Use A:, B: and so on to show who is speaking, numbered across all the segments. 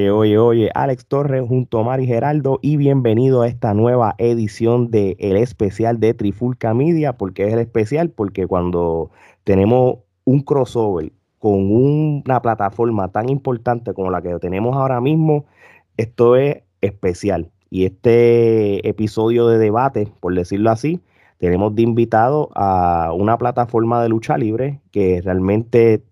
A: Oye, oye, oye, Alex Torres junto a Mari Geraldo y bienvenido a esta nueva edición de El Especial de Trifulca Media. porque es el especial? Porque cuando tenemos un crossover con una plataforma tan importante como la que tenemos ahora mismo, esto es especial. Y este episodio de debate, por decirlo así, tenemos de invitado a una plataforma de lucha libre que realmente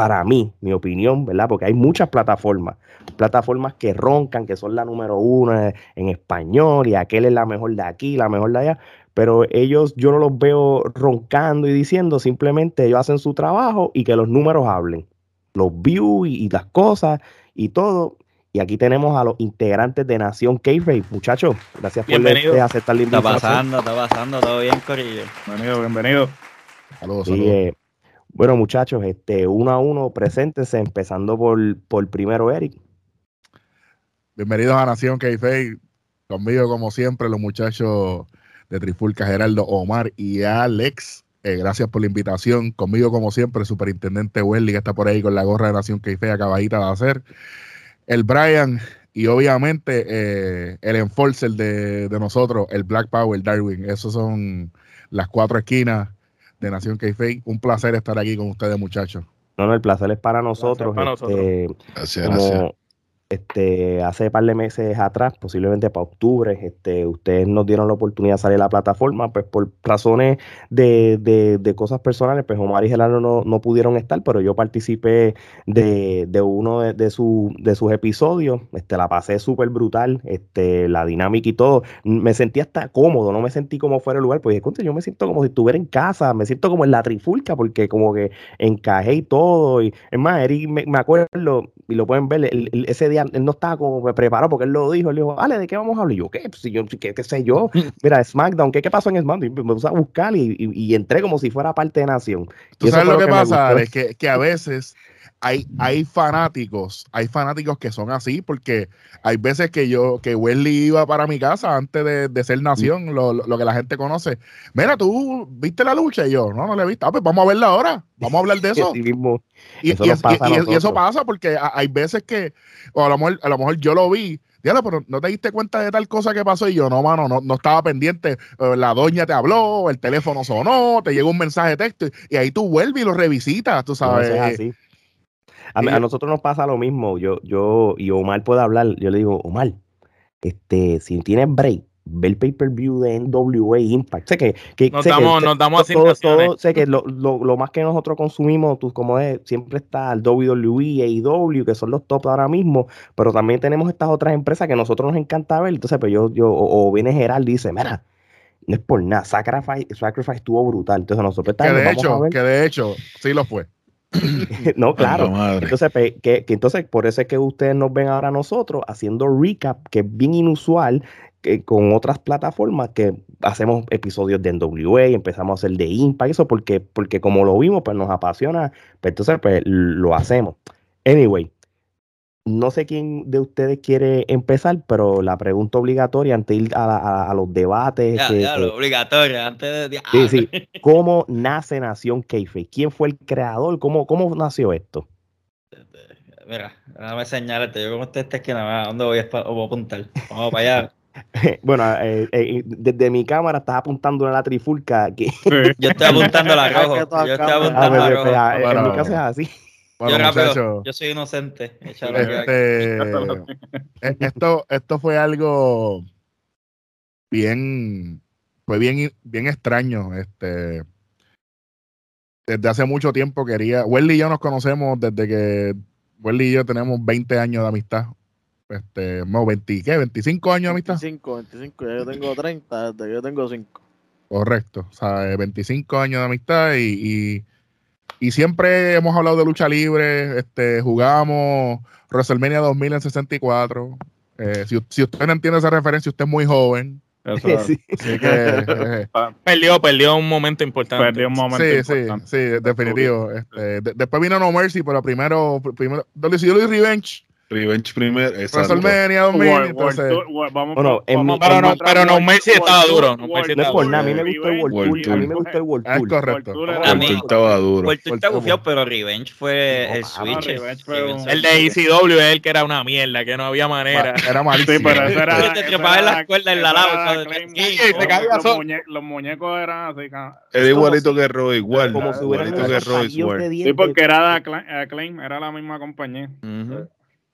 A: para mí, mi opinión, ¿verdad? Porque hay muchas plataformas, plataformas que roncan, que son la número uno en español y aquel es la mejor de aquí, la mejor de allá, pero ellos yo no los veo roncando y diciendo, simplemente ellos hacen su trabajo y que los números hablen, los views y, las cosas y todo. Y aquí tenemos a los integrantes de Nación K-Ray. Muchachos, gracias por este, aceptar la
B: invitación. Está pasando, está pasando, todo bien, Corillo.
C: Bienvenido, bienvenido.
A: Saludos, saludos. Eh, bueno, muchachos, este, uno a uno, preséntense, empezando por, por primero Eric.
C: Bienvenidos a Nación k Conmigo, como siempre, los muchachos de Trifulca, Geraldo, Omar y Alex. Eh, gracias por la invitación. Conmigo, como siempre, el superintendente Welly, que está por ahí con la gorra de Nación k acabadita de hacer. El Brian y obviamente eh, el enforcer de, de nosotros, el Black Power, Darwin. Esos son las cuatro esquinas de Nación k Un placer estar aquí con ustedes, muchachos.
A: No, no, el placer es para nosotros. Este, gracias, gracias este, hace un par de meses atrás, posiblemente para octubre, este, ustedes nos dieron la oportunidad de salir a la plataforma, pues por razones de, de, cosas personales, pues Omar y Gerardo no, no, pudieron estar, pero yo participé de, de uno de, de, su, de sus episodios, este, la pasé súper brutal, este, la dinámica y todo, me sentí hasta cómodo, no me sentí como fuera el lugar, pues yo me siento como si estuviera en casa, me siento como en la trifulca, porque como que encajé y todo, y es más, Eric, me, me acuerdo, y lo pueden ver, ese día él no estaba como preparado porque él lo dijo. Él dijo, Ale, ¿de qué vamos a hablar? Y yo, ¿qué? Pues, yo, ¿qué, qué sé yo? Mira, SmackDown, ¿qué, qué pasó en SmackDown? Y me puse a buscar y, y, entré como si fuera parte de Nación.
C: ¿Tú sabes lo que, pasa? Es que, que a veces hay, hay fanáticos, hay fanáticos que son así, porque hay veces que yo, que Wesley iba para mi casa antes de, ser nación, lo, lo, que la gente conoce. Mira, tú viste la lucha y yo, no, no la he visto. Ah, pues vamos a verla ahora, vamos a hablar de eso. y, eso y, eso pasa porque hay veces que, o a lo mejor, a lo mejor yo lo vi, Dígale, pero no te diste cuenta de tal cosa que pasó y yo, no, mano, no, no estaba pendiente. Eh, la doña te habló, el teléfono sonó, te llegó un mensaje de texto y ahí tú vuelves y lo revisitas, tú sabes. así.
A: A, nosotros nos pasa lo mismo. Yo, yo, y Omar puede hablar. Yo le digo, Omar, este, si tienes break, ve el pay-per-view de NWA Impact. Sé que, que
B: nos, damos, nos damos
A: todo, todo, sé que lo, lo, lo, más que nosotros consumimos, tú, como es, siempre está el WWE, AEW, que son los top ahora mismo, pero también tenemos estas otras empresas que a nosotros nos encanta ver. Entonces, pues yo, yo o, viene Gerald y dice, mira, no es por nada, Sacrifice, Sacrifice estuvo brutal. Entonces nosotros
C: que de hecho, que de hecho, sí lo fue.
A: no, claro. Entonces, que, entonces, por eso es que ustedes nos ven ahora nosotros haciendo recap, que es bien inusual que con otras plataformas que hacemos episodios de NWA, empezamos a hacer de Impact, eso porque, porque como lo vimos, pues nos apasiona, pues entonces pues lo hacemos. Anyway, no sé quién de ustedes quiere empezar, pero la pregunta obligatoria antes de ir a, los debates.
B: Ya, ya, lo obligatorio, antes de.
A: Sí, sí. ¿Cómo nace Nación Keife? ¿Quién fue el creador? ¿Cómo, cómo nació esto?
B: Mira, déjame señalarte. Yo como usted es que nada ¿dónde voy a, apuntar? Vamos para allá.
A: bueno, eh, eh, desde mi cámara estás apuntando a la trifulca. Que...
B: Yo estoy apuntando a la rojo. Yo estoy apuntando a la rojo.
A: Ah, en mi caso es así
B: yo, soy inocente.
C: Este, e, esto, esto fue algo bien, fue bien, bien extraño. Este, desde hace mucho tiempo quería. Welly y yo nos conocemos desde que Welly y yo tenemos 20 años de amistad. Este, no, 20, ¿qué? 25 años de amistad.
D: 25, 25, yo tengo 30, desde que yo tengo 5.
C: Correcto, o sea, 25 años de amistad y y siempre hemos hablado de lucha libre, este, jugamos WrestleMania 2000 en 64. Eh, si, si, usted no entiende esa referencia, usted es muy joven.
B: Sí. Así que, eh, perdió, perdió un momento importante.
C: Perdió un momento sí, importante. Sí, sí, definitivo. Este, después vino No Mercy, pero primero, primero WCW Revenge
E: Revenge primero. Exacto.
C: WrestleMania 2000,
F: World- World
C: entonces,
F: Tour, World- vamos
A: Bueno,
F: por-
A: en
F: vamos
A: mi-
F: por
G: Pero no, pero no, Messi estaba duro. No,
A: es por nada, a mí me gusta el World Tour. A mí me gusta el World
C: es
A: Tour.
C: correcto.
F: World Tour
E: estaba duro.
B: World Tour está gufiado, pero Revenge fue el
A: ah,
B: Switch.
G: El de ECW es el que era una mierda, que no había manera.
C: Era malísimo.
F: Sí, pero eso era.
B: Te
F: eso
B: trepaba en las cuerdas en la lava,
F: los- muñecos eran así.
E: Es igualito que Roy, igual.
A: Como si
E: Sword.
F: Sí, porque era de Acclaim, Acclaim, era la misma compañía.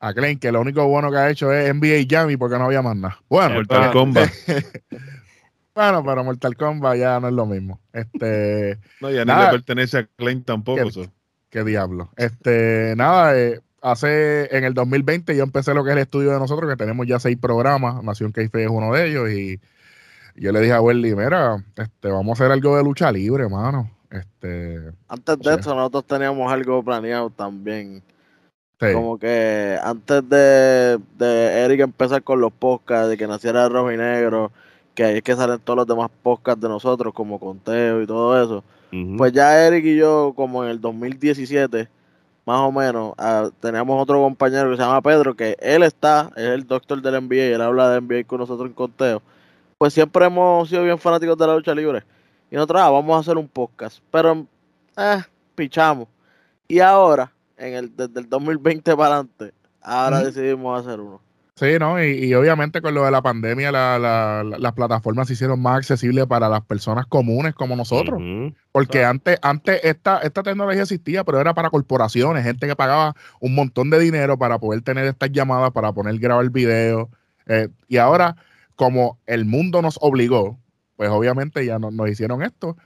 C: A Klein, que lo único bueno que ha hecho es NBA Jam y porque no había más nada. Bueno,
E: Mortal
F: Ah.
E: Kombat.
C: bueno, pero Mortal Kombat ya no es lo mismo. Este,
E: No, ya
C: Nada.
E: ni le pertenece a Klein tampoco.
C: ¿Qué? diablo. Este, nada, eh, hace en el 2020 yo empecé lo que es el estudio de nosotros, que tenemos ya seis programas. Nación Keife es uno de ellos y yo le dije a Welly, mira, este, vamos a hacer algo de lucha libre, hermano. Este,
D: Antes de eso, nosotros teníamos algo planeado también.
C: Sí.
D: Como que antes de, de Eric empezar con los podcasts, de que naciera Rojo y Negro, que ahí es que salen todos los demás podcasts de nosotros, como Conteo y todo eso. Pues ya Eric y yo, como en el 2017, más o menos, ah, teníamos otro compañero que se llama Pedro, que él está, es el doctor del NBA, él habla de NBA con nosotros en Conteo. Pues siempre hemos sido bien fanáticos de la lucha libre. Y nosotros, ah, vamos a hacer un podcast. Pero, eh, pichamos. Y ahora, en el, desde el 2020 para adelante, ahora decidimos hacer uno.
C: Sí, ¿no? Y, y obviamente con lo de la pandemia, la- la- la- las plataformas se hicieron más accesibles para las personas comunes como nosotros. Porque antes, antes esta, esta tecnología existía, pero era para corporaciones, gente que pagaba un montón de dinero para poder tener estas llamadas, para poder grabar video. eh, y ahora, como el mundo nos obligó, pues obviamente ya no- nos hicieron esto.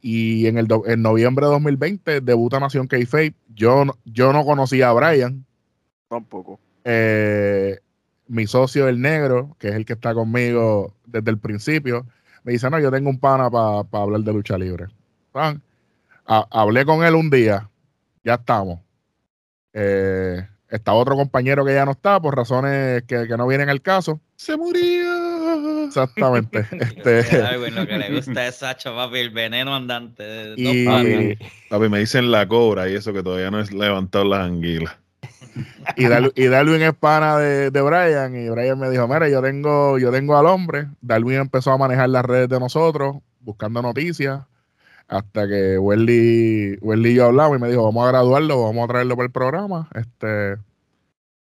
C: Y en el do- en noviembre de 2020 debuta Nación K-Fape. Yo, no- yo no conocía a Brian.
D: Tampoco.
C: Eh, mi socio, el negro, que es el que está conmigo desde el principio, me dice, no, yo tengo un pana para hablar de lucha libre. Pan. Ha- hablé con él un día, ya estamos. Eh, está otro compañero que ya no está por razones que, que no vienen al caso.
E: Se murió.
C: Exactamente. este,
B: Darwin, lo que le gusta es Sacho, papi, el veneno andante.
C: Y-.
A: Papi,
E: Papi, me dicen la cobra y eso que todavía no es levantado las anguilas.
C: y, Darwin, y Darwin es pana de, de Brian y Brian me dijo, mira, yo tengo, yo tengo al hombre. Darwin empezó a manejar las redes de nosotros, buscando noticias, hasta que Welly, Welly y yo hablamos y me dijo, vamos a graduarlo, vamos a traerlo para el programa. Este,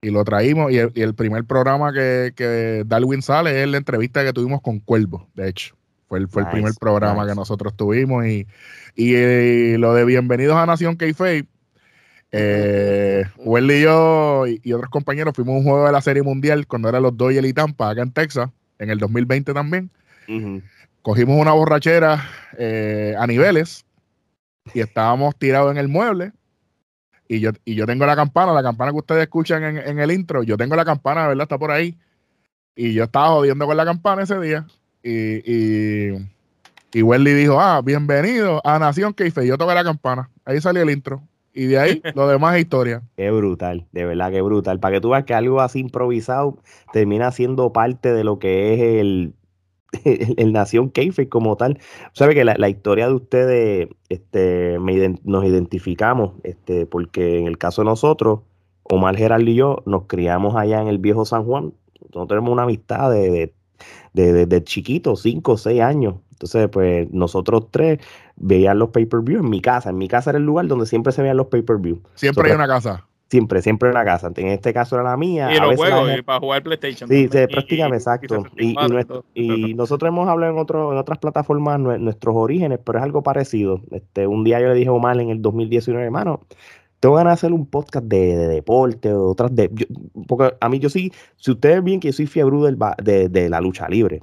C: y lo traímos y el, y el primer programa que, que Darwin sale es la entrevista que tuvimos con Cuervo, de hecho. Fue el, fue el primer programa
A: nice.
C: que nosotros tuvimos y, y eh, lo de Bienvenidos a Nación K-Fape eh, y yo y, otros compañeros fuimos a un juego de la Serie Mundial cuando eran los Dodgers y Tampa acá en Texas, en el 2020 también. Cogimos una borrachera eh, a niveles y estábamos tirados en el mueble. Y yo, y yo tengo la campana, la campana que ustedes escuchan en, en el intro. Yo tengo la campana, ¿verdad? Está por ahí. Y yo estaba jodiendo con la campana ese día. Y, y, y Welly dijo: Ah, bienvenido a Nación Keife. Yo toqué la campana. Ahí salió el intro. Y de ahí, lo demás es historia.
A: Qué brutal, de verdad que brutal. Para que tú veas que algo así improvisado termina siendo parte de lo que es el, el, el Nación Keife como tal. Sabe que la, la historia de ustedes, este, me ident- nos identificamos, este, porque en el caso de nosotros, Omar Geraldo y yo nos criamos allá en el viejo San Juan. Nosotros tenemos una amistad de, de, de, de- de chiquitos, 5 o 6 años. Entonces, pues nosotros tres veían los pay-per-view en mi casa. En mi casa era el lugar donde siempre se veían los pay-per-view.
C: Siempre hay una casa.
A: Siempre, siempre en la casa. En este caso era la mía.
G: Y
A: a
G: los
A: veces
G: juegos, y para jugar PlayStation.
A: Sí, sí, prácticamente, exacto. Y, y
G: 64
A: nues-
G: todo.
A: y nosotros hemos hablado en, otro, en otras plataformas nue- nuestros orígenes, pero es algo parecido. Este, un día yo le dije a Omar en el 2019, hermano, tengo ganas de hacer un podcast de, de deporte o otras de... yo- porque a mí yo sí, si ustedes ven que yo soy fiebre del, de, de la lucha libre,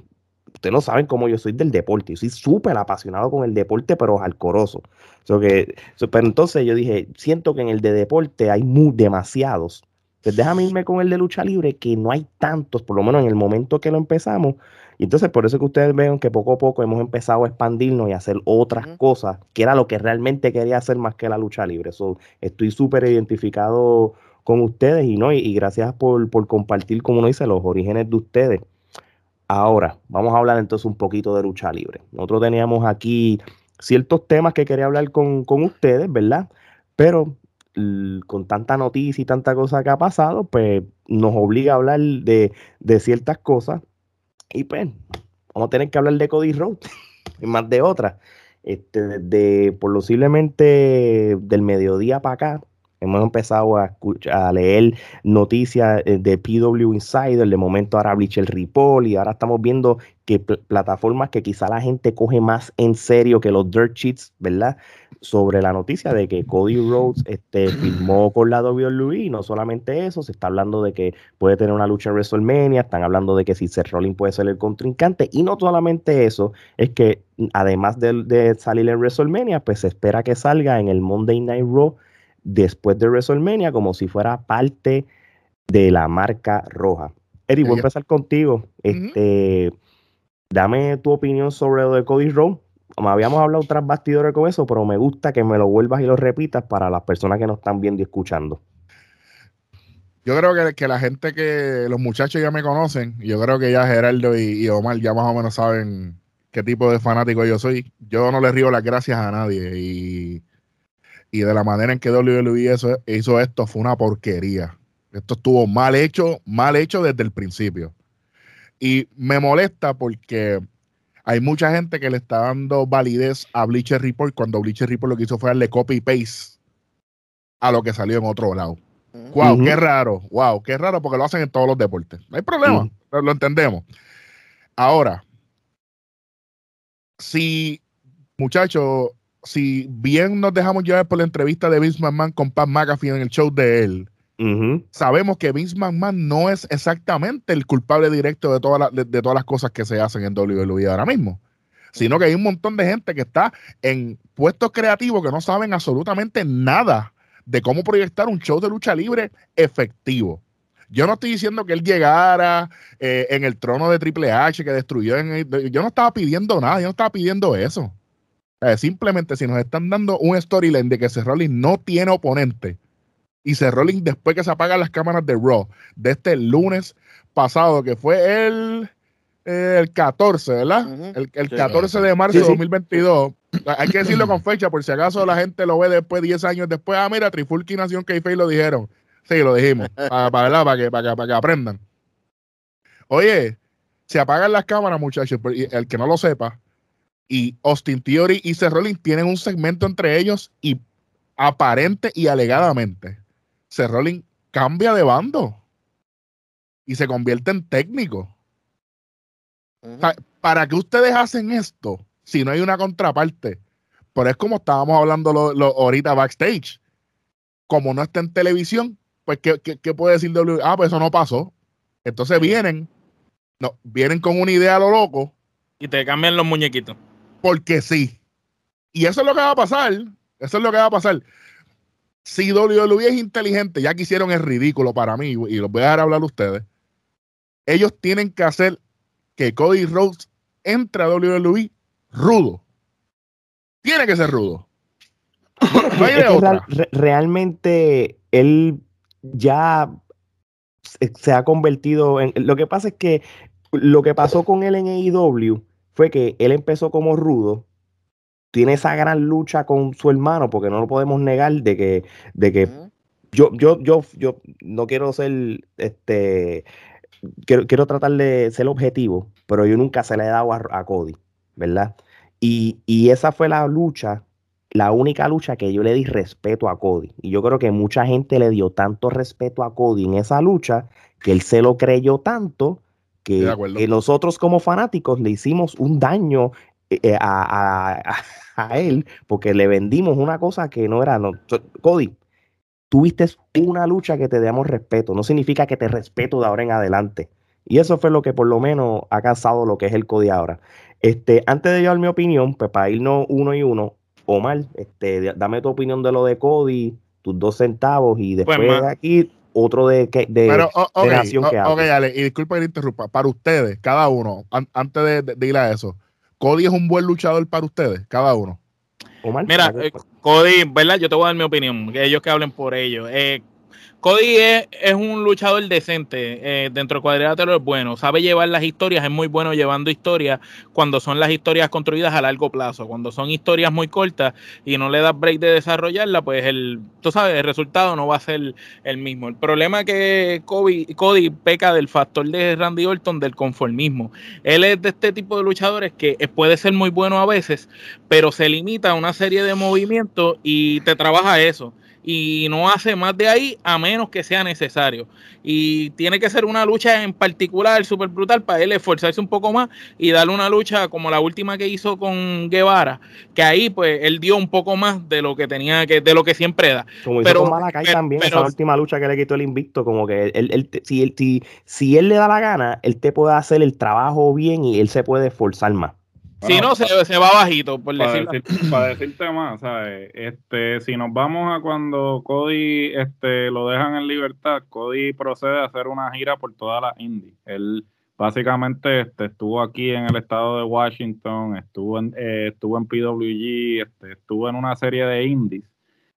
A: ustedes no saben cómo yo soy del deporte. Yo soy súper apasionado con el deporte, pero alcoroso. So que, so- pero entonces yo dije, siento que en el de deporte hay muy, demasiados. Pues déjame irme con el de lucha libre, que no hay tantos, por lo menos en el momento que lo empezamos. Y entonces por eso que ustedes ven que poco a poco hemos empezado a expandirnos y a hacer otras cosas, que era lo que realmente quería hacer más que la lucha libre. So, estoy súper identificado con ustedes y no, y, y gracias por, por compartir, como uno dice, los orígenes de ustedes. Ahora, vamos a hablar entonces un poquito de lucha libre. Nosotros teníamos aquí ciertos temas que quería hablar con, con ustedes, ¿verdad? Pero con tanta noticia y tanta cosa que ha pasado, pues nos obliga a hablar de, de ciertas cosas. Y pues, vamos a tener que hablar de Cody Rhodes y más de otras. Este, desde posiblemente del mediodía para acá, hemos empezado a, leer noticias eh, de PW Insider, de momento ahora Bleacher Report, y ahora estamos viendo que pl- plataformas que quizá la gente coge más en serio que los dirt sheets, ¿verdad? Sobre la noticia de que Cody Rhodes este, firmó con la WWE, y no solamente eso, se está hablando de que puede tener una lucha en WrestleMania, están hablando de que si Seth puede ser el contrincante, y no solamente eso, es que mm, además de, de salir en WrestleMania, pues se espera que salga en el Monday Night Raw después de WrestleMania como si fuera parte de la marca roja. Eric, voy a empezar contigo. Este, dame tu opinión sobre lo de Cody Rhodes. Habíamos hablado tras bastidores con eso, pero me gusta que me lo vuelvas y lo repitas para las personas que nos están viendo y escuchando.
C: Yo creo que, que la gente que los muchachos ya me conocen, yo creo que ya Gerardo y, y Omar ya más o menos saben qué tipo de fanático yo soy. Yo no le río las gracias a nadie y, y de la manera en que WWE hizo, hizo esto fue una porquería. Esto estuvo mal hecho, mal hecho desde el principio. Y me molesta porque hay mucha gente que le está dando validez a Bleacher Report cuando Bleacher Report lo que hizo fue darle copy paste a lo que salió en otro lado. Wow, qué raro. Wow, qué raro porque lo hacen en todos los deportes. No hay problema, lo entendemos. Ahora, si, muchachos, si bien nos dejamos llevar por la entrevista de Vince McMahon con Pat McAfee en el show de él, sabemos que Vince McMahon no es exactamente el culpable directo de, todas las- de, de todas las cosas que se hacen en WWE ahora mismo. Sino que hay un montón de gente que está en puestos creativos que no saben absolutamente nada de cómo proyectar un show de lucha libre efectivo. Yo no estoy diciendo que él llegara eh, en el trono de Triple H que destruyó. En el- yo no estaba pidiendo nada, yo no estaba pidiendo eso. Simplemente si nos están dando un storyline de que Seth Rollins no tiene oponente y Seth Rollins después que se apagan las cámaras de Raw de este lunes pasado, que fue el, el 14, ¿verdad? El, el
D: Sí.
C: 14 de marzo
A: Sí,
C: de
A: sí.
C: 2022. Hay que decirlo con fecha, por si acaso la gente lo ve después, 10 años después. Ah, mira, Trifulki Nación Keife lo dijeron. Sí, lo dijimos. Para, para, para que, para, que, para que aprendan. Oye, se apagan las cámaras, muchachos. por- y El que no lo sepa. Y Austin Theory y Seth Rollins tienen un segmento entre ellos y aparente y alegadamente Seth Rollins cambia de bando y se convierte en técnico.
D: Ujú.
C: O sea, ¿Para qué ustedes hacen esto si no hay una contraparte? Pero es como estábamos hablando lo, lo- ahorita backstage. Como no está en televisión, pues ¿qué, qué, qué puede decir WWE? Ah, pues eso no pasó. Entonces vienen, no, vienen con una idea a lo loco,
G: Y te cambian los muñequitos.
C: Porque sí. Y eso es lo que va a pasar. Eso es lo que va a pasar. Si WWE es inteligente, ya que hicieron el ridículo para mí, y los voy a dejar hablar a ustedes, ellos tienen que hacer que Cody Rhodes entre a WWE rudo. Tiene que ser rudo. No hay de otra.
A: real- re- realmente él ya se, se ha convertido en. Lo que pasa es que lo que pasó con él en AEW fue que él empezó como rudo. Tiene esa gran lucha con su hermano, porque no lo podemos negar de que, de que yo, yo, yo, yo no quiero ser este. Quiero, quiero tratar de ser objetivo, pero yo nunca se le he dado a, a Cody, ¿verdad? Y, y esa fue la lucha, la única lucha que yo le di respeto a Cody. Y yo creo que mucha gente le dio tanto respeto a Cody en esa lucha que él se lo creyó tanto que, nosotros como fanáticos le hicimos un daño eh, eh, a, a- a él porque le vendimos una cosa que no era. No. Cody, tuviste una lucha que te damos respeto. No significa que te respeto de ahora en adelante. Y eso fue lo que por lo menos ha cansado lo que es el Cody ahora. Este, antes de dar mi opinión, pues para irnos uno y uno, Omar, este, dame tu opinión de lo de Cody, tus dos centavos, y después
G: Pues, ma-
A: de aquí otro de, que- de,
C: Pero, o- ok,
A: de nación que
C: o- ok. Ale, y disculpa que te interrumpa. Para ustedes, cada uno, an- antes de, de- de ir a eso, ¿Cody es un buen luchador para ustedes? Cada uno.
A: Omar,
G: Mira, eh,
A: pues.
G: Cody, ¿verdad? Yo te voy a dar mi opinión, que ellos que hablen por ellos. Eh, Cody es, un luchador decente, eh, dentro del cuadrilátero es bueno, sabe llevar las historias, es muy bueno llevando historias cuando son las historias construidas a largo plazo, cuando son historias muy cortas y no le das break de desarrollarla, pues el, tú sabes, el resultado no va a ser el mismo. El problema que Cody, peca del factor de Randy Orton del conformismo. Él es de este tipo de luchadores que puede ser muy bueno a veces, pero se limita a una serie de movimientos y te trabaja eso. Y no hace más de ahí a menos que sea necesario. Y tiene que ser una lucha en particular súper brutal para él esforzarse un poco más y darle una lucha como la última que hizo con Guevara, que ahí pues él dio un poco más de lo que tenía que, de lo que siempre da.
A: Como hizo
G: Pero-
A: con Malakai
G: pero-
A: también,
G: pero-
A: esa última lucha que le quitó el invicto, como que él, él si, él, si, si él le da la gana, él te puede hacer el trabajo bien y él se puede esforzar más.
G: Si no, se, se va bajito, por
F: para,
G: decirlo.
F: decir- para decirte más, ¿sabes? Este, si nos vamos a cuando Cody este, lo dejan en libertad, Cody procede a hacer una gira por todas las indies. Él básicamente este, estuvo aquí en el estado de Washington, estuvo en, eh, estuvo en PWG, este, estuvo en una serie de indies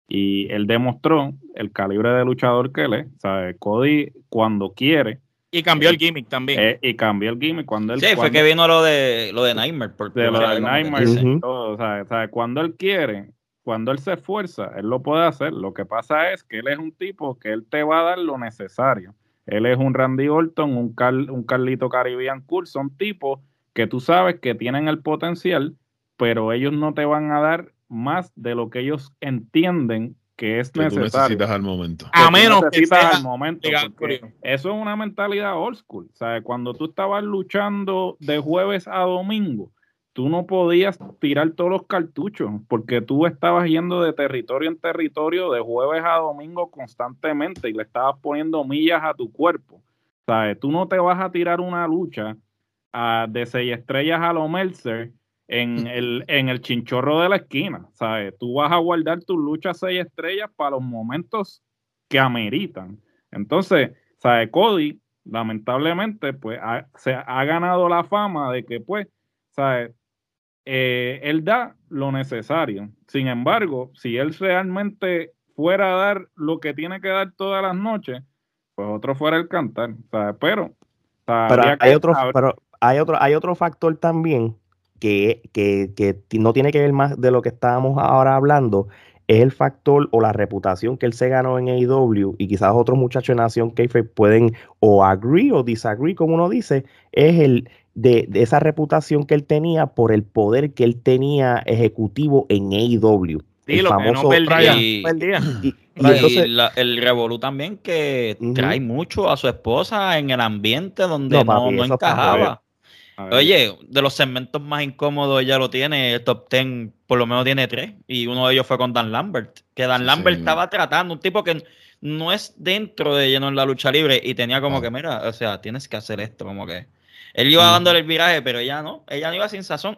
F: y él demostró el calibre de luchador que él es. ¿sabes? Cody cuando quiere
G: Y cambió el gimmick también.
F: eh, y cambió el gimmick cuando él
B: Sí, fue que vino lo de lo de Nightmare. Por,
F: de lo de Nightmare y todo, o sea, o sea, cuando él quiere, cuando él se esfuerza, él lo puede hacer. Lo que pasa es que él es un tipo que él te va a dar lo necesario. Él es un Randy Orton, un, Carl- un Carlito Caribbean Cool, son tipos que tú sabes que tienen el potencial, pero ellos no te van a dar más de lo que ellos entienden que es
E: Que tú
F: necesario.
E: necesitas al momento.
G: A menos que
F: necesitas
G: sea
F: al momento. eso es una mentalidad old school. ¿sabes? Cuando tú estabas luchando de jueves a domingo, tú no podías tirar todos los cartuchos porque tú estabas yendo de territorio en territorio de jueves a domingo constantemente y le estabas poniendo millas a tu cuerpo. ¿sabes? Tú no te vas a tirar una lucha ah, de seis estrellas a lo Meltzer en el, en el chinchorro de la esquina, ¿sabes? Tú vas a guardar tus luchas seis estrellas para los momentos que ameritan. Entonces, ¿sabes? Cody, lamentablemente, pues ha, se ha ganado la fama de que, pues, ¿sabes? Eh, él da lo necesario. Sin embargo, si él realmente fuera a dar lo que tiene que dar todas las noches, pues otro fuera el cantar, ¿sabes? Pero,
A: Pero hay otro, pero hay otro, hay otro factor también que, que, que no tiene que ver más de lo que estábamos ahora hablando, es el factor o la reputación que él se ganó en AEW y quizás otros muchachos de Nación Keife pueden o agree o disagree, como uno dice, es el de, de esa reputación que él tenía por el poder que él tenía ejecutivo en AEW.
G: Sí,
A: el
G: lo que no
A: famoso-
G: perdía.
B: Y-
G: perdía.
A: Y, y
B: Y
A: entonces,
B: la- el Revolú también que trae mucho a su esposa en el ambiente donde
A: No,
B: no,
A: papi,
B: encajaba. Oye, de los segmentos más incómodos ella lo tiene, el top 10 por lo menos tiene tres, y uno de ellos fue con Dan Lambert, que Dan Lambert estaba tratando, un tipo que no es dentro de lleno en la lucha libre, y tenía como
E: Ah.
B: que, mira, o sea, tienes que hacer esto, como que él iba dándole el viraje, pero ella no, ella no iba sin sazón.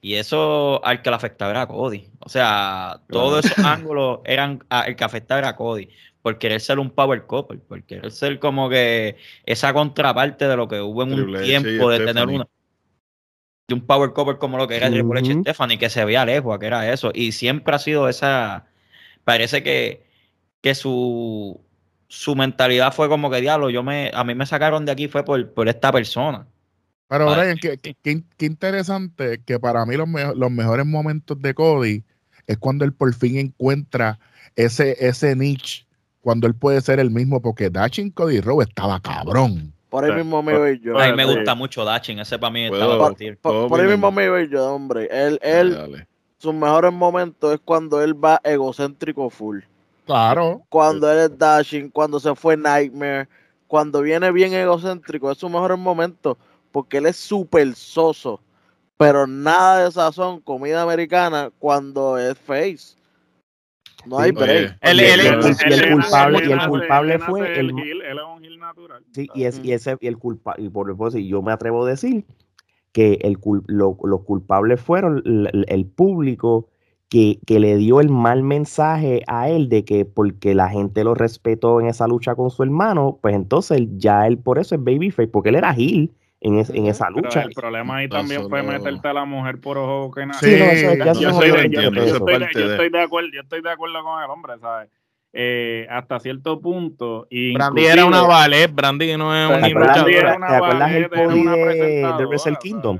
B: Y eso al que le afectaba era a Cody. O sea, todos esos ángulos eran a- el que afectaba era a Cody. Por querer ser un power couple, por querer ser como que esa contraparte de lo que hubo en un
E: Triple H
B: tiempo de tener una de un power couple como lo que era Triple H y
A: Ujú.
B: Stephanie, que se veía lejos que era eso. Y siempre ha sido esa. Parece que, que su, su mentalidad fue como que diablo, yo me, a mí me sacaron de aquí fue por, por esta persona.
C: Pero
B: Vale.
C: Brian, qué, qué- qué- qué interesante que para mí los, me- los mejores momentos de Cody es cuando él por fin encuentra ese, ese niche, cuando él puede ser el mismo, porque Dachin Cody Rowe estaba cabrón.
D: Por ahí mismo me iba yo.
B: A mí me gusta mucho Dachin, ese para mí estaba
D: Por,
B: por tier.
D: por-
E: ¿Puedo
D: por ahí mismo me iba yo, hombre. Él, él,
E: dale.
D: sus mejores momentos es cuando él va egocéntrico full.
C: Claro.
D: Cuando él es dashing, cuando se fue Nightmare, cuando viene bien egocéntrico, es su mejor momento, porque él es súper soso, pero nada de sazón, comida americana, cuando es face. No hay break.
A: El- culpable- y el culpable fue
F: el él es un heel natural.
A: Sí, y, es, y ese y el culpa y por eso yo me atrevo a decir que el cul- lo- los culpables fueron el, público que, que le dio el mal mensaje a él de que porque la gente lo respetó en esa lucha con su hermano, pues entonces ya él por eso es babyface, porque él era heel en, es- en esa
F: Pero
A: lucha.
F: el problema ahí
E: No,
F: también fue meterte a la mujer por ojo que nada.
A: Sí, no, eso ya
C: no,
A: sí
E: yo de
F: estoy de,
E: parte
F: yo
E: de-
F: estoy de acuerdo, yo estoy de acuerdo con el hombre, ¿sabes? eh, hasta cierto punto. Y
G: Brandy era una ballet, Brandy no es un
A: ¿Te acuerdas,
F: Brandy era
A: ¿te
F: una
A: acuerdas el Cody
F: una
A: de, de
F: presentadora,
A: Wrestle Kingdom?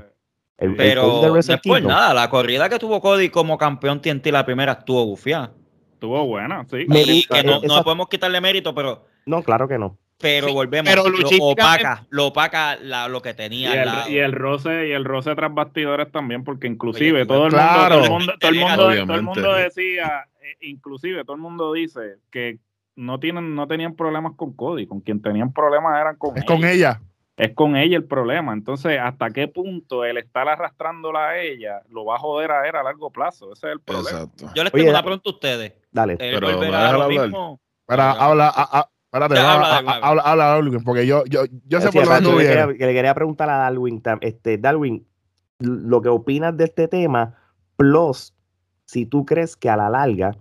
B: Pero
A: Cody de
B: no
A: Wrestle
B: es por
A: Kingdom.
B: nada, la corrida que tuvo Cody como campeón TNT la primera estuvo bufiada.
F: Estuvo buena, sí.
A: Me-
B: Y que no,
A: esa-
B: no podemos quitarle mérito, pero,
A: No, claro que no.
B: Pero
G: Sí,
B: volvemos.
G: pero
B: lo opaca, lo opaca la- lo que
F: Y
B: tenía. al
F: el,
B: lado.
F: y el roce y el roce tras bastidores también porque inclusive
B: Oye,
F: todo el
C: claro.
F: mundo todo el mundo todo el mundo, todo el
E: Obviamente.
F: mundo decía eh, inclusive todo el mundo dice que no tienen no tenían problemas con Cody con quien tenían problemas eran con
C: Es
F: ella.
C: con ella.
F: es con ella el problema entonces hasta qué punto el estar arrastrándola a ella lo va a joder a él a largo plazo ese es el problema
E: Exacto.
B: Yo les
A: Oye,
B: tengo una
A: da-
B: pregunta a ustedes.
A: Dale.
E: Pero
B: a lo mismo.
C: Para, habla, a- a- espérate,
B: Ya,
C: no,
B: habla, habla,
C: habla, habla, Darwin, porque yo, yo, yo sé
A: Sí,
C: por dónde
A: que le quería preguntar a Darwin, tam- este, Darwin, lo que opinas de este tema, plus, si tú crees que a la larga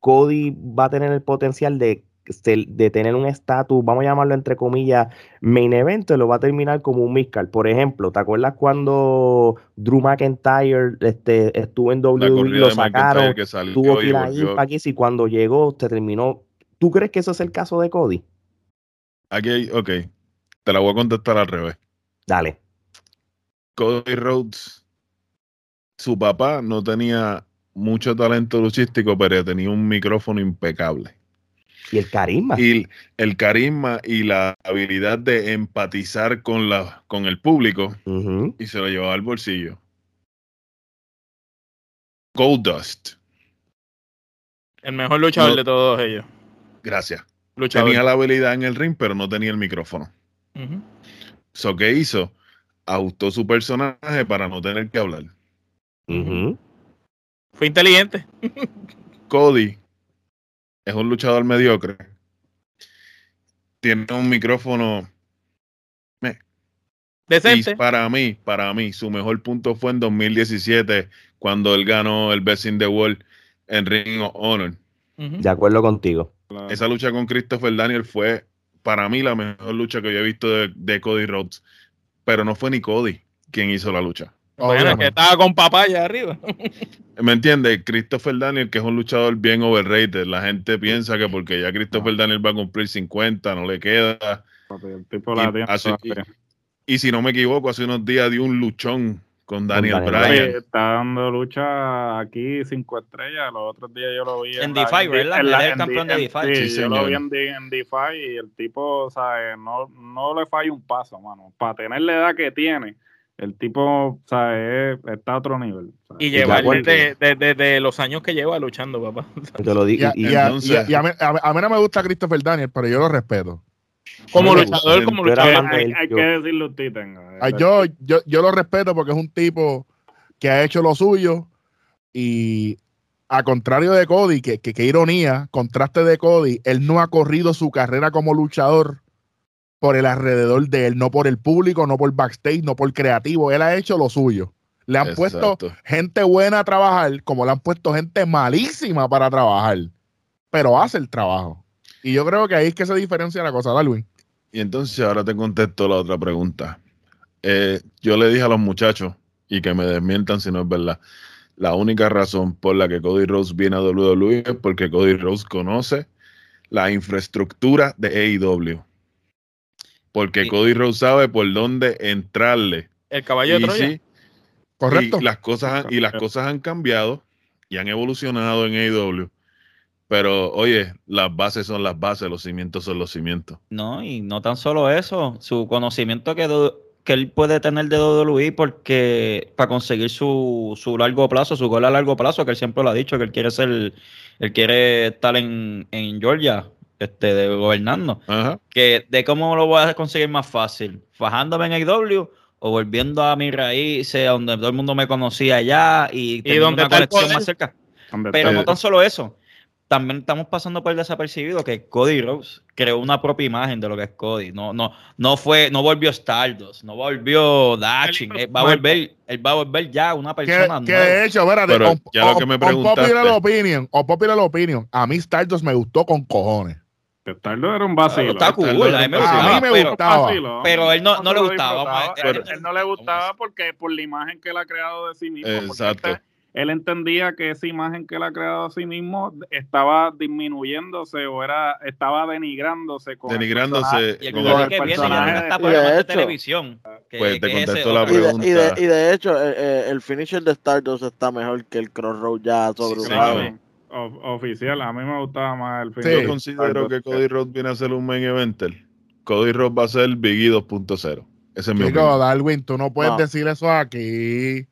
A: Cody va a tener el potencial de, de tener un estatus, vamos a llamarlo entre comillas, main event, y lo va a terminar como un midcard. Por ejemplo, ¿te acuerdas cuando Drew McIntyre este, estuvo en WWE, lo sacaron, tuvo que ir a. Impact y cuando llegó se terminó? ¿Tú crees que eso es el caso de Cody?
E: Aquí hay, ok, te la voy a contestar al revés.
A: Dale.
E: Cody Rhodes, su papá no tenía mucho talento luchístico, pero tenía un micrófono impecable.
A: Y el carisma.
E: Y el carisma y la habilidad de empatizar con, la, con el público y se lo llevaba al bolsillo. Goldust,
G: El mejor luchador
E: No.
G: de todos ellos.
E: Gracias.
G: Luchador.
E: Tenía la habilidad en el ring, pero no tenía el micrófono. So, ¿qué hizo? Ajustó su personaje para no tener que hablar.
G: Fue inteligente.
E: Cody es un luchador mediocre. Tiene un micrófono. Y
G: Decente.
E: para mí, para mí, su mejor punto fue en 2017, cuando él ganó el Best in the World en Ring of Honor.
A: De acuerdo contigo.
F: Claro.
E: Esa lucha con Christopher Daniel fue, para mí, la mejor lucha que yo he visto de, de Cody Rhodes. Pero no fue ni Cody quien hizo la lucha.
G: Bueno, es que estaba con papaya arriba.
E: ¿Me entiendes? Christopher Daniel, que es un luchador bien overrated. La gente piensa que porque ya Christopher Daniel va a cumplir 50, no le queda.
F: Papi, el tipo la
E: Y
F: tiene
E: hace-
F: todavía.
E: Y si no me equivoco, hace unos días dio un luchón con Daniel
A: Daniel
E: Bryan.
F: Está dando lucha aquí cinco estrellas. Los otros días yo lo vi
B: En D5, ¿verdad?
F: en la-
B: el campeón de D5.
F: Sí,
E: Sí,
F: yo lo vi en, D- en D5 y el tipo, ¿sabes? No, no le falla un paso, mano. Para tener la edad que tiene, el tipo, ¿sabes? Está a otro nivel. ¿sabes?
G: Y
A: de acuerdo.
G: desde, desde- desde los años que lleva luchando, papá.
A: Te lo
C: Y,
A: digo.
C: a,
A: y-
C: y y a- y a mí, a mí- a mí no me gusta Christopher Daniel, pero yo lo respeto.
G: Como luchador, como luchador.
F: hay- que decirle usted, tenga.
C: Yo, yo, yo lo respeto porque es un tipo que ha hecho lo suyo y a contrario de Cody, que, que, que ironía, contraste de Cody, él no ha corrido su carrera como luchador por el alrededor de él, no por el público, no por backstage, no por creativo, él ha hecho lo suyo. Le han puesto gente buena a trabajar, como le han puesto gente malísima para trabajar, pero hace el trabajo. Y yo creo que ahí es que se diferencia la cosa, Darwin.
E: Y entonces ahora te contesto la otra pregunta. Eh, yo le dije a los muchachos, y que me desmientan si no es verdad, la única razón por la que Cody Rhodes viene a WWE es porque Cody Rhodes conoce la infraestructura de AEW. Porque Cody Rhodes sabe por dónde entrarle.
G: El caballo de Troya.
E: sí,
C: ¿Correcto?
E: Y las cosas han, y las cosas han cambiado y han evolucionado en AEW. Pero oye, las bases son las bases, los cimientos son los cimientos.
B: No, y no tan solo eso, su conocimiento que, do- que él puede tener de WWE porque para conseguir su, su largo plazo, su gol a largo plazo, que él siempre lo ha dicho, que él quiere ser, él quiere estar en, en Georgia, este, de gobernando.
E: Ajá.
B: Que de cómo lo voy a conseguir más fácil, fajándome en AEW o volviendo a mi raíces, a donde todo el mundo me conocía allá y, teniendo
G: dónde
B: una conexión más cerca.
F: ¿Dónde
B: Pero
F: está?
B: no tan solo eso. También estamos pasando por el desapercibido que Cody Rhodes creó una propia imagen de lo que es Cody. No, no, no fue, no volvió Stardust, no volvió Daching. Él va a volver, él va a volver ya una
C: Que,
B: persona
C: que
B: nueva.
C: de hecho, espérate,
E: Pero
C: on-
E: ya lo que me
C: on
E: preguntaste.
C: popular opinion, o popular opinion, a mí Stardust me gustó con cojones.
F: Starlo era un vacilo.
B: Está cool,
E: Starlo
B: a mí me gustaba,
C: A mí me
B: pero-
C: gustaba.
F: Vacilo.
B: pero él no- no le gustaba, pero-
F: él, él no le gustaba porque por la imagen que él ha creado de sí mismo. porque
E: Exacto.
F: Él entendía que esa imagen que él ha creado a sí mismo estaba disminuyéndose o era estaba denigrándose con el
E: Denigrándose
B: Y el
E: con
F: Con
B: problema
F: el personaje
D: de- y
B: televisión. que-
E: Pues te
B: ese
E: contesto la
D: Y
E: pregunta.
D: y, de, y de hecho, eh, eh, el finisher de Stardust está mejor que el Crossroad ya sobreusado.
E: señor.
F: O- oficial, a mí me gustaba más el
C: Sí.
F: final.
E: Yo considero que Cody Rhodes viene a ser un main eventer. Cody Rhodes va a ser Biggie 2.0. Esa es mi
C: Chico. Darwin, tú no puedes
D: No.
C: decir eso aquí.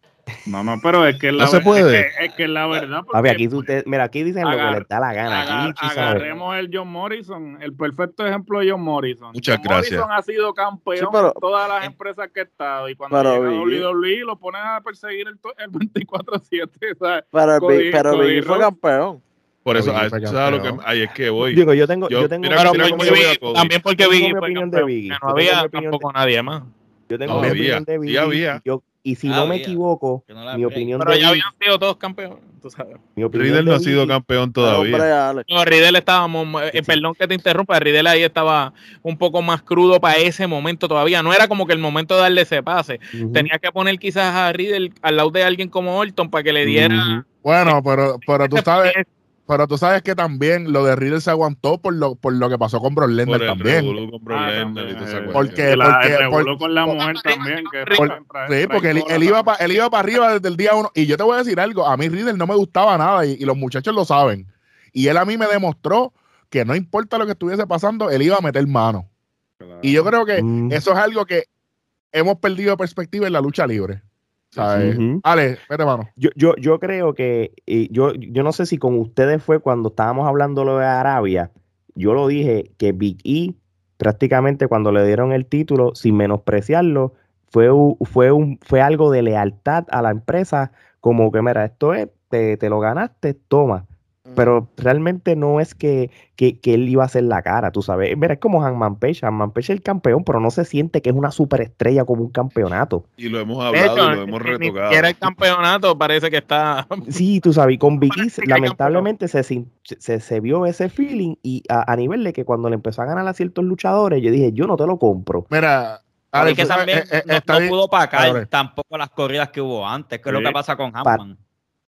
F: No, no, pero es que es la,
E: No se puede.
F: Es que, es que la verdad.
A: Papi,
F: porque
A: aquí tú te, mira, aquí dicen lo que
F: Agar-
A: les da la gana. Aquí
F: Aga-
A: Lichi sabe.
F: agarremos el John Morrison, el perfecto ejemplo de John Morrison.
E: Muchas
F: John
E: gracias.
F: Morrison ha sido campeón
D: Sí, pero-
F: en todas las empresas que ha estado y cuando
D: Pero
F: llega a WWE lo ponen a perseguir el, el 24-7. ¿sabes?
D: Pero, el
F: Cody-
D: Big- pero
F: Cody
D: Biggie fue campeón.
E: Por eso,
C: Biggie
E: ah, a lo que,
C: campeón.
E: ahí es que voy.
A: Digo, yo tengo, yo,
E: Yo-
A: tengo,
E: mira,
G: Pero
E: mira
G: porque
E: a
G: Biggie- también porque Biggie fue
A: opinión de
G: campeón,
A: Biggie.
G: no había tampoco nadie más.
A: yo tengo
E: No,
A: mi
E: había,
A: opinión de
E: sí
A: Biggie.
E: había.
A: Yo- y si no me equivoco,
B: no
A: mi opinión
G: Pero
A: de
G: ya habían sido todos campeones, tú sabes.
A: mi opinión
E: Riddle no ha sido campeón todavía.
G: No, Riddle estábamos, eh,
A: Sí, sí.
G: perdón que te interrumpa, Riddle ahí estaba un poco más crudo para ese momento todavía. No era como que el momento de darle ese pase. Tenía que poner quizás a Riddle al lado de alguien como Orton para que le diera.
C: Bueno, pero, pero tú sabes. Pero tú sabes que también lo de Riddle se aguantó por lo, por lo que pasó con
E: Por
C: Lesnar
E: el
C: también.
E: con
F: Ah,
E: y
F: eh,
C: Porque-
F: la-
C: porque- por-
F: con la
G: por-
F: mujer también. Que
G: por-
F: trae- trae-
C: Sí, porque él,
F: la-
C: iba pa- él iba para arriba desde el día uno. Y yo te voy a decir algo, a mí Riddle no me gustaba nada y, y los muchachos lo saben. Y él a mí me demostró que no importa lo que estuviese pasando, él iba a meter mano. Y yo creo que
A: Mm.
C: eso es algo que hemos perdido perspectiva en la lucha libre. Ale, vete mano.
A: Yo, yo, yo creo que, y yo, yo no sé si con ustedes fue cuando estábamos hablando lo de Arabia, yo lo dije que Big E prácticamente cuando le dieron el título, sin menospreciarlo, fue, u- fue, un, fue algo de lealtad a la empresa, como que mira, esto es, te, te lo ganaste, toma. Pero realmente no es que, que, que él iba a hacer la cara, tú sabes. Mira, es como Hanman Page. Hanman Page es el campeón, pero no se siente que es una superestrella como un campeonato.
E: Y lo hemos hablado
G: hecho,
E: y lo hemos retocado.
G: siquiera el campeonato parece que está.
A: Sí, tú sabes, y con Big E,
G: Parece que
A: lamentablemente se, sin- se, se vio ese feeling y a, a nivel de que cuando le empezó a ganar a ciertos luchadores, yo dije, yo no te lo compro.
C: Mira,
B: Pero
C: Ale,
B: es que
C: sabes,
B: también
C: eh, eh,
B: no,
C: está
B: no pudo pagar tampoco las corridas que hubo antes, que es lo que pasa con
A: Pa-
B: Hammond.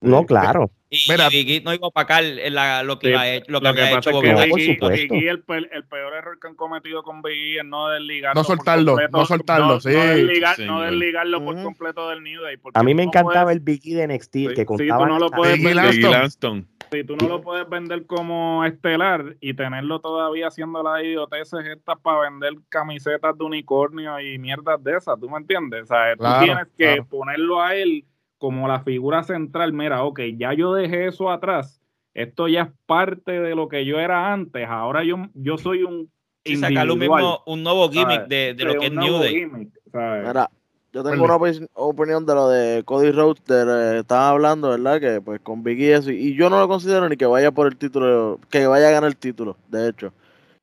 A: No, claro.
B: Y,
C: Mira.
B: y Big E no iba a pagar la- lo que,
F: Sí,
B: iba a- lo que
F: Lo que
B: había hecho
F: que
A: No,
B: Bobby
A: por
F: Biggie-
A: supuesto.
F: Biggie, el, el peor error que han cometido con Biggie es no desligarlo.
C: No soltarlo,
F: completo,
C: no soltarlo, sí.
F: No, desligar-
E: Sí,
F: no desligarlo por completo del New Day.
A: A mí me
F: no
A: encantaba
F: puedes-
A: el Big E de NXT, que
F: sí, tú
A: contaba.
F: no lo puedes
C: Biggie
F: vender-
E: Biggie
C: Langston.
E: Langston.
F: Si tú no lo puedes vender como estelar y tenerlo todavía haciendo las idioteces estas para vender camisetas de unicornio y mierdas de esas, ¿tú me entiendes? O sea,
C: Claro,
F: tú tienes que
C: claro.
F: ponerlo a él como la figura central. Mira, ok, ya yo dejé eso atrás. Esto ya es parte de lo que yo era antes. Ahora yo, yo soy un
B: Y sacarle un,
F: individual,
B: mismo, un nuevo gimmick
F: ¿sabes?
B: de, de
F: Sí,
B: lo que es New Day.
F: gimmick, ¿sabes?
D: Mira, yo tengo una opi- opinión de lo de Cody Rhodes, de lo que estaban hablando, ¿verdad? Que pues con Biggie y eso, y yo no lo considero ni que vaya por el título, que vaya a ganar el título, de hecho.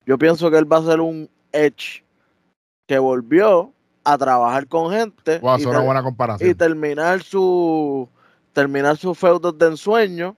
D: Yo pienso que él va a ser un Edge que volvió a trabajar con gente
C: Wow,
D: y,
C: una
D: terminar su terminar sus feudos de ensueño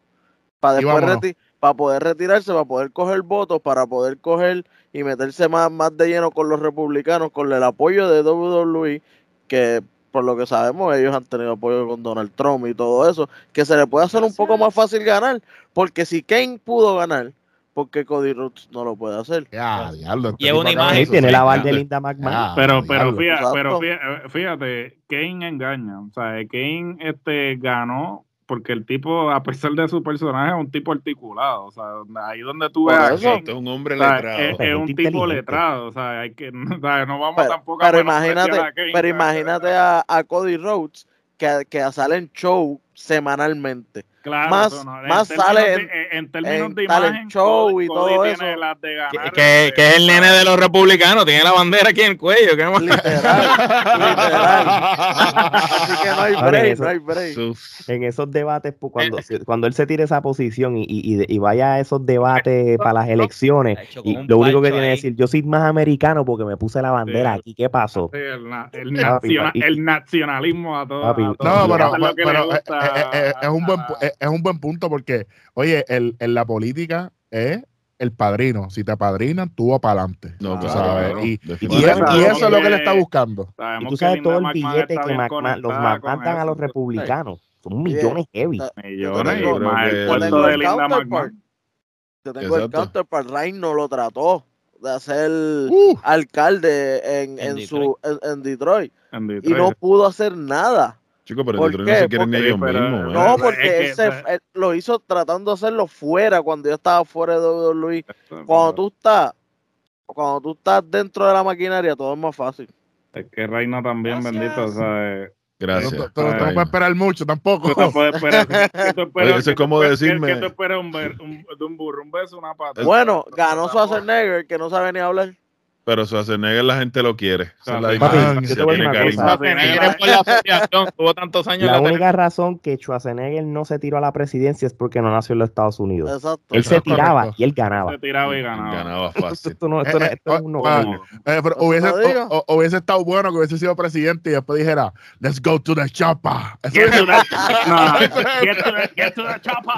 D: para después para poder retirarse, para poder coger votos, para poder coger y meterse más, más de lleno con los republicanos, con el apoyo de WWE, que por lo que sabemos ellos han tenido apoyo con Donald Trump y todo eso, que se le puede hacer un poco más fácil ganar, porque si Kane pudo ganar, porque Cody Rhodes no lo puede hacer.
C: Ya, diablo. este
B: Y es
C: tipo
B: una imagen-
A: Sí, tiene la banda de Linda McMahon.
C: Ah,
F: Pero, pero, fíjate, pero fíjate, fíjate, Kane engaña. O sea, Kane este, ganó porque el tipo, a pesar de su personaje, es un tipo articulado. O sea, ahí donde tú ves a
D: eso.
F: Kane,
E: es un hombre
F: o sea,
E: letrado.
F: es, un tipo letrado. O sea, hay que, o sea, no vamos
D: Pero,
F: tampoco a
D: pero imagínate,
F: a Kane,
D: pero imagínate a, a Cody Rhodes que, que sale en show semanalmente.
F: Claro,
D: más-
F: no. En
D: más
F: términos
D: sale
F: de-
D: en-
F: en, en términos
D: en
F: de imagen,
D: show
F: Cody-
D: y
F: Cody
D: todo
F: tiene
D: eso.
F: las de ganar,
G: Que, que- que es el nene de los republicanos, tiene la bandera aquí en el cuello. ¿qué más?
D: Literal, literal. Así que no hay break,
A: eso-
D: no hay break.
E: Uf.
A: En esos debates, pues, cuando, cuando él se tire esa posición y, vaya a esos debates para las elecciones, y lo único que tiene es decir, yo soy más americano porque me puse la bandera
F: Sí.
A: aquí, ¿qué pasó?
F: Sí, el, na- nacionalismo a todo.
A: Papi,
F: a todo.
C: No, pero,
F: es lo que le
C: pero, eh,
F: gusta
C: eh, eh, es, un buen, eh, es un buen punto porque, oye, el, en la política es el padrino. Si te apadrinan, tú vas para adelante.
E: No, claro,
C: sabes.
E: claro,
C: Y, y,
E: definitivamente.
C: es- y
F: Sabemos
C: eso es lo que le está buscando.
F: Sabemos
A: Y tú sabes todo el
F: McMahon
A: billete que los mandan a los republicanos. son millones heavy.
F: Millones y
D: tengo-
F: más el
E: yo
D: tengo
F: de
D: el
F: Linda
D: counterpart.
F: McMahon.
D: Yo tengo el counterpart. Ryan no lo trató de hacer
C: Uh,
D: alcalde en,
B: En
D: en, su, en, en Detroit.
F: en
D: Y no pudo hacer nada.
E: Chico, pero
D: ¿Por
E: no se quieren ni ellos
F: pero-
E: mismos.
F: no,
E: ¿eh?
D: No, porque
F: que-
D: él, se- él lo hizo tratando de hacerlo fuera cuando yo estaba fuera de WWE. Cuando tú estás, cuando tú estás dentro de la maquinaria, todo es más fácil.
F: Es que Reina también,
B: Gracias.
F: bendito, o sea, eh,
C: no,
E: Gracias.
C: no, no, no puedes esperar mucho tampoco.
F: no puedes esperar.
E: eso es como
F: ¿Qué-
E: decirme-
F: ¿Qué tú esperas un ver- un- de un burro? Un beso, una pata.
D: Bueno, ganó Schwarzenegger, que no sabe ni hablar.
E: Pero Schwarzenegger la gente lo quiere.
G: Tuvo tantos años
A: La única razón que Schwarzenegger no se tiró a la presidencia es porque no nació en los Estados Unidos.
D: Exacto.
A: Él se tiraba
C: correcto.
A: y él ganaba.
F: Se tiraba y ganaba.
E: Ganaba fácil.
A: Esto no, esto
C: eh,
A: es
C: Eh, pero hubiese,
D: te digo.
C: o- o- hubiese estado bueno que hubiese sido presidente y después dijera, let's go to the chopper. Eso
F: Get to the- no, get to the- get to the chopper.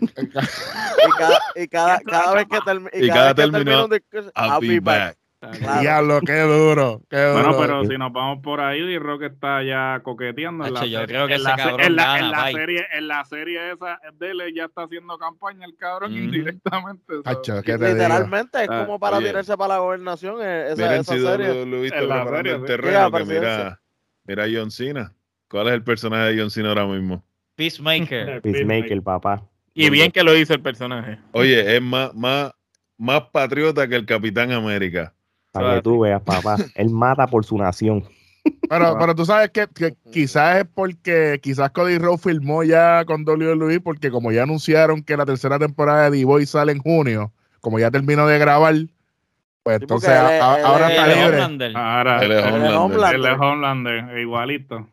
D: Y cada, y cada, cada vez que, termi-
E: Y cada
D: vez que
E: terminó,
D: termina un discurso,
E: I'll be back.
D: Claro.
C: Diablo, qué duro, qué duro.
F: Bueno, pero si nos vamos por ahí, D-Rock está ya coqueteando. En la,
B: Hacho, yo
F: serie-
B: creo que
F: en
B: ese
F: la se-
B: cabrón
F: en la,
B: gana,
F: en la
B: bye.
F: serie, en la serie esa de él ya está haciendo campaña el cabrón
B: Ujú.
F: indirectamente. so-
C: Hacho, ¿qué te digo?
D: Literalmente es
F: Ah,
D: como para
E: oye.
D: tirarse para la gobernación eh, esa, esa serie.
E: WWE está
F: En la
E: preparando
F: serie,
E: el
F: sí.
E: terreno. Que mira, mira John Cena. ¿Cuál es el personaje de John Cena ahora mismo?
B: Peacemaker.
A: Peacemaker, papá.
G: Y bien que lo hizo el personaje.
E: Oye, es más, más, más patriota que el Capitán América.
A: Para que tú veas, papá. Él mata por su nación.
C: Pero, pero tú sabes que, que quizás es porque quizás Cody Rhodes filmó ya con WWE porque como ya anunciaron que la tercera temporada de D-Boy sale en junio, como ya terminó de grabar, pues
D: Sí,
C: entonces
D: porque él es-
C: a-
D: él
C: ahora
D: es-
C: está libre.
B: Homelander.
F: Ahora,
E: Él es Homelander.
D: Homelander.
F: Homelander, igualito.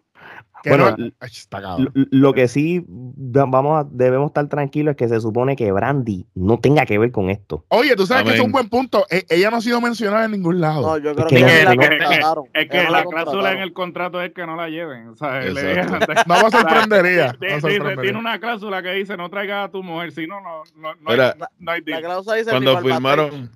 C: Que
A: Bueno,
C: no-.
A: Lo, lo que sí vamos a, debemos estar tranquilos es que se supone que Brandy no tenga que ver con esto.
C: Oye, tú sabes que es un buen punto. E- ella no ha sido mencionada en ningún lado.
D: No, yo creo
A: que
D: que,
A: no-
D: ella la
A: no-
D: contrataron.
F: Es que la
D: la
F: cláusula en el contrato es que no la lleven. O sea, es-
C: No me sorprendería.
F: Dice- tiene una cláusula que dice no traigas a tu mujer, si no, no, no,
E: Mira,
F: hay, no hay
D: La cláusula dice
E: Cuando firmaron,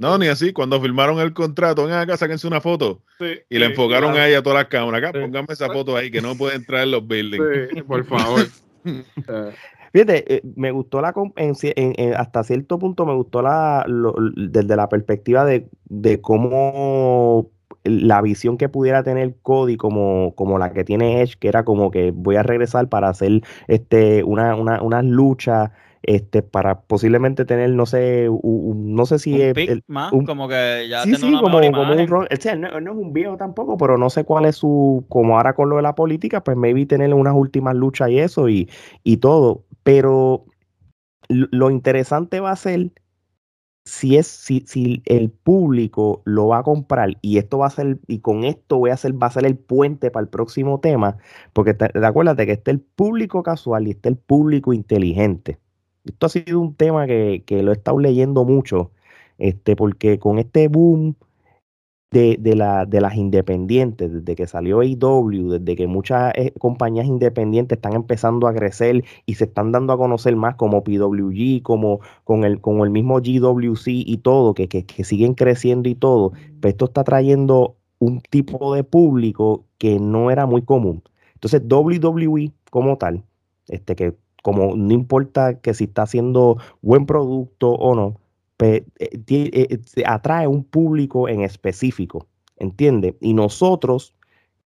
E: no, ni así, cuando firmaron el contrato, vengan acá, sáquense una foto.
F: Sí,
E: Y le
F: sí,
E: enfocaron
F: claro.
E: a ella a todas las cámaras. Acá,
F: Sí.
E: pónganme esa foto ahí, que no puede entrar en los buildings.
F: Sí, por favor. Eh,
A: Fíjate, eh, me gustó la en, en- en- hasta cierto punto me gustó la lo- desde la perspectiva de, de cómo la visión que pudiera tener Cody como, como la que tiene Edge, que era como que voy a regresar para hacer este una, una, unas luchas este, para posiblemente tener, no sé, u- u- no sé si
B: un
A: es-
B: pick
A: el-
B: más,
A: un-
B: como que ya
A: Sí, sí,
B: una
A: como, como un rol. O sea, no, no es un viejo tampoco, pero no sé cuál es su. Como ahora con lo de la política, pues maybe tener unas últimas luchas y eso y, y todo. Pero lo, interesante va a ser si es si, si el público lo va a comprar y esto va a ser y con esto voy a hacer va a ser el puente para el próximo tema porque te acuérdate que está el público casual y está el público inteligente esto ha sido un tema que, que lo he estado leyendo mucho este porque con este boom de, de, la, de las independientes, desde que salió AEW, desde que muchas eh, compañías independientes están empezando a crecer y se están dando a conocer más como PWG, como con el, con el mismo GWC y todo, que, que, que siguen creciendo y todo, pues esto está trayendo un tipo de público que no era muy común. Entonces WWE como tal, este que como no importa que si está haciendo buen producto o no, eh, eh, se atrae un público en específico, ¿entiendes? Y nosotros,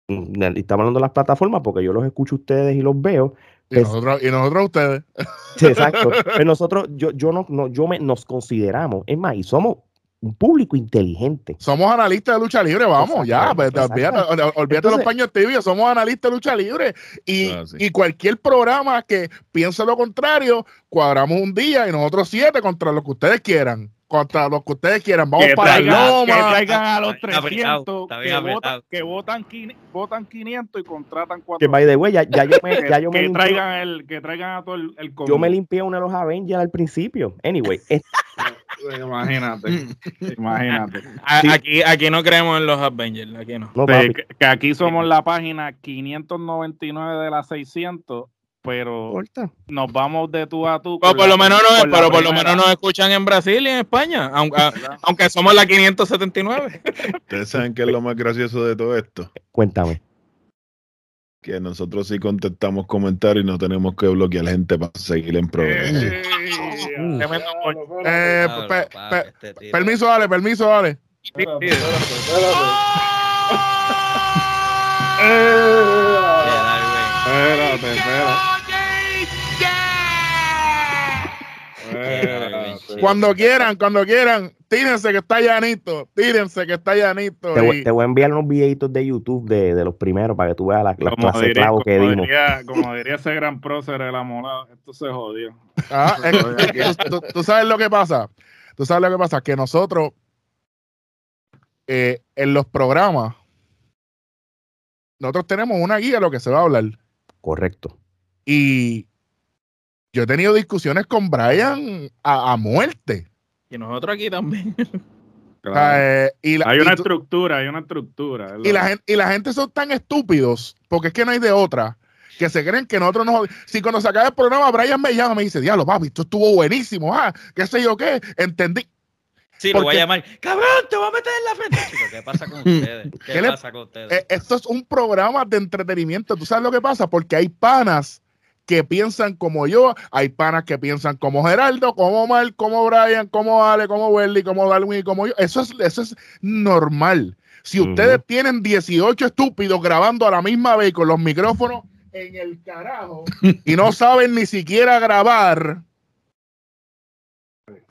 A: mm, estamos hablando de las plataformas porque yo los escucho a ustedes y los veo,
C: Y
A: pues-
C: nosotros, y nosotros ustedes.
A: sí, exacto, pero nosotros, yo, yo no, no- yo me, nos consideramos, es más, y somos un público inteligente.
C: Somos analistas de lucha libre, vamos, ya. Pues, te olvídate, olvídate
A: Entonces-
C: los paños tibios, somos analistas de lucha libre. Y,
E: Ah, sí.
C: y cualquier programa que piense lo contrario, cuadramos un día y nosotros siete contra lo que ustedes quieran. Contra lo que ustedes quieran. Vamos
F: que,
C: para
F: traigan,
C: la
F: que
C: loma.
F: traigan a los
B: Está bien apretado,
F: 300
B: está
F: que votan, que votan, quin- votan 500 y contratan
A: Que
F: 400.
A: by the way, ya, ya yo me,
F: Que,
A: ya yo me
F: que traigan el, que traigan a todo el, el
A: yo me limpié uno de los Avengers al principio. Anyway, es-
F: Imagínate, imagínate.
G: A-
A: Sí.
G: Aquí, aquí no creemos en los Avengers, aquí no.
A: no,
F: que, que aquí somos la página 599 de las 600, pero nos vamos de tú a tú.
G: Pero por
F: la
G: lo menos, no, pero por lo menos nos escuchan en Brasil y en España, aunque, aunque somos la 579.
E: Ustedes saben qué es lo más gracioso de todo esto.
A: Cuéntame.
E: que nosotros sí contestamos comentarios y no tenemos que bloquear gente para seguir en programa.
F: Eh,
G: Tremendo gol.
C: Eh,
F: Espérate, espérate.
C: Cuando quieran, cuando quieran, tírense que está llanito, tírense que está llanito.
A: Te, voy- te voy a enviar unos videitos de YouTube de, de los primeros para que tú veas la, la clase de
F: diría,
A: clavo que
F: como
A: dimos.
F: diría- como diría ese gran prócer, el amolado, esto se jodió.
C: Ah, es tú- tú sabes lo que pasa. Tú sabes lo que pasa, que nosotros eh, en los programas, nosotros tenemos una guía de lo que se va a hablar.
A: Correcto.
C: Y yo he tenido discusiones con Brian a, a muerte.
G: Y nosotros aquí también.
C: O sea, eh, y la,
F: Hay
C: y
F: una
C: tú-
F: estructura, hay una estructura. es
C: y la gente, y la gente son tan estúpidos, porque es que no hay de otra, que se creen que nosotros nos... Si cuando se acaba el programa, Brian me llama y me dice, diablo, papi, esto estuvo buenísimo, ah, qué sé yo qué, entendí.
B: Sí, lo voy
C: Porque-
B: a llamar. Cabrón, te voy a meter en la frente. Chico, ¿qué pasa con ustedes? ¿Qué,
C: ¿Qué le-
B: pasa con ustedes?
C: Eh, esto es un programa de entretenimiento. ¿Tú sabes lo que pasa? Porque hay panas que piensan como yo, hay panas que piensan como Geraldo, como Omar, como Brian, como Ale, como Welly, como Darwin y como yo. Eso es, eso es normal. Si ustedes tienen 18 estúpidos grabando a la misma vez con los micrófonos en el carajo y no saben ni siquiera grabar,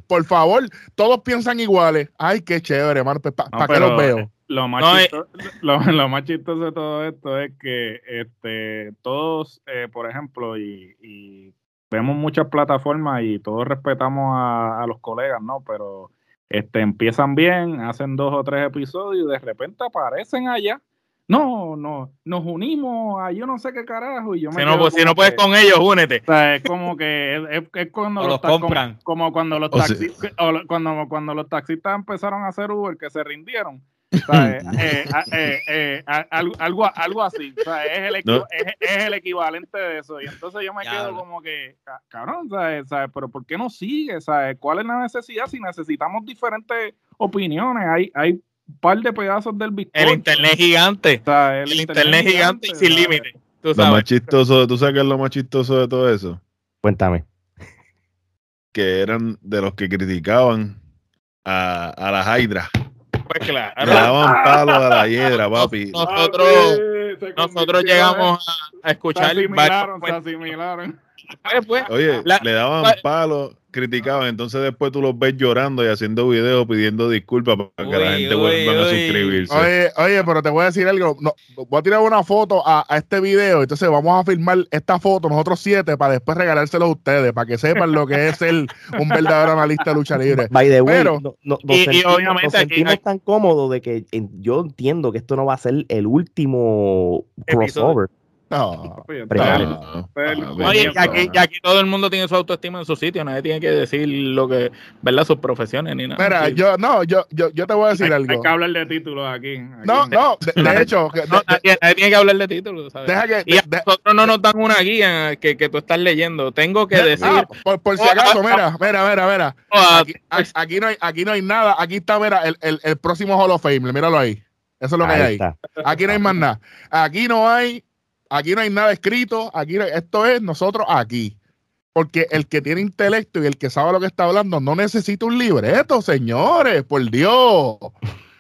C: por favor, todos piensan iguales. Ay, qué chévere, hermano. ¿Para
F: No,
C: qué
F: pero,
C: los veo?
F: eh, Lo más,
G: No, eh.
F: lo más chistoso de todo esto es que este, todos, eh, por ejemplo, y, y vemos muchas plataformas y todos respetamos a, a los colegas, ¿no? Pero este, empiezan bien, hacen dos o tres episodios y de repente aparecen allá. No, no, nos unimos a yo no sé qué carajo. Y yo me
G: Si no, pues, si no puedes
F: que-
G: con ellos, únete.
F: o sea, es como que es, es- es cuando
B: O
F: los
B: los
F: como-
B: compran.
F: Como, cuando los
E: O sea-
F: taxistas cuando, cuando los taxistas empezaron a hacer Uber que se rindieron. O sea, eh, eh, eh, eh, a- algo, algo, algo así. O sea, es el,
E: No.
F: es, es el equivalente de eso. Y entonces yo me quedo como que, ca- cabrón, ¿sabes? ¿sabes? Pero ¿por qué no sigue? ¿Sabes? ¿Cuál es la necesidad si necesitamos diferentes opiniones? Hay, hay un par de pedazos del bizcocho.
G: El internet gigante.
F: O sea,
G: El, internet gigante y sin límite. Tú
E: Lo más
G: sabes.
E: chistoso, ¿tú sabes qué es lo más chistoso de todo eso?
A: Cuéntame.
E: Que eran de los que criticaban a, a las hydras.
G: Pues
E: Le
G: claro.
E: daban palo a la hiedra, papi.
G: Nosotros,
F: se
G: nosotros llegamos a, a
F: Se
G: escuchar
F: asimilaron,
G: varios-
F: se asimilaron.
G: pues, pues,
E: Oye,
G: La-
E: le daban
G: la-
E: palo, criticaban, entonces después tú los ves llorando y haciendo videos pidiendo disculpas para que la gente
B: uy,
E: vuelva a suscribirse.
C: Oye, oye, pero te voy a decir algo. No, voy a tirar una foto a, a este video. Entonces vamos a filmar esta foto, nosotros siete, para después regalárselo a ustedes, para que sepan lo que es ser un verdadero analista de lucha libre.
A: By the way,
C: Pero-
A: no- no- nos
G: Y- y
A: sentimos,
G: obviamente
A: nos
G: aquí-
A: sentimos
G: aquí-
A: tan cómodos de que en- yo entiendo que esto no va a ser el último crossover.
C: No.
F: Oye,
A: Real.
E: No,
G: Oye,
E: no.
G: y aquí, y aquí todo el mundo tiene su autoestima en su sitio, nadie tiene que decir lo que, ¿verdad? Sus profesiones ni nada.
C: Mira,
G: Sí.
C: yo, no, yo, yo, yo te voy a decir
F: hay,
C: algo.
F: hay que hablar de títulos aquí. aquí.
C: No, no, de, de hecho, que-
G: No,
C: de-
G: nadie, nadie tiene que hablar de títulos, ¿sabes?
C: deja que.
G: Y a
C: de- de-
G: nosotros no nos dan una guía que, que tú estás leyendo. Tengo que decir.
C: ah, por, por si
G: Oh,
C: acaso,
G: ah,
C: mira, mira, mira, mira.
G: ah,
C: Aquí, a- aquí no hay, aquí no hay nada. Aquí está, mira, el, el, el próximo Hall of Fame. Míralo ahí. Eso es lo que hay
A: Ahí.
C: Aquí no hay más nada. Aquí no hay, aquí no hay nada escrito. Aquí esto es nosotros aquí. Porque el que tiene intelecto y el que sabe lo que está hablando no necesita un libreto, señores, por Dios.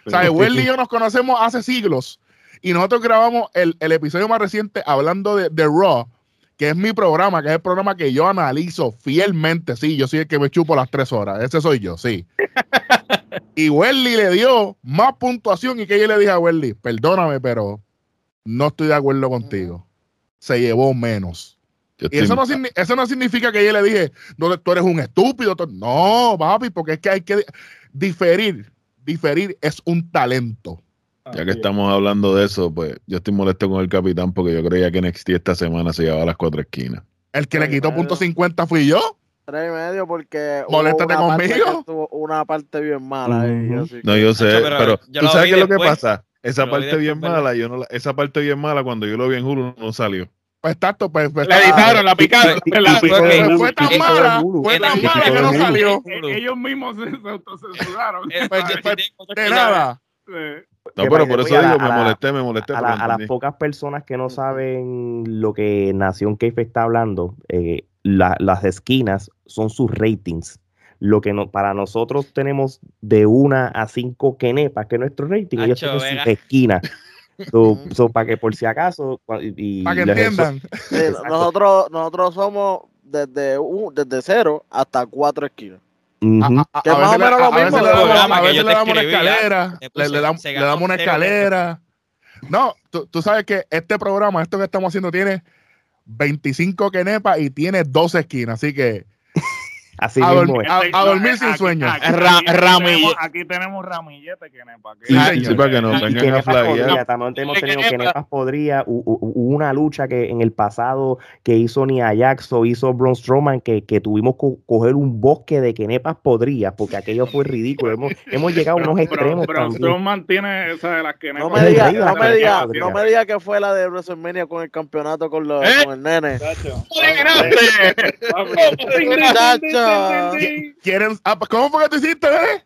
C: ¿Sabes? Welly y yo nos conocemos hace siglos y nosotros grabamos el, el episodio más reciente hablando de, de Raw, que es mi programa, que es el programa que yo analizo fielmente. Sí, yo soy el que me chupo las tres horas. Ese soy yo, sí. y Welly le dio más puntuación y que yo le dije a Welly, perdóname, pero no estoy de acuerdo contigo. Se llevó menos.
E: Yo
C: Y eso no, eso no significa que yo le dije, no, tú eres un estúpido. tú-". No, papi, porque es que hay que diferir. Diferir es un talento.
E: Ya que estamos hablando de eso, pues yo estoy molesto con el capitán porque yo creía que NXT esta semana se llevaba a las cuatro esquinas.
C: El que le quitó punto 50 fui yo.
D: Tres y medio porque
C: Moléstate conmigo.
D: una parte bien mala ahí, así
E: No,
D: que-
E: yo sé,
B: pero
E: tú sabes qué es lo que pasa. Esa parte bien mala, yo no la- esa parte bien mala cuando yo lo vi en Hulu no salió.
C: Pues exacto, pues, pues,
G: La editaron, la picaron.
A: Y- y-
G: la-
A: y- y-
C: pues,
A: de
C: fue, tan mala, fue tan mala que no salió.
F: Ellos mismos se, se autocensuraron.
B: Eh,
C: Pues, pues, De nada.
F: Eh,
E: No, pero por eso digo, me molesté, me molesté.
A: a,
E: pero
A: la- a las pocas personas que no saben lo que Nación Keife está hablando, eh, la- las esquinas son sus ratings. Lo que no, para nosotros tenemos de una a cinco kenepas, que es nuestro rating, ellos tienen sus esquinas. So, so, para que por si acaso, y,
C: Para que entiendan.
D: Sí, nosotros, nosotros somos desde, un, desde cero hasta cuatro esquinas.
C: A, a-
D: Que
C: a
D: más o menos lo mismo
C: le damos- le damos una escalera, le, damos, le una
B: veces.
C: escalera. No, tú, tú sabes que este programa, esto que estamos haciendo, tiene 25 kenepas y tiene 12 esquinas, así que
A: Así
C: a,
A: mismo es.
C: a- a dormir
F: aquí-
C: sin sueño.
F: Aquí,
G: Ra-
F: aquí
G: ramille-
F: tenemos, aquí tenemos ramillete que nepa. que-
C: Sí,
E: Sí,
C: señor.
E: sí, para que no
A: Kenepas podría, también hemos
G: Que
A: tenido
G: Kenepa-
A: Kenepas podría, hu- hu- hubo una lucha que en el pasado que hizo Nia Jax o hizo Braun Strowman que, que tuvimos que coger un bosque de Kenepas podría, porque aquello fue ridículo. Hemos, hemos llegado a unos extremos también.
F: Strowman tiene esa de las que
D: No me digas no me diga, no me diga que fue la de WrestleMania con el campeonato con los,
G: ¿Eh?
D: con el nene.
F: Chacho.
D: Chacho.
C: ¿Quieren, ah, ¿Cómo fue que tú hiciste, eh?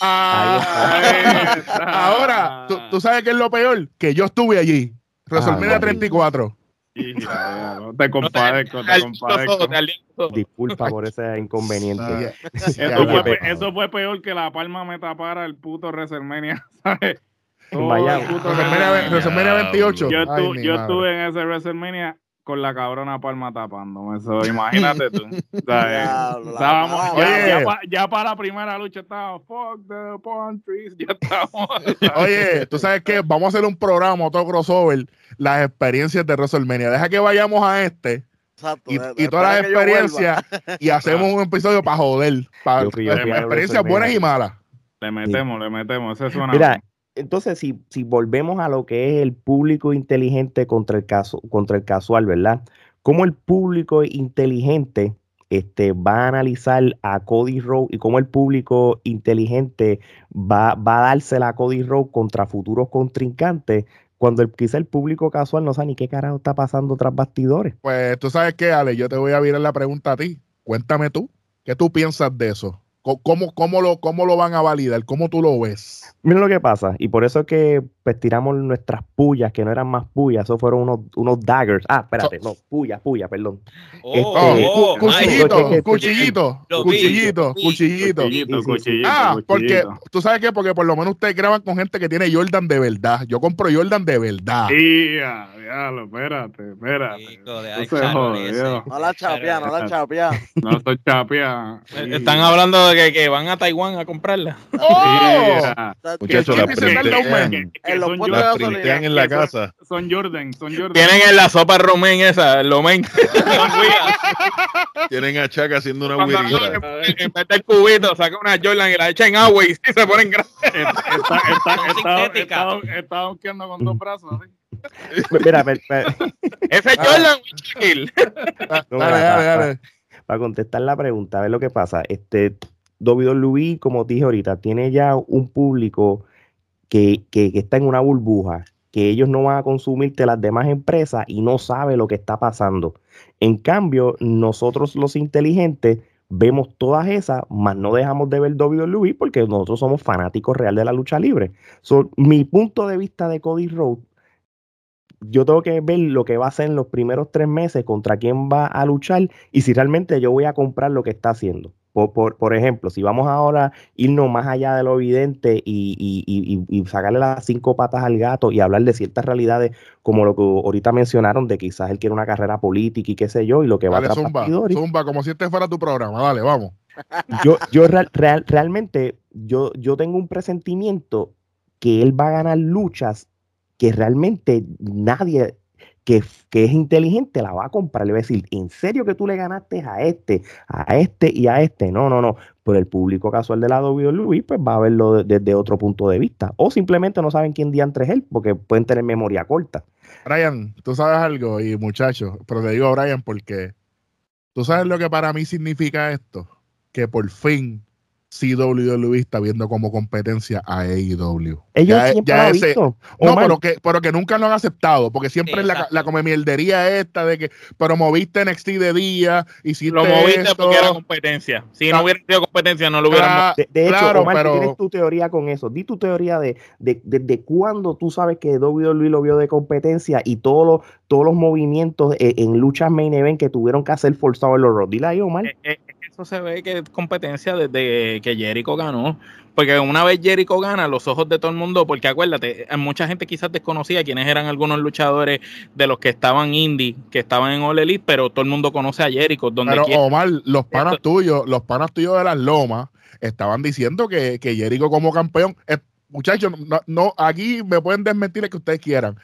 C: Ah,
F: está.
C: ahora, ¿tú, tú sabes qué es lo peor? Que yo estuve allí. WrestleMania
A: Ah,
C: 34.
F: Hija, no, Te compadezco, te compadezco.
A: Disculpa por ese inconveniente.
C: Ah,
F: Eso fue, eso peor que la palma me tapara el puto WrestleMania, ¿sabes?
C: WrestleMania,
F: WrestleMania.
C: WrestleMania 28.
F: Yo,
C: Ay,
F: estuve en ese WrestleMania con la cabrona palma tapándome. Eso, imagínate tú.
D: palma.
F: ya,
C: Oye.
F: ya, pa- ya para la primera lucha estábamos, fuck the palm trees, ya estábamos.
C: Oye, tú sabes que vamos a hacer un programa, otro crossover, las experiencias de WrestleMania. Deja que vayamos a este
D: Exacto,
C: y,
D: de-
C: y
D: de-
C: todas las experiencias y hacemos un episodio para joder. Para experiencias buenas y malas.
F: Le metemos, le metemos. Ese suena.
A: Mira, entonces si, si volvemos a lo que es el público inteligente contra el caso, contra el casual, ¿verdad? Cómo el público inteligente este, va a analizar a Cody Rhodes y cómo el público inteligente va, va a dársela a Cody Rhodes contra futuros contrincantes, cuando el, quizá el público casual no sabe ni qué carajo está pasando tras bastidores.
C: Pues tú sabes qué, Ale, yo te voy a virar la pregunta a ti. Cuéntame tú, ¿qué tú piensas de eso? ¿Cómo, cómo, lo, ¿Cómo lo van a validar? ¿Cómo tú lo ves?
A: Miren lo que pasa, y por eso es que pues, tiramos nuestras pullas, que no eran más pullas, esos fueron unos, unos daggers. Ah, espérate, no, pullas, pullas, perdón.
B: Oh,
A: Este,
B: oh,
C: cu-
B: nice.
C: cuchillito,
A: que-
C: cuchillito, cuchillito, cuchillito.
F: Cuchillito,
C: Ah, porque tú sabes qué, porque por lo menos ustedes graban con gente que tiene Jordan de verdad. Yo compro Jordan de verdad.
F: Ya, diablo, espérate, espérate.
B: Chico, de.
D: No la chapea, no la chapea.
F: No estoy chapia.
G: Están hablando de que, que van a Taiwán a comprarla.
C: ¡Oh!
E: Muchachos, la printean,
D: En los
F: son,
D: puestos de
E: la printean en la casa.
F: son Jordan, son Jordan.
G: Tienen en la sopa romen esa, el lomen.
E: Tienen a Chuck haciendo una huirita.
G: en vez del cubito, saca una Jordan y la echa en agua y se ponen grandes.
F: Está, está, está, está, está, con dos brazos. así.
A: Mira, per- per-
G: Ese es Jordan Shaquille.
A: No,
C: Dale,
A: mira,
C: dale,
A: pa-
C: dale.
A: para contestar la pregunta, a ver lo que pasa. Este, WWE, como dije ahorita, tiene ya un público que, que- que está en una burbuja, que ellos no van a consumirte las demás empresas y no sabe lo que está pasando. En cambio, nosotros los inteligentes vemos todas esas, más no dejamos de ver WWE porque nosotros somos fanáticos real de la lucha libre. So, mi punto de vista de Cody Rhodes yo tengo que ver lo que va a hacer en los primeros tres meses, contra quién va a luchar y si realmente yo voy a comprar lo que está haciendo. Por, por, por ejemplo, si vamos ahora a irnos más allá de lo evidente y, y- y- y- sacarle las cinco patas al gato y hablar de ciertas realidades, como lo que ahorita mencionaron, de quizás él quiere una carrera política y qué sé yo, y lo que va a
C: zumba, zumba, como si este fuera tu programa. Dale, vamos.
A: yo, yo real- real- realmente, yo, yo tengo un presentimiento que él va a ganar luchas que realmente nadie que, que es inteligente la va a comprar. Le va a decir, ¿en serio que tú le ganaste a este, a este y a este? No, no, no. Pero el público casual de la WWE pues va a verlo de- desde otro punto de vista. O simplemente no saben quién diantre es él, porque pueden tener memoria corta.
C: Brian, tú sabes algo, y muchachos, pero te digo Brian porque tú sabes lo que para mí significa esto, que por fin si WWE está viendo como competencia a AEW.
A: Ellos
C: Ya-
A: siempre
C: ya
A: lo han
C: ese-
A: visto.
C: No,
A: Omar,
C: pero que, pero que nunca lo han aceptado, porque siempre es la,
B: Exacto.
C: la come mierdería esta de que, pero moviste NXT de día, hiciste
G: Lo moviste
C: esto.
G: porque era competencia. Si no hubiera sido competencia, no lo hubiéramos.
A: De, de hecho,
C: claro,
A: Omar,
C: pero-
A: tienes tu teoría con eso. Di tu teoría de, de, de, de cuándo tú sabes que WWE lo vio de competencia y todos los, todos los movimientos eh, en luchas main event que tuvieron que hacer forzados en los rods. Dile ahí, Omar.
G: Eh, eh, Eso se ve que es competencia desde que Jericho ganó. Porque una vez Jericho gana, los ojos de todo el mundo, porque acuérdate, mucha gente quizás desconocía quiénes eran algunos luchadores de los que estaban indie, que estaban en All Elite, pero todo el mundo conoce a Jericho. Donde
C: Pero
G: quiera.
C: Omar, los panas
G: Esto-
C: tuyos, los panas tuyos de las lomas, estaban diciendo que, que Jericho como campeón, eh, muchachos, no, no, aquí me pueden desmentir el que ustedes quieran.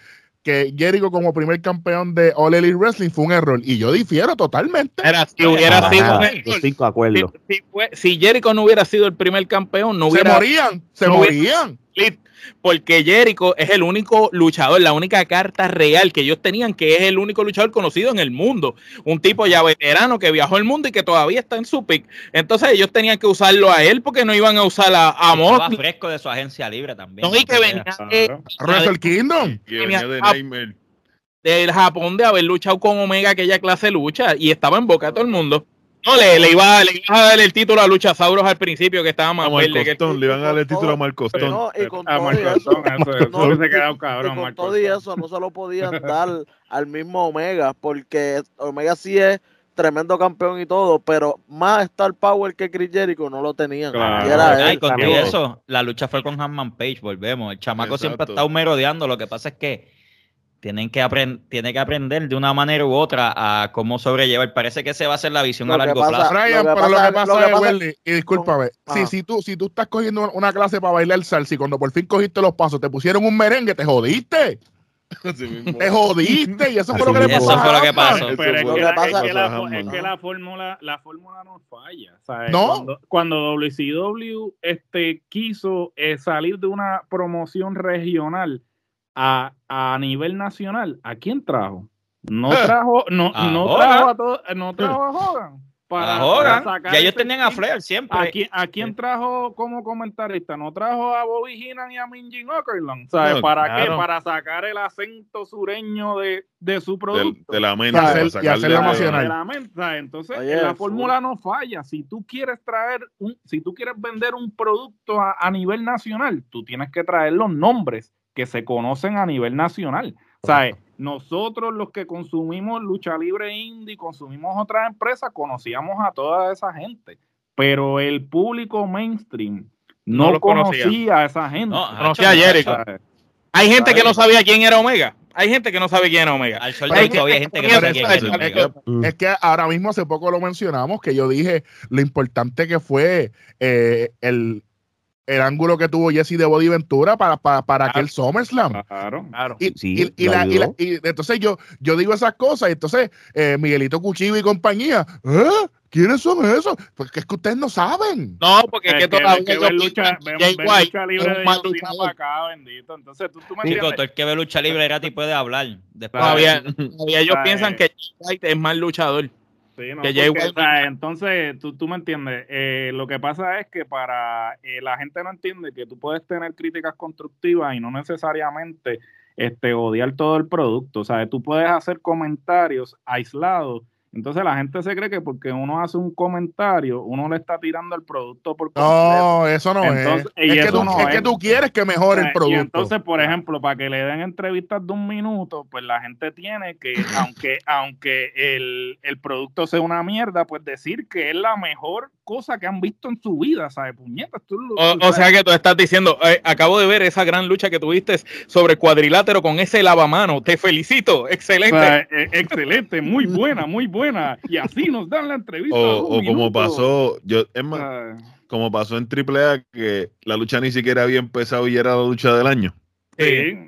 C: Que Jericho como primer campeón de All Elite Wrestling fue un error. Y yo difiero totalmente.
G: Era, si hubiera sido
A: nada,
G: un
A: yo
G: error,
A: estoy de acuerdo.
G: si, si fue- si Jericho no hubiera sido el primer campeón, no
C: se
G: hubiera
C: morían, se
G: no hubiera-
C: morían.
G: Elite, porque Jericho es el único luchador, la única carta real que ellos tenían, que es el único luchador conocido en el mundo. Un tipo ya veterano que viajó el mundo y que todavía está en su pick. Entonces ellos tenían que usarlo a él porque no iban a usar a, a
B: Estaba fresco de su agencia libre también.
G: No, y que venía de-.
C: Wrestle Kingdom.
E: Que venía de Nightmare.
G: del Japón de haber luchado con Omega aquella clase de lucha y estaba en boca de todo el mundo. No, le, le, iba, le iba a dar el título a Luchasauros al principio que estaba más
E: A Marco
G: verde que
E: Stone, le iban a dar el título a Marco Stone.
D: No, y con
F: A
D: todo y
F: Marco
D: eso,
F: Stone, eso, eso
D: no, y con
F: Marco
D: todo y eso no se lo podían dar al mismo Omega, porque Omega sí es tremendo campeón y todo, pero más Star Power que Chris Jericho no lo tenían.
F: Claro.
D: Y era
B: Ay,
D: él.
B: con todo eso, la lucha fue con Hanman Page, volvemos. El chamaco siempre
E: Exacto.
B: está merodeando. Lo que pasa es que tienen que aprender, tiene que aprender de una manera u otra a cómo sobrellevar. Parece que ese va a ser la visión
D: Lo
B: a largo
D: pasa-
B: plazo.
C: Brian,
D: Lo que
C: pero
D: pasa-
C: lo que
D: lo
C: pasa
D: que
C: es,
D: pasa-
C: Welly, y discúlpame, si,
D: Ajá.
C: si, tú, si tú estás cogiendo una clase para bailar salsa y cuando por fin cogiste los pasos te pusieron un merengue, te jodiste. Te jodiste y eso fue lo que le
A: Eso
C: pasó. a
B: fue lo que pasó.
F: Pero es
E: Eso
F: que, la, es que la, es que la fórmula la fórmula no falla. ¿sabes?
C: No.
F: Cuando, cuando WCW este, quiso eh, salir de una promoción regional a, a nivel nacional, ¿a quién trajo? No
C: Eh.
F: trajo, no,
B: A
F: no
B: Hogan.
F: trajo a todo, no trajo a Hogan. Para,
B: A Hogan.
F: para sacar
B: Ya ellos
F: ese
B: tenían a. Flair siempre.
F: ¿A quién, a quién trajo como comentarista? ¿No trajo a Bobby Heenan y a Minjin Okerlund? ¿Sabes?
E: No,
F: ¿Para qué? Para sacar el acento sureño de, de su producto.
E: de la mente.
C: Y hacer- y la
E: de-
C: nacional.
F: De la mente, ¿sabes? Entonces,
D: Oye,
F: la fórmula no falla. Si tú quieres traer un, si tú quieres vender un producto a, a nivel nacional, tú tienes que traer los nombres que se conocen a nivel nacional. ¿Sabes? Nosotros los que consumimos lucha libre indie, consumimos otras empresas, conocíamos a toda esa gente. Pero el público mainstream
G: No conocía.
F: conocía a esa gente.
B: No,
G: Conocía a Jericho.
F: ¿sabes?
G: Hay gente que no sabía quién era Omega. Hay gente que no sabe quién era Omega.
B: Al sol de
G: que-
B: gente que
G: pero
B: no sabe
G: eso
B: quién
G: es
B: Omega.
G: que-.
C: Es que ahora mismo hace poco lo mencionamos, que yo dije lo importante que fue eh, el, el ángulo que tuvo Jesse de Body Ventura para, para, para aquel SummerSlam.
F: Claro.
G: Claro.
C: Y,
A: Sí,
C: y- y
A: lo
C: la- y la-
A: ayudó.
C: y entonces yo, yo digo esas cosas y entonces eh, Miguelito Cuchillo y compañía, ¿eh? ¿quiénes son esos? Porque es que ustedes no saben.
G: No, porque es
F: Es
G: que
F: que,
G: todavía
F: es que ver lucha, ver-
G: es
F: libre
G: un
F: de para acá, bendito. Entonces, tú, tú me
B: Chico, todo el que ve lucha libre gratis puede hablar. Después
G: Todavía, todavía ellos piensan que Jay White es mal luchador.
F: Sí, no,
G: que Jay
F: porque,
G: White-
F: o sea, entonces, tú, tú me entiendes. Eh, lo que pasa es que para eh, la gente no entiende que tú puedes tener críticas constructivas y no necesariamente este, odiar todo el producto. O sea, tú puedes hacer comentarios aislados. Entonces la gente se cree que porque uno hace un comentario, uno le está tirando el producto por completo.
C: No, eso no
F: Entonces,
C: es. Es, que tú,
F: no
C: es que
F: es.
C: tú quieres que mejore el
F: Eh,
C: producto.
F: Y entonces, por ejemplo, para que le den entrevistas de un minuto, pues la gente tiene que, aunque, aunque el, el producto sea una mierda, pues decir que es la mejor cosa que han visto en su vida, ¿sabes? Puñetas, tú
G: O,
F: tú
G: o sea que tú estás diciendo, eh, acabo de ver esa gran lucha que tuviste sobre cuadrilátero con ese lavamano. Te felicito,
F: O
G: excelente.
F: sea, eh, excelente, muy buena, muy buena. Y así nos dan la entrevista.
E: O, como pasó, yo, es más,
F: sea,
E: como pasó en AAA, que la lucha ni siquiera había empezado y era la lucha del año.
F: sí.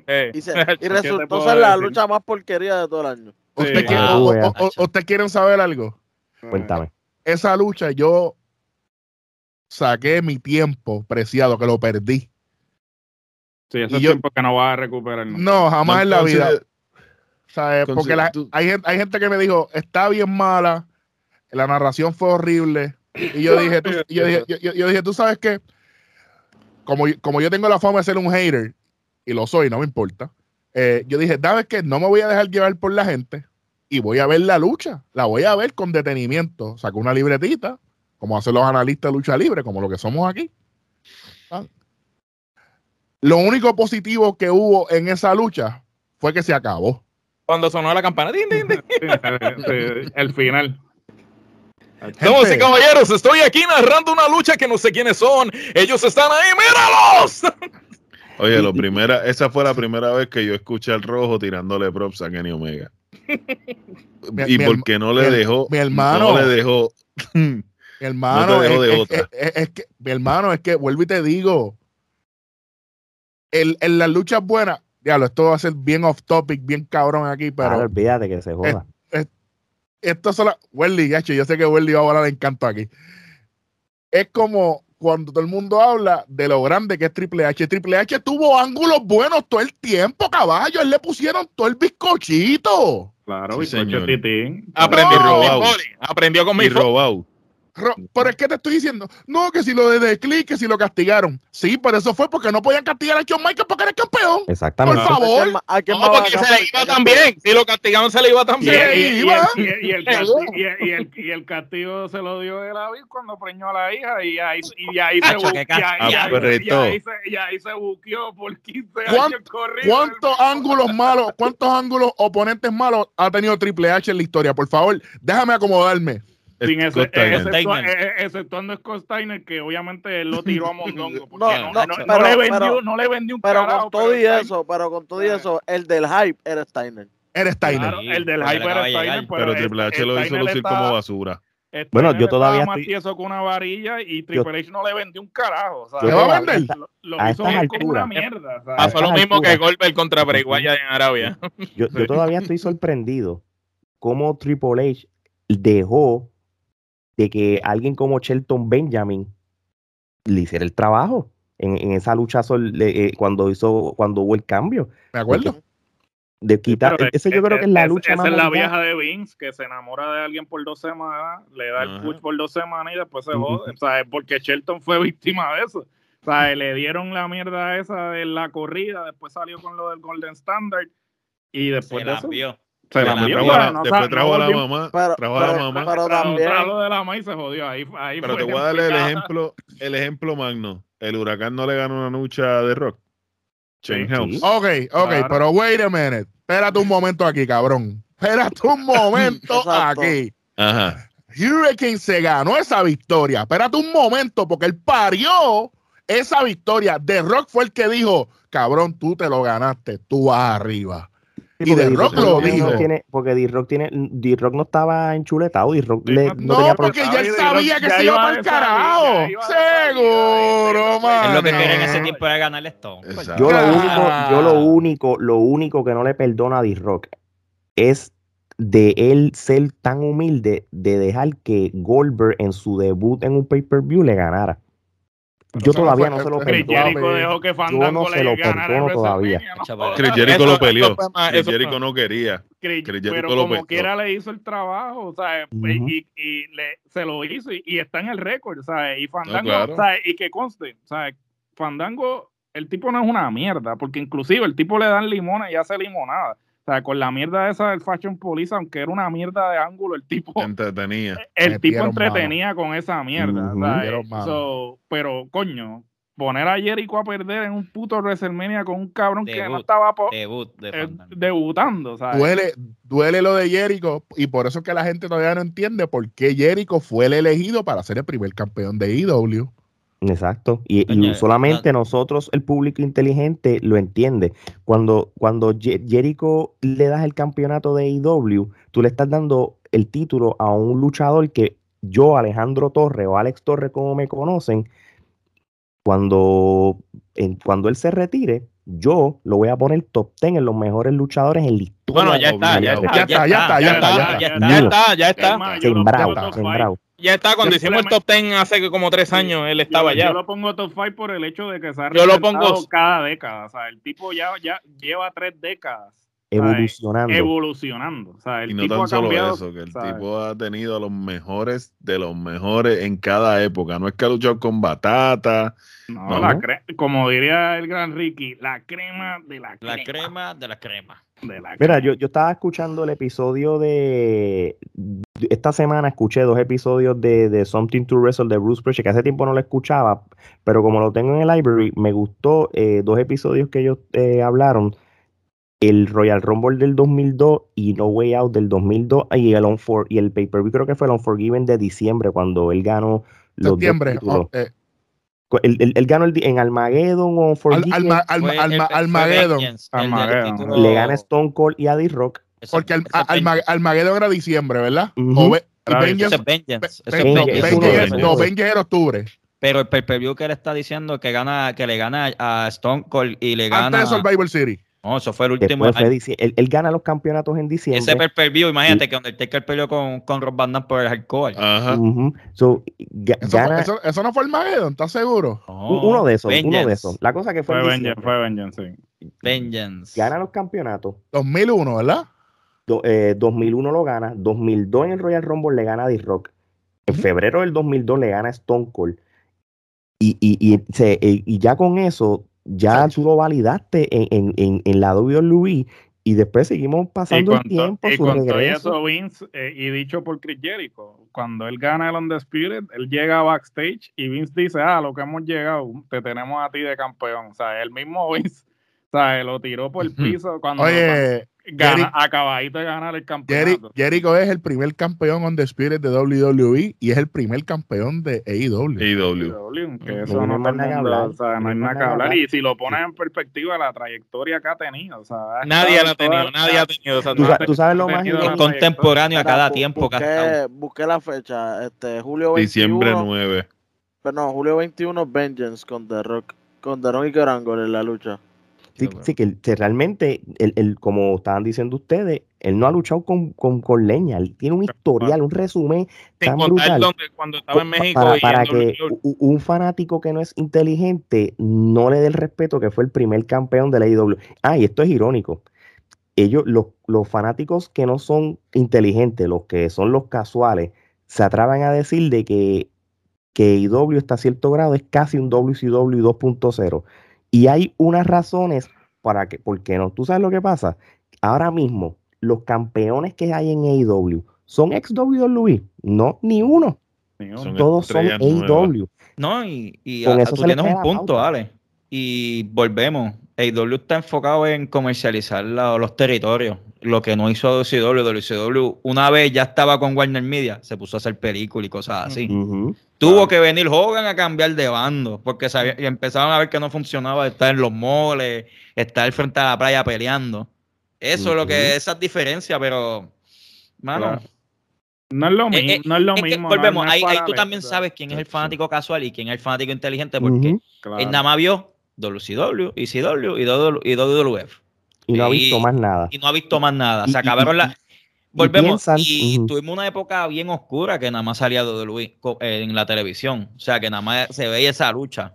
G: Eh,
D: Y, se- y
F: te
D: resultó ser la
F: decir?
D: lucha más porquería de todo el año.
C: ¿Usted
F: Sí.
C: quiere-
A: Ah,
C: o- o-
A: wea.
C: o- ¿Usted quieren saber algo?
A: Cuéntame.
C: Esa lucha yo saqué mi tiempo preciado, que lo perdí.
F: Sí, eso
C: Y
F: es
C: yo-
F: tiempo que no vas a recuperar.
C: No, jamás en la vida. Porque la- hay, hay gente que me dijo, está bien mala, la narración fue horrible, Y yo dije, tú, yo dije, yo, yo- yo dije, tú sabes qué, como, como yo tengo la fama de ser un hater, y lo soy, no me importa, eh, yo dije, ¿sabes qué? No me voy a dejar llevar por la gente y voy a ver la lucha, la voy a ver con detenimiento. Saco una libretita, como hacen los analistas de lucha libre, como lo que somos aquí. Ah. Lo único positivo que hubo en esa lucha fue que se acabó.
G: Cuando sonó la campana. din, din, din.
F: Sí, El final.
G: Damas y caballeros, estoy aquí narrando una lucha que no sé quiénes son. Ellos están ahí, míralos.
E: Oye, lo primera, esa fue la primera vez que yo escuché al rojo tirándole props a Kenny Omega.
C: Mi-
E: y
C: mi
E: porque no le
C: mi-
E: dejó,
C: mi hermano.
E: no le dejó.
C: Mi hermano,
E: No te dejo
C: es,
E: de
C: es-
E: otra.
C: es- es que, mi hermano, es que vuelvo y te digo, el, en las luchas buenas, diablo, esto va a ser bien off topic, bien cabrón aquí, pero
A: Claro, olvídate que se joda.
C: esto solo, Welly, gacho, yo sé que Welly va a volar encanto aquí. Es como cuando todo el mundo habla de lo grande que es Triple H. Triple H tuvo ángulos buenos todo el tiempo, caballo. Él le pusieron todo el bizcochito.
F: Claro,
E: Sí,
F: bizcocho titín.
G: Aprendió
C: No.
G: con mi Foley, Aprendió con mi
E: robado.
C: Ro- Pero es que te estoy diciendo, no, que si lo de The Click, que si lo castigaron. Sí, pero eso fue porque no podían castigar a Shawn Michaels porque era campeón.
A: Exactamente.
C: Por favor.
D: ¿A quién ma- ¿A quién
G: No, porque se le iba también. Si lo castigaban, se le iba
F: Y,
G: también.
F: Y- el castigo, el, el se lo dio el David cuando preñó a la hija y ahí, y ahí se buqueó por 15
C: ¿Cuán-
F: años corridos.
C: ¿Cuántos ángulos malos, cuántos ángulos oponentes malos ha tenido Triple H en la historia? Por favor, déjame acomodarme.
F: Sin ese, eh, exceptuando a Scott Steiner, que obviamente él lo tiró a Mondongo. porque
D: No,
F: no,
D: no,
F: no- no
D: pero-
F: le vendió,
D: pero-
F: no le vendió un
D: Pero
F: carajo,
D: con todo y
F: Steiner-
D: eso, pero con todo y
F: Ah.
D: eso, el del hype era Steiner.
C: Eres Steiner.
F: Claro, el del hype era Steiner,
B: llegar.
E: Pero Triple H lo hizo lucir como basura.
F: Steiner
A: Bueno, yo todavía
F: más
A: estoy-
F: tieso con una varilla y Triple H no le vendió un carajo. o sea,
C: ¿Te va a
F: lo-
C: vender?
F: Lo, lo
A: A
F: hizo como una mierda.
G: Pasó lo mismo que. Goldberg contra Bray Wyatt en Arabia.
A: Yo, yo todavía estoy sorprendido cómo Triple H dejó de que alguien como Shelton Benjamin le hiciera el trabajo en, en esa lucha sol- eh, cuando hizo cuando hubo el cambio
C: ¿Me acuerdo?
A: de quitar ese yo creo que es la lucha
F: Esa es la vieja de Vince que se enamora de alguien por dos semanas, le da el push por dos semanas y después se jode. O sea, es porque Shelton fue víctima de eso. O sea, le dieron la mierda esa de la corrida, después salió con lo del Golden Standard y después
B: Se
F: de
B: la
F: eso
B: vio.
F: Se la
B: Después.
E: Trajo a la- después trajo a mamá.
D: Pero-
E: trajo a la
D: pero-
E: mamá.
D: pero también-
F: trajo lo de la maíz se jodió. Ahí, ahí
E: Pero
F: fue
E: te voy a darle el ejemplo, el ejemplo magno. El huracán no le ganó una lucha de rock. Helms.
A: Sí.
C: Ok, ok,
F: Claro.
C: pero wait a minute. Espérate un momento aquí, cabrón. Espérate un momento aquí.
E: Ajá.
C: Hurricane se ganó esa victoria. Espérate un momento, porque él parió esa victoria. The Rock fue el que dijo, cabrón, tú te lo ganaste, tú vas arriba.
A: Sí,
C: Y
A: D-Rock
C: Rock lo dijo.
A: tiene- porque D-Rock tiene D-Rock no estaba enchuletado D-Rock
F: no-
A: tenía
C: porque ya él sabía que se iba
F: iba
C: para el
F: de
C: carajo.
F: de
C: Seguro,
F: Es
B: Es lo que quería en ese tiempo era ganarle esto.
A: Yo lo único yo lo único lo único que no le perdona a D-Rock es de él ser tan humilde de dejar que Goldberg en su debut en un pay-per-view le ganara. Yo todavía no se lo perdono.
F: Jericho dejó que Fandango
A: no se lo perdono todavía.
E: Chris Jericho lo peleó. Chris Jericho no quería.
F: Chris-
E: Chris Jericho
F: pero
E: lo
F: como quiera le hizo el trabajo, o sea, pues, y, y le, se lo hizo y, está en el récord, o sea, y Fandango, sea, y que conste, o sea, Fandango, el tipo no es una mierda, porque inclusive el tipo le dan limones y hace limonada, o sea, con la mierda esa del Fashion Police, aunque era una mierda de ángulo, el tipo,
E: Entretenía.
F: el tipo entretenía con esa mierda,
C: mano.
F: so, pero coño, poner a Jericho a perder en un puto WrestleMania con un cabrón que no estaba
B: Debut de
F: eh, debutando, ¿sabes?
C: Duele, duele lo de Jericho y por eso es que la gente todavía no entiende por qué Jericho fue el elegido para ser el primer campeón de IW.
A: Exacto. Y, solamente nosotros, el público inteligente, lo entiende. Cuando, cuando Jericho le das el campeonato de IW, tú le estás dando el título a un luchador que yo, Alejandro Torre o Alex Torre, como me conocen, cuando, en- cuando él se retire, yo lo voy a poner top 10 en los mejores luchadores en la historia.
G: Bueno, ya está, ya está,
C: Ya está, ya está, ya está, ya está.
G: Ya está, ya
F: Es
G: está. Ya está, cuando hicimos el top 10 hace como tres años, él estaba
F: yo,
G: ya.
F: Yo lo pongo top 5 por el hecho de que se ha
G: Yo lo pongo-
F: cada década. O sea, el tipo ya, ya lleva tres décadas
A: evolucionando.
F: Evolucionando. O sea, el
E: Y no
F: tipo
E: tan
F: ha
E: solo
F: cambiado,
E: eso, que el
F: ¿sabes?
E: tipo ha tenido a los mejores de los mejores en cada época. No es que ha luchado con Batata.
F: No,
E: No.
F: la cre- como diría el gran Ricky, la crema de la crema.
B: La crema de la crema.
A: Mira, yo, yo estaba escuchando el episodio de, Esta semana escuché dos episodios de, de Something to Wrestle de Bruce Prichard, que hace tiempo no lo escuchaba, pero como lo tengo en el library, me gustó eh, dos episodios que ellos eh, hablaron. El Royal Rumble del 2002 y No Way Out del 2002 y el, Unfor- y el pay-per-view creo que fue el Unforgiven de diciembre cuando él ganó los dos
C: Septiembre.
A: títulos.
C: oh, eh,
A: Él, él- él ganó el en Armageddon o
C: al-
A: Unforgiven,
C: alma- alma-
B: el-
C: Armageddon.
B: El
F: Armageddon.
A: le gana Stone Cold y a D-Rock.
B: Ese-
C: Porque al-
B: es
C: Alma-. Armageddon era diciembre, ¿verdad? O Ve- y Vengeance-
B: Vengeance.
A: Vengeance,
C: no,
B: Vengeance.
C: no, era octubre.
B: Pero el pay-per-view que él está diciendo que gana, que le gana a Stone Cold y le gana.
C: Antes de Survivor City.
B: No, eso fue el último.
A: Después fue él, él gana los campeonatos en diciembre.
B: ese pay-per-view, imagínate que Undertaker peleó con, con Rob Van por el hardcore.
E: Ajá.
A: So,
C: Eso,
A: gana
C: eso, eso no fue el Armageddon, ¿estás seguro?
B: No,
A: un- uno de esos, uno de esos. La cosa que fue,
F: Fue
A: en
F: Vengeance, fue Vengeance, sí.
B: Vengeance.
A: gana los campeonatos.
C: 2001, ¿verdad?
A: Do- eh, 2001 lo gana, 2002 en el Royal Rumble le gana a D-Rock. En febrero del 2002 le gana a Stone Cold. Y, y, y, se- eh, y ya con eso, ya tú lo validaste en, en, en, en la WWE y después seguimos pasando el tiempo,
F: y
A: regreso.
F: eso, Vince, eh, y dicho por Chris Jericho, cuando él gana el Undisputed, él llega backstage y Vince dice, ah, lo que hemos llegado, te tenemos a ti de campeón. O sea, el mismo Vince, o sea, lo tiró por el piso cuando
C: Oye,
F: gana,
C: Jericho-
F: acabadito de ganar el campeonato.
C: Jericho es el primer campeón on the Spirit de WWE y es el primer campeón de E AEW.
E: AEW.
F: Que
A: No
F: eso
A: hay
F: no,
A: hablar.
F: o sea, no hay
A: hay
F: nada que hablar. Y si lo pones en perspectiva, la trayectoria que ha tenido, o sea, ha
G: Nadie la ha tenido, nadie ha tenido esa
A: Tú, sa- tú sabes lo más
B: contemporáneo a cada
D: bu-
B: tiempo que ha estado.
D: busqué, busqué la fecha, este, julio 21.
E: Diciembre 9.
D: Pero no, julio 21 Vengeance con The Rock. Con The Rock y Kerangol en la lucha.
A: Sí, sí, que, realmente, él, él, como estaban diciendo ustedes, él no ha luchado con, con, con leña. Él tiene un historial, un resumen
G: Sin
A: tan brutal.
G: donde, cuando estaba en México
A: para, que un fanático que no es inteligente no le dé el respeto que fue el primer campeón de la IW. Ah, y esto es irónico. Ellos, los, los fanáticos que no son inteligentes, los que son los casuales, se atreven a decir de que, que IW hasta cierto grado es casi un WCW 2.0. Y hay unas razones para que, ¿por qué no? ¿Tú sabes lo que pasa? Ahora mismo, los campeones que hay en AEW son ex WWE, no, ni uno.
F: Sí,
E: Son
A: Todos son. AEW.
B: No, y, y
A: Con
B: a-
A: eso
B: tú
A: se le
B: tienes un punto,
A: pauta.
B: Ale. Y volvemos. AEW está enfocado en comercializar la- los territorios. Lo que no hizo WCW. WCW una vez ya estaba con Warner Media, se puso a hacer películas y cosas así. Tuvo que venir Hogan a cambiar de bando, porque sabía- y empezaron a ver que no funcionaba estar en los moles, estar frente a la playa peleando. Eso es lo que esas diferencias, pero mano,
F: Claro. No es lo
B: Eh,
F: mismo,
B: eh,
F: no es lo
B: es
F: mismo.
B: volvemos,
F: no es
B: ahí, ahí tú también sabes quién es el fanático casual y quién es el fanático inteligente, porque
A: Ujú.
F: claro.
B: él nada más vio WCW, ECW y WWF.
A: Y no ha visto más nada.
B: Y no ha visto más nada. Se acabaron las. Volvemos. y tuvimos una época bien oscura que nada más salía WWE co- eh, en la televisión. O sea, que nada más se veía esa lucha.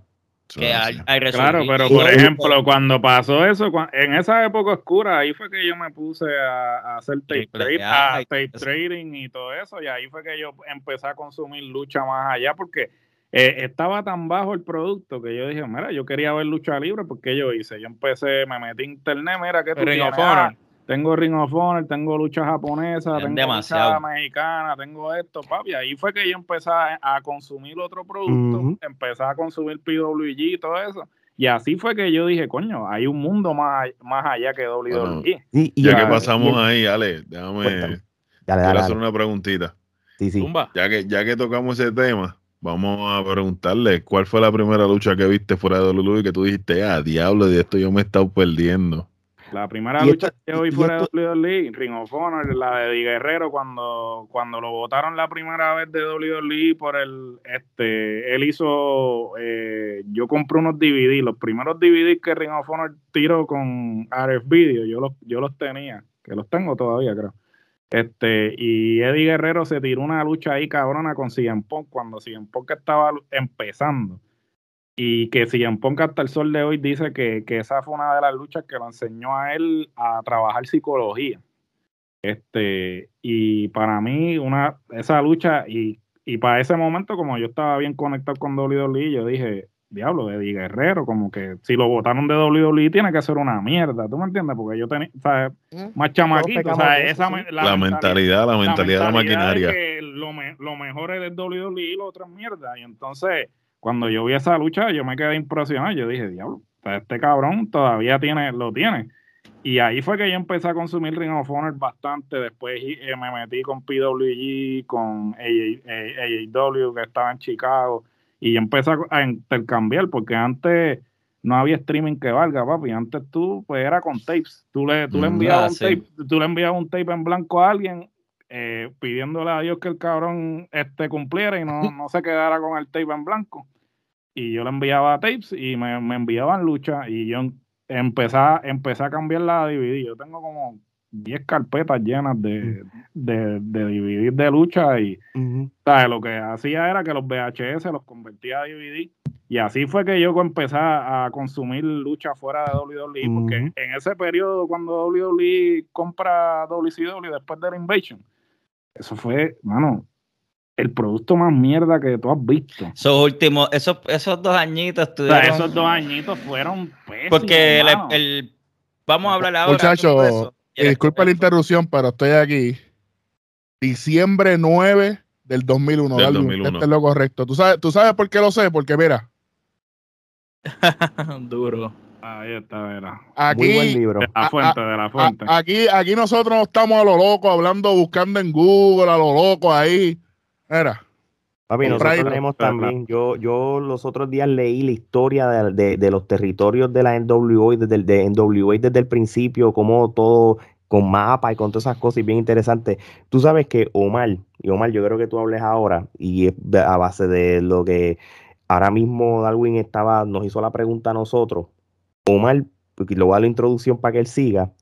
B: Que hay, hay
F: Claro, pero por ejemplo, cuando pasó eso, en esa época oscura, ahí fue que yo me puse a, a hacer tape, trade-
B: A
F: tape trading y todo eso, y ahí fue que yo empecé a consumir lucha más allá, porque eh, estaba tan bajo el producto que yo dije, mira, yo quería ver lucha libre, porque yo hice, yo empecé, me metí en internet, mira que tú
G: Ring of
F: tienes? Ah. Tengo Ring of Honor, tengo lucha japonesa, tengo
B: demasiado.
F: lucha mexicana, tengo esto, papi. Ahí fue que yo empecé a, a consumir otro producto,
A: Ujú.
F: empecé a consumir PWG y todo eso. Y así fue que yo dije, coño, hay un mundo más, más allá que WWE.
A: Sí, y
E: Ya que pasamos
A: y
E: ahí, Ale, déjame.
A: Dale,
E: Quiero
A: dale,
E: hacer
A: dale.
E: una preguntita.
A: Sí, sí.
G: Zumba.
E: Ya que, ya que tocamos ese tema, vamos a preguntarle cuál fue la primera lucha que viste fuera de WWE que tú dijiste, ah, diablo, de esto yo me he estado perdiendo.
F: La primera lucha que yo vi fuera
A: esto-
F: de WWE, Ring of Honor, la de Di Guerrero, cuando, cuando lo votaron la primera vez de WWE por el, este, él hizo, eh, yo compré unos DVD, los primeros DVD que Ring of Honor tiró con RF Video, yo los, yo los tenía, que los tengo todavía creo. Este, y Eddie Guerrero se tiró una lucha ahí cabrona con CM Punk cuando CM Punk estaba empezando. Y que si en Punk hasta el sol de hoy dice que, que esa fue una de las luchas que lo enseñó a él a trabajar psicología. Este, y para mí, una, esa lucha, y, y para ese momento, como yo estaba bien conectado con WWE, yo dije, diablo, Eddie Guerrero, como que si lo votaron de WWE tiene que ser una mierda, ¿tú me entiendes? Porque yo tenía, ¿sabes? Más chamaquito, o sea, esa,
E: sí. la, mentalidad, la mentalidad de la maquinaria.
F: que lo, me, lo mejor es WWE y lo otro es mierda. Y entonces, cuando yo vi esa lucha, yo me quedé impresionado. Yo dije, diablo, este cabrón todavía tiene, lo tiene. Y ahí fue que yo empecé a consumir Ring of Honor bastante. Después eh, me metí con PWG, con AAW, que estaba en Chicago. Y empecé a intercambiar, porque antes no había streaming que valga, papi. Antes tú, pues era con tapes. Tú le, tú le
B: Mm,
F: enviabas
B: ah,
F: un
B: sí.
F: tape, tú le enviabas un tape en blanco a alguien, eh, pidiéndole a Dios que el cabrón este cumpliera y no, no se quedara con el tape en blanco. Y yo le enviaba tapes y me, me enviaban lucha y yo empecé, a- empecé a cambiar la DVD. Yo tengo como 10 carpetas llenas de, de, de DVD de lucha y. ¿sabes? lo que hacía era que los VHS los convertía a DVD y así fue que yo empecé a consumir lucha fuera de WWE porque
A: Ujú.
F: en ese periodo cuando WWE compra WCW después de la Invasion eso fue, mano, el producto más mierda que tú has visto.
B: Esos últimos, esos, esos dos añitos
F: O sea,
B: estuvieron.
F: esos dos añitos fueron pésimos.
B: porque el, vamos a hablar ahora.
C: Muchacho,
B: de eso. Y
C: Eh, disculpa la interrupción, pero estoy aquí. Diciembre 9 del 2001.
E: Del
C: Darwin,
E: 2001.
C: Este es lo correcto. ¿Tú sabes, ¿Tú sabes por qué lo sé? Porque mira,
G: Duro.
F: Ahí está, era.
A: Muy buen
C: aquí,
A: libro.
F: De la
C: a-
F: fuente, de la
C: a-
F: fuente.
C: aquí, aquí nosotros no estamos a lo loco hablando, buscando en Google, a lo loco ahí. Mira,
A: Papi, nosotros tenemos también, yo, yo los otros días leí la historia de, de- de los territorios de la NWA desde el, de NWA desde el principio, como todo con mapa y con todas esas cosas y bien interesante. Tú sabes que Omar, y Omar, yo creo que tú hables ahora, y es a base de lo que ahora mismo Darwin estaba, nos hizo la pregunta a nosotros. Omar, lo voy a dar la introducción para que él siga.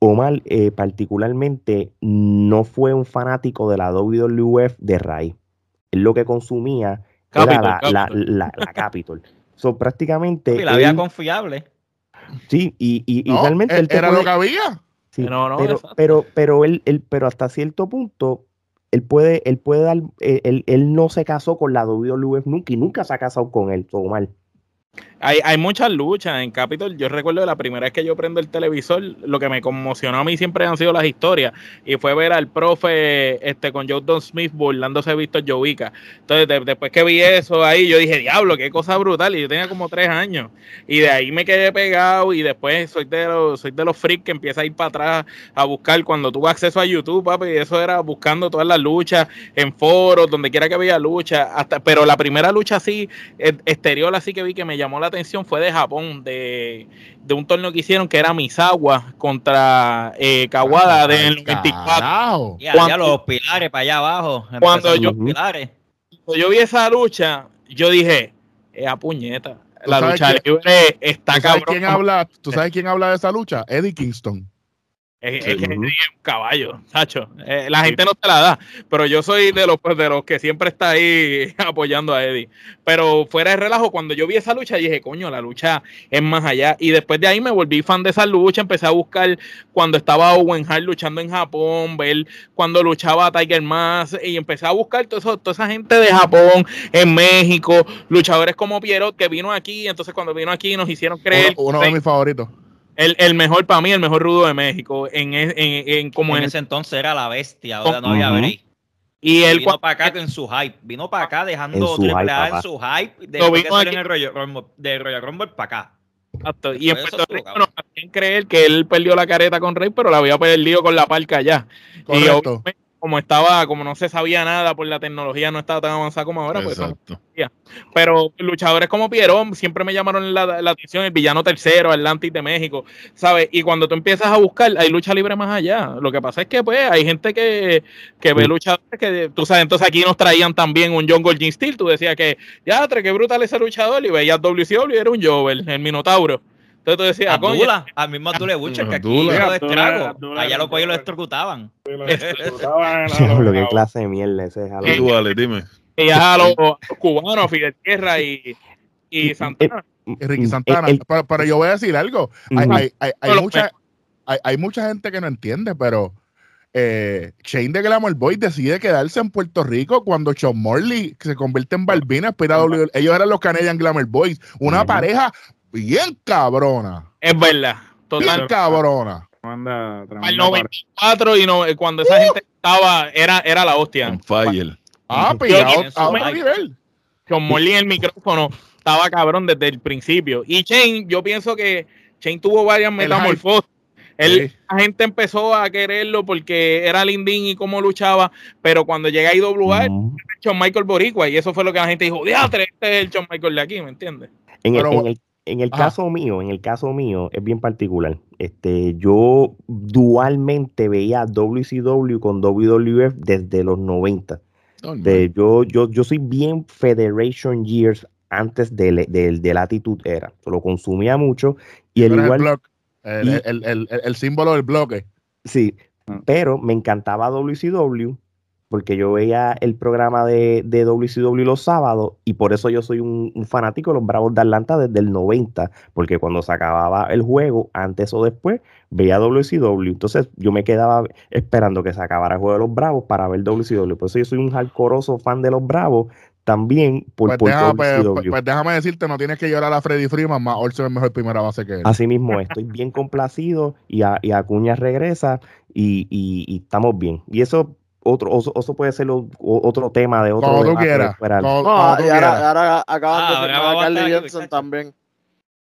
A: Omar, eh, particularmente, no fue un fanático de la WWF de raíz. Él lo que consumía
G: Capitol,
A: era la, la,
G: Capitol.
A: la- la Capitol. So, prácticamente.
B: Y la
A: él-
B: confiable.
A: sí, y, y, y
C: no,
A: realmente
C: e-
A: él
C: era
A: puede-
C: lo que había.
A: sí,
G: No, no,
A: pero, pero, pero él, él, pero hasta cierto punto, él puede, él puede dar, él, él- él no se casó con la WWF nunca y nunca se ha casado con él, Omar.
G: Hay, hay muchas luchas en Capitol. Yo recuerdo la primera vez que yo prendo el televisor, lo que me conmocionó a mí siempre han sido las historias. Y fue ver al profe este, con Jordan Smith burlándose Víctor Jovica. Entonces, de- después que vi eso ahí, yo dije, diablo, qué cosa brutal. Y yo tenía como tres años. Y de ahí me quedé pegado. Y después soy de los, soy de los freaks que empieza a ir para atrás a buscar. Cuando tuve acceso a YouTube, papi, eso era buscando todas las luchas en foros, donde quiera que había lucha. Hasta, pero la primera lucha así, e- exterior así que vi que me llamó la atención fue de Japón, de, de un torneo que hicieron que era Misawa contra eh, Kawada del 94.
C: Carajo.
B: Y
G: Cuando-
B: los pilares para allá abajo.
G: Cuando
A: yo-
B: los pilares.
G: Cuando yo vi esa lucha, yo dije, es a puñeta. La lucha libre está
C: ¿Tú sabes
G: cabrón.
C: quién habla? ¿Tú sabes quién habla de esa lucha? Eddie Kingston.
G: Es,
E: Sí.
G: es que
A: Ujú.
G: es un caballo, Sacho. Eh, la gente no te la da, pero yo soy de los, pues, de los que siempre está ahí apoyando a Eddie. Pero fuera de relajo, cuando yo vi esa lucha, dije, coño, la lucha es más allá. Y después de ahí me volví fan de esa lucha, empecé a buscar cuando estaba Owen Hart luchando en Japón, ver cuando luchaba Tiger Mask, y empecé a buscar todo eso, toda esa gente de Japón, en México, luchadores como Pierrot, que vino aquí, entonces cuando vino aquí nos hicieron creer
C: Uno, uno de mis favoritos.
G: El, el mejor para mí, el mejor rudo de México, en, en, en- como
B: en
G: en,
B: ese entonces era la bestia, ahora no había break.
G: y él
B: vino para acá en su hype, vino para acá dejando Triple
A: hype,
B: A en su hype, de
G: Lo
B: que
G: vino
B: salió
G: aquí-
B: en el Royal Rumble, de Royal Rumble para acá.
G: Exacto, Y en Puerto Rico
B: cabrón.
G: nos hacían creer que él perdió la careta con Rey, pero la había perdido con la parca allá. Y
C: Correcto.
G: obviamente, como estaba, como no se sabía nada por la tecnología, no estaba tan avanzada como ahora, pues
E: Exacto.
G: Pero luchadores como Pierón siempre me llamaron la, la atención, el villano tercero, Atlantis de México, ¿sabes? Y cuando tú empiezas a buscar, hay lucha libre más allá. Lo que pasa es que, pues, hay gente que, que ve luchadores que, tú sabes, entonces aquí nos traían también un John Golden Steel. Tú decías que, ya, qué brutal ese luchador, y veías WCW y era un Jover, el Minotauro. Entonces tú decías, "Ah, coño,
B: al mismo Abdullah Butcher, que aquí lo destrago. Allá lo cogí y lo electrocutaban.
A: Diablo, qué clase de mierda ese es. lo-
E: Y tú, dime.
G: veías a los, los cubanos, Fidel Tierra y, y Santana.
C: y Ricky Santana.
A: el- el-
C: pero, pero yo voy a decir algo. Hay, hay, hay, mucha, hay, hay mucha gente que no entiende, pero eh, Shane de Glamour Boy decide quedarse en Puerto Rico cuando Sean Morley se convierte en Balbina. Ellos eran los Canadian Glamour Boys. Una pareja bien cabrona.
G: Es verdad.
C: Bien
G: Total.
C: cabrona.
F: Manda,
G: Al
F: tremenda
G: 94 y no, cuando esa gente estaba, era, era la hostia.
E: On fire.
C: Ah,
B: su
C: a otro nivel.
G: Con Morley en el micrófono estaba cabrón desde el principio. Y Shane, yo pienso que Shane tuvo varias metamorfosis. Él,
C: Sí.
G: La gente empezó a quererlo porque era lindín y cómo luchaba, pero cuando llega a IWA,
A: Ujú.
G: Shawn Michael Boricua, y eso fue lo que la gente dijo, diatre, este es el Shawn Michael de aquí, ¿me entiendes?
A: En el, en el- en el
C: Ajá.
A: caso mío, en el caso mío, es bien particular. Este, yo dualmente veía WCW con WWF desde los 90.
E: Normal.
A: De- yo, yo, yo soy bien Federation Years antes del del de la Attitude Era. Lo consumía mucho y el igual,
C: block, el,
A: y-
C: el- el- el- el símbolo del bloque.
A: sí,
F: Ah.
A: pero me encantaba WCW porque yo veía el programa de, de WCW los sábados y por eso yo soy un, un fanático de los Bravos de Atlanta desde el 90, porque cuando se acababa el juego, antes o después, veía WCW. Entonces yo me quedaba esperando que se acabara el juego de los Bravos para ver WCW. Por eso yo soy un hardcoreoso fan de los Bravos también por,
C: Pues,
A: por
C: deja- pues-
A: WCW.
C: pues déjame decirte, no tienes que llorar a Freddy Freeman, más Olsen es mejor primera base que él.
A: Así mismo, estoy bien complacido y, a, y Acuña regresa y, y- y estamos bien. Y eso otro eso, eso puede ser otro tema de otro
C: Como tú quieras. Como-
D: No,
C: como tú
D: y ahora,
C: quieras.
D: ahora acaban
B: Ah,
D: de firmar
B: a
D: a Carly Jensen también.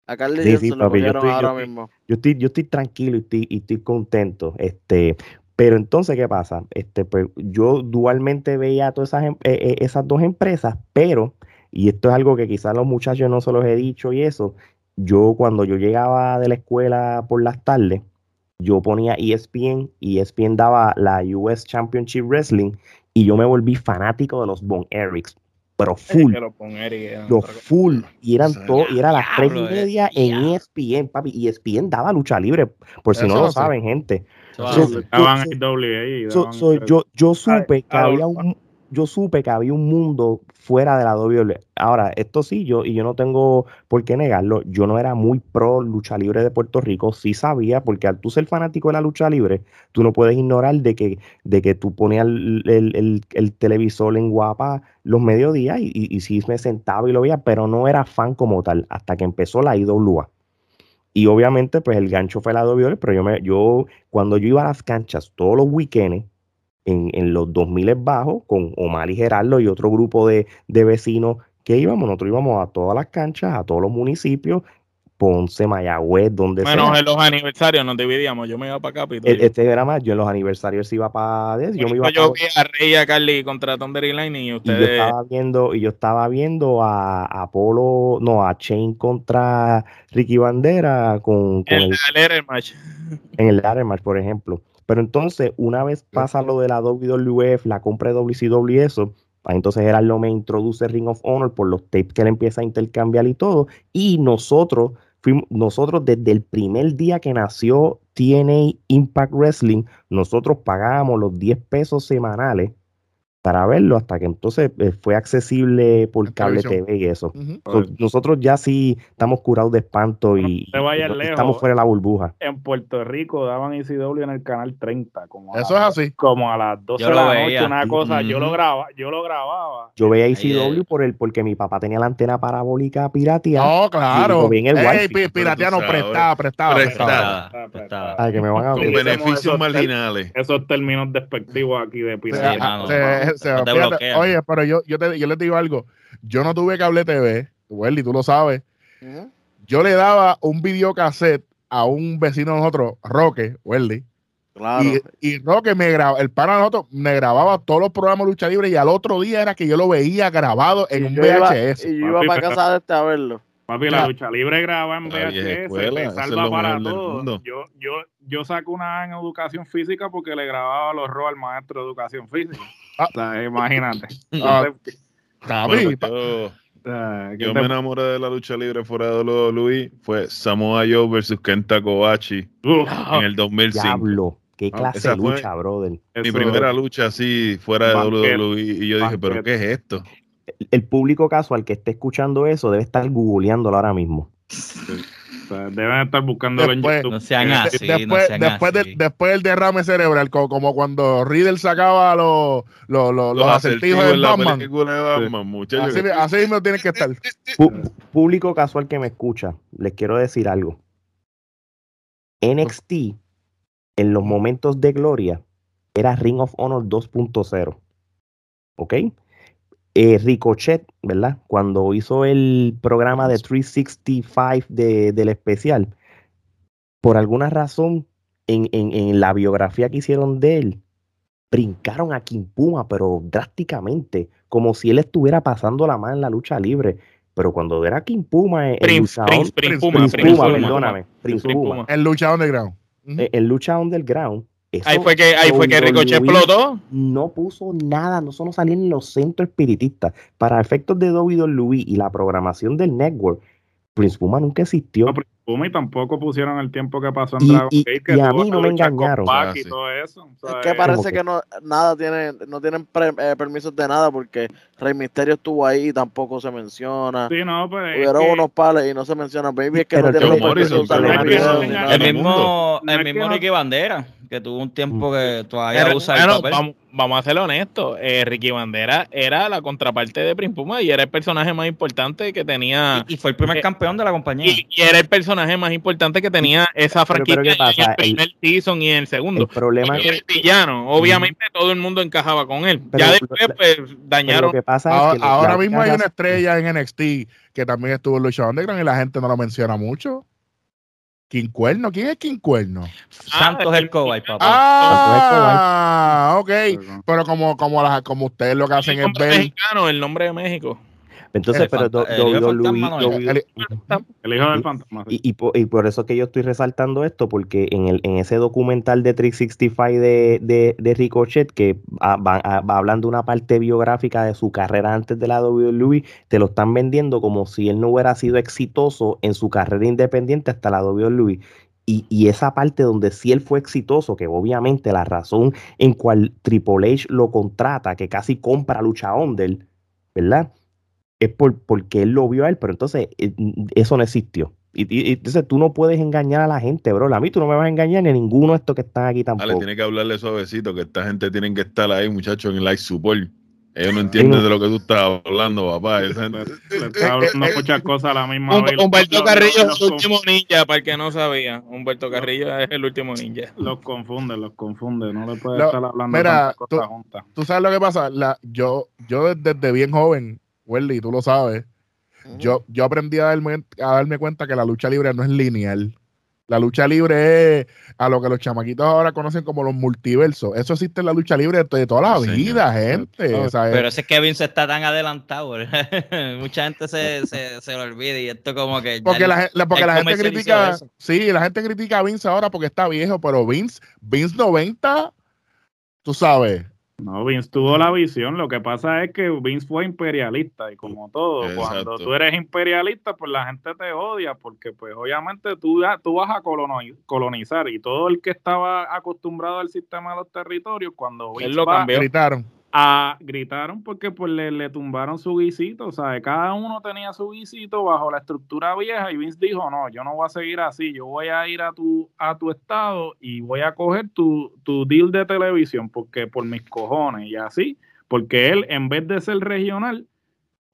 D: A Carly
A: Sí,
D: lo
A: yo estoy-
D: ahora mismo.
A: yo estoy, yo estoy tranquilo y estoy, y estoy contento. Este, pero entonces, ¿qué pasa? Este, pues, yo dualmente veía todas esas, em- eh, eh, esas dos empresas, pero, y esto es algo que quizás los muchachos no se los he dicho y eso, yo cuando yo llegaba de la escuela por las tardes, yo ponía E ESPN y ESPN daba la US Championship Wrestling y yo me volví fanático de los Von Erics, pero full.
G: Que era
A: Los full, y eran todo, y era a las tres y media en. ESPN, papi, y ESPN daba lucha libre, por si no lo saben, gente. So- so-
F: Estaban
A: so- yo, yo supe que
G: ah,
A: había un, yo supe que había un mundo fuera de la WWE. Ahora, esto sí, yo, y yo no tengo por qué negarlo, yo no era muy pro lucha libre de Puerto Rico, sí sabía, porque al tú ser fanático de la lucha libre, tú no puedes ignorar de que, de que tú ponías el, el- el- el televisor en guapa los mediodías y, y, y sí me sentaba y lo veía, pero no era fan como tal, hasta que empezó la IWA. Y obviamente, pues el gancho fue la WWE, pero yo, me, yo cuando yo iba a las canchas todos los weekends, en, en los 2000 bajos, con Omar y Gerardo y otro grupo de, de vecinos que íbamos, nosotros íbamos a todas las canchas, a todos los municipios, Ponce, Mayagüez, donde sea.
G: en los aniversarios nos dividíamos. Yo me iba para Capitol.
A: El- este era más, yo en los aniversarios iba para... Yo me iba
G: yo vi a Rey y a Carly contra Thunder y Lightning y
A: yo
G: ustedes.
A: estaba viendo, y yo estaba viendo a, Apolo, no, a Chain contra Ricky Bandera con, con
G: el,
A: el,
G: el match.
A: en el match, por ejemplo. Pero entonces, una vez pasa lo de la WWF, la compra de WCW y eso, pues entonces Gerardo me introduce Ring of Honor por los tapes que él empieza a intercambiar y todo. Y nosotros, fuimos, nosotros desde el primer día que nació TNA Impact Wrestling, nosotros pagábamos los 10 pesos semanales para verlo hasta que entonces eh, fue accesible por cable. TV y eso. Nosotros ya sí estamos curados de espanto y,
F: No te vayas
A: y no-
F: lejos.
A: estamos fuera de la burbuja.
F: En Puerto Rico daban ECW en el canal 30. Como a
C: Eso
F: las-
C: es así.
F: Como a las 12
B: Yo
F: de la
B: veía.
F: noche, una cosa. Yo lo grababa. Yo lo grababa.
A: Yo veía
B: eh.
A: por el, porque mi papá tenía la antena parabólica pirateada.
C: No, claro.
A: lo vi en el
C: Ey, pi-
E: sabes.
C: prestaba, prestaba.
E: Prestada.
C: prestaba.
B: Prestada, prestada.
A: Ay, que me van a
E: Con beneficios
F: esos
E: marginales.
F: Esos términos despectivos aquí de.
B: Sí, mano,
C: se-
B: no,
C: se-
B: no te
C: fíjate,
B: bloquean.
C: oye, pero yo, yo, te, yo les digo algo. Yo no tuve cable TV, Welly, tú lo sabes. Yo le daba un videocassette a un vecino de nosotros, Roque, Welly.
D: Claro.
C: Y, y Roque me grababa, el pana de nosotros me grababa todos los programas de lucha libre y al otro día era que yo lo veía grabado en
D: Y
C: un
D: iba-
C: VHS.
D: y yo iba para casa de este a verlo.
F: Papi, la lucha libre graba en VHS, te salva para todo. Yo, yo, yo saco una en educación física porque le grababa los roles al maestro de educación física.
C: Ah.
F: O sea, imagínate.
C: Ah,
E: yo,
F: o sea, ¿qué
E: yo
F: te-
E: me enamoré de la lucha libre fuera de WWE. Fue Samoa Joe versus Kenta Kobashi
F: Uf,
E: en el 2005.
A: Diablo, qué
F: Ah,
A: clase de lucha, brother.
E: Mi
F: eso-
E: primera lucha así fuera de. WWE. Y yo dije, ¿pero qué es esto?
A: el- el público casual que esté escuchando eso debe estar googleándolo ahora mismo.
F: Sea, deben estar buscándolo en
C: Después-
F: YouTube.
B: No sean
C: De-
B: así, no
C: después,
B: sean
C: después,
B: así.
C: del, después del derrame cerebral, co- como, cuando Riddle sacaba los, los, los, los acertijos
E: en
C: en Batman.
E: de Batman, muchachos.
C: Así, así mismo tiene que estar.
A: Público casual que me escucha, les quiero decir algo. NXT, en los momentos de gloria, era Ring of Honor 2.0. ¿Ok? Eh, Ricochet, ¿verdad? Cuando hizo el programa de 365 de- del especial, por alguna razón, en, en- en la biografía que hicieron de él, brincaron a Kim Puma, pero drásticamente, como si él estuviera pasando la mano en la lucha libre. Pero cuando era Kim Puma, el
G: Prince,
A: luchador-
G: Prince, Prince
C: Prince
G: Puma,
A: Prince
G: Prince
A: Puma,
G: Puma.
A: perdóname, Prince
G: Prince
A: Puma.
G: Puma.
C: En lucha underground. Ujú.
A: Eh, En lucha underground. Eso
G: Ahí fue que, ahí fue que Ricochet explotó.
A: No puso nada, no solo salía en los centros espiritistas. Para efectos de WWE y la programación del network, Prince Puma nunca existió.
F: No, y tampoco pusieron el tiempo que pasó en
A: Y-
F: Dragon
A: y-
F: Gate, que
A: y a
F: tuvo
A: mí
F: que
A: no me
F: luchar con
A: engañaron.
F: Pac
E: Ah,
F: y
E: sí.
F: todo eso. o sea,
D: Es que parece que no nada tiene, no tienen pre- eh, permisos de nada porque Rey Misterio estuvo ahí y tampoco se menciona.
F: Sí, no, pues. es
D: Hubieron
F: que-
D: unos pales y no se menciona. Baby es que
A: Pero
D: no tienen
E: Morrison,
F: pero.
B: El mismo, el mismo Ricky Bandera, que tuvo un tiempo que todavía
G: Pero,
B: usa el papel.
G: vamos, vamos a ser honestos. eh, Ricky Bandera era la contraparte de Prince Puma y era el personaje más importante que tenía.
B: Y, y fue el primer
G: Eh,
B: campeón de la compañía.
G: Y, y era el personaje más importante que tenía esa franquicia
A: pero ¿qué
G: en el primer season y en el segundo.
A: El problema
G: Y era
A: que,
G: el villano. Obviamente todo el mundo encajaba con él.
A: Pero
G: ya después, pues, dañaron.
A: lo que pasa es
C: Ahora,
A: que
C: mismo hay una estrella en NXT que también estuvo en lucha underground y la gente no lo menciona mucho. ¿Quién Cuerno? ¿Quién es Quién Cuerno?
B: Santos
G: Ah,
B: Escobar, papá.
C: Ah, ok. Pero como, como, las, como ustedes lo que
G: el
C: hacen es ver.
G: mexicano, el nombre de México.
A: Entonces,
B: El
A: pero
B: fanta- el hijo del
A: WWE,
B: fantasma no es.
A: WWE
F: El hijo del
A: Y-
F: fantasma. sí.
A: Y, y po- y por eso que yo estoy resaltando esto, porque en, el, en ese documental de 365 de, de, de Ricochet, que va, ah, va hablando una parte biográfica de su carrera antes de la WWE, te lo están vendiendo como si él no hubiera sido exitoso en su carrera independiente hasta la WWE. Y, y esa parte donde sí él fue exitoso, que obviamente la razón en cual Triple H lo contrata, que casi compra lucha under, ¿verdad? Es por, porque él lo vio a él, pero entonces eh, eso no existió. Y, y- y entonces tú no puedes engañar a la gente, bro. A mí tú no me vas a engañar ni a ninguno de estos que están aquí tampoco.
E: tiene que hablarle suavecito, que esta gente tiene que estar ahí, muchachos, en live support. Ellos no entienden de lo que tú estás hablando, papá. Esa gente-
F: Le está hablando muchas cosas a la misma vez.
G: Humberto Carrillo es el último ninja, para el que no sabía. Humberto Carrillo es el último ninja.
F: Los confunde, los confunde. No le puede
C: Lo-
F: estar hablando
C: mira,
F: cosas
C: tú-
F: juntas.
C: Tú sabes lo que pasa. La, yo, yo desde bien joven, Welly, tú lo sabes. Yo, yo aprendí a darme, a darme cuenta que la lucha libre no es lineal. La lucha libre es a lo que los chamaquitos ahora conocen como los multiversos. Eso existe en la lucha libre de, toda la
E: Sí,
C: vida,
E: señor.
C: gente.
A: No,
C: o sea,
B: Pero ese Kevin se está tan adelantado. Mucha gente se, se, se lo olvida y esto como que...
C: porque la, porque la gente critica,
B: eso.
C: sí, la gente critica a Vince ahora porque está viejo, pero Vince, Vince 90, tú sabes,
F: No, Vince tuvo la visión. Lo que pasa es que Vince fue imperialista y como todo,
E: Exacto.
F: cuando tú eres imperialista, pues la gente te odia porque pues obviamente tú, ya- tú vas a coloni- colonizar y todo el que estaba acostumbrado al sistema de los territorios, cuando
G: Él
F: Vince
G: lo
F: va
G: cambió.
C: gritaron.
F: Gritaron porque pues le, le tumbaron su guisito, o sea, cada uno tenía su guisito bajo la estructura vieja y Vince dijo, no, yo no voy a seguir así, yo voy a ir a tu, a tu estado y voy a coger tu, tu deal de televisión porque por mis cojones y así, porque él en vez de ser regional,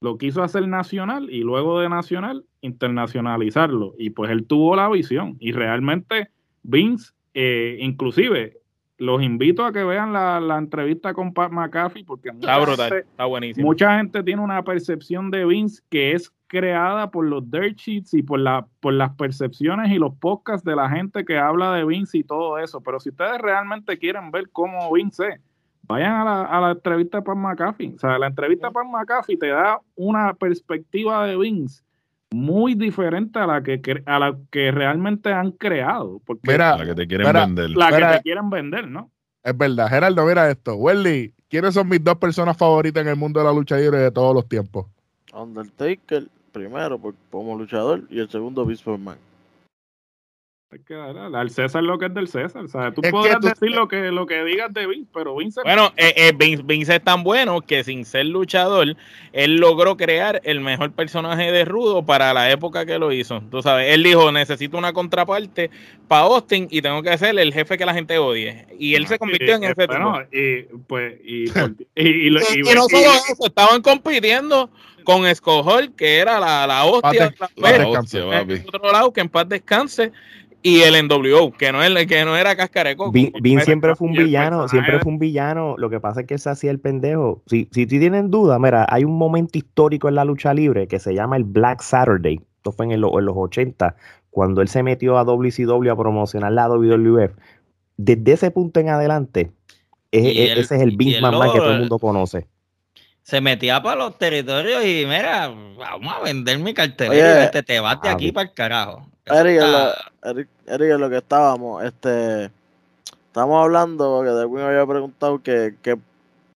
F: lo quiso hacer nacional y luego de nacional internacionalizarlo. Y pues él tuvo la visión y realmente Vince, eh, inclusive los invito a que vean la, la entrevista con Pat McAfee porque mucha
G: Está brutal,
F: gente-
G: está buenísimo.
F: Mucha gente tiene una percepción de Vince que es creada por los dirt sheets y por, la, por las percepciones y los podcasts de la gente que habla de Vince y todo eso. Pero si ustedes realmente quieren ver cómo Vince es, vayan a la, a la entrevista de Pat McAfee. O sea, la entrevista de Pat McAfee te da una perspectiva de Vince muy diferente a la que, a la que realmente han creado. Porque
C: Mira,
E: La que te quieren vender.
F: la que te quieren vender, ¿no?
C: es verdad. Gerardo, mira esto. Welly, ¿quiénes son mis dos personas favoritas en el mundo de la lucha libre de todos los tiempos?
D: Undertaker, primero por- como luchador, y el segundo Vince McMahon.
F: Que darle al César lo que es del César. O sea, tú
C: Es
F: podrás
C: tú-
F: decir lo que, lo que digas de Vince, pero Vince
G: Bueno, eh, eh, Vince, Vince es tan bueno que sin ser luchador, él logró crear el mejor personaje de Rudo para la época que lo hizo. Tú sabes, él dijo, necesito una contraparte para Austin y tengo que ser el jefe que la gente odie. Y él se convirtió en
F: Y,
G: ese
F: bueno,
G: tipo.
F: y pues y, y,
G: no solo eso, estaban compitiendo con Escojol, que era la, la hostia. La
E: La
G: en otro lado, que en paz descanse. Y el NWO, que no, es, que no era cascareco.
A: Vin, Vin siempre fue un
F: el
A: villano, siempre fue un villano. Lo que pasa es que él se hacía el pendejo. Si, si tú tienen duda, mira, hay un momento histórico en la lucha libre que se llama el Black Saturday. Esto fue en, el- en los 80, cuando él se metió a WCW a promocionar la WWF. Desde ese punto en adelante, es- es-
B: él-
A: ese es el Vince McMahon que todo el mundo conoce.
B: Se metía para los territorios y mira, vamos a vender mi cartelera
D: Oye,
B: y vete, te vas de
A: ah,
B: aquí
A: vi-
B: para el carajo.
D: Eric,
B: está-
D: lo, Eric, Eric, en lo que estábamos, este, estamos hablando, porque de me había preguntado que, qué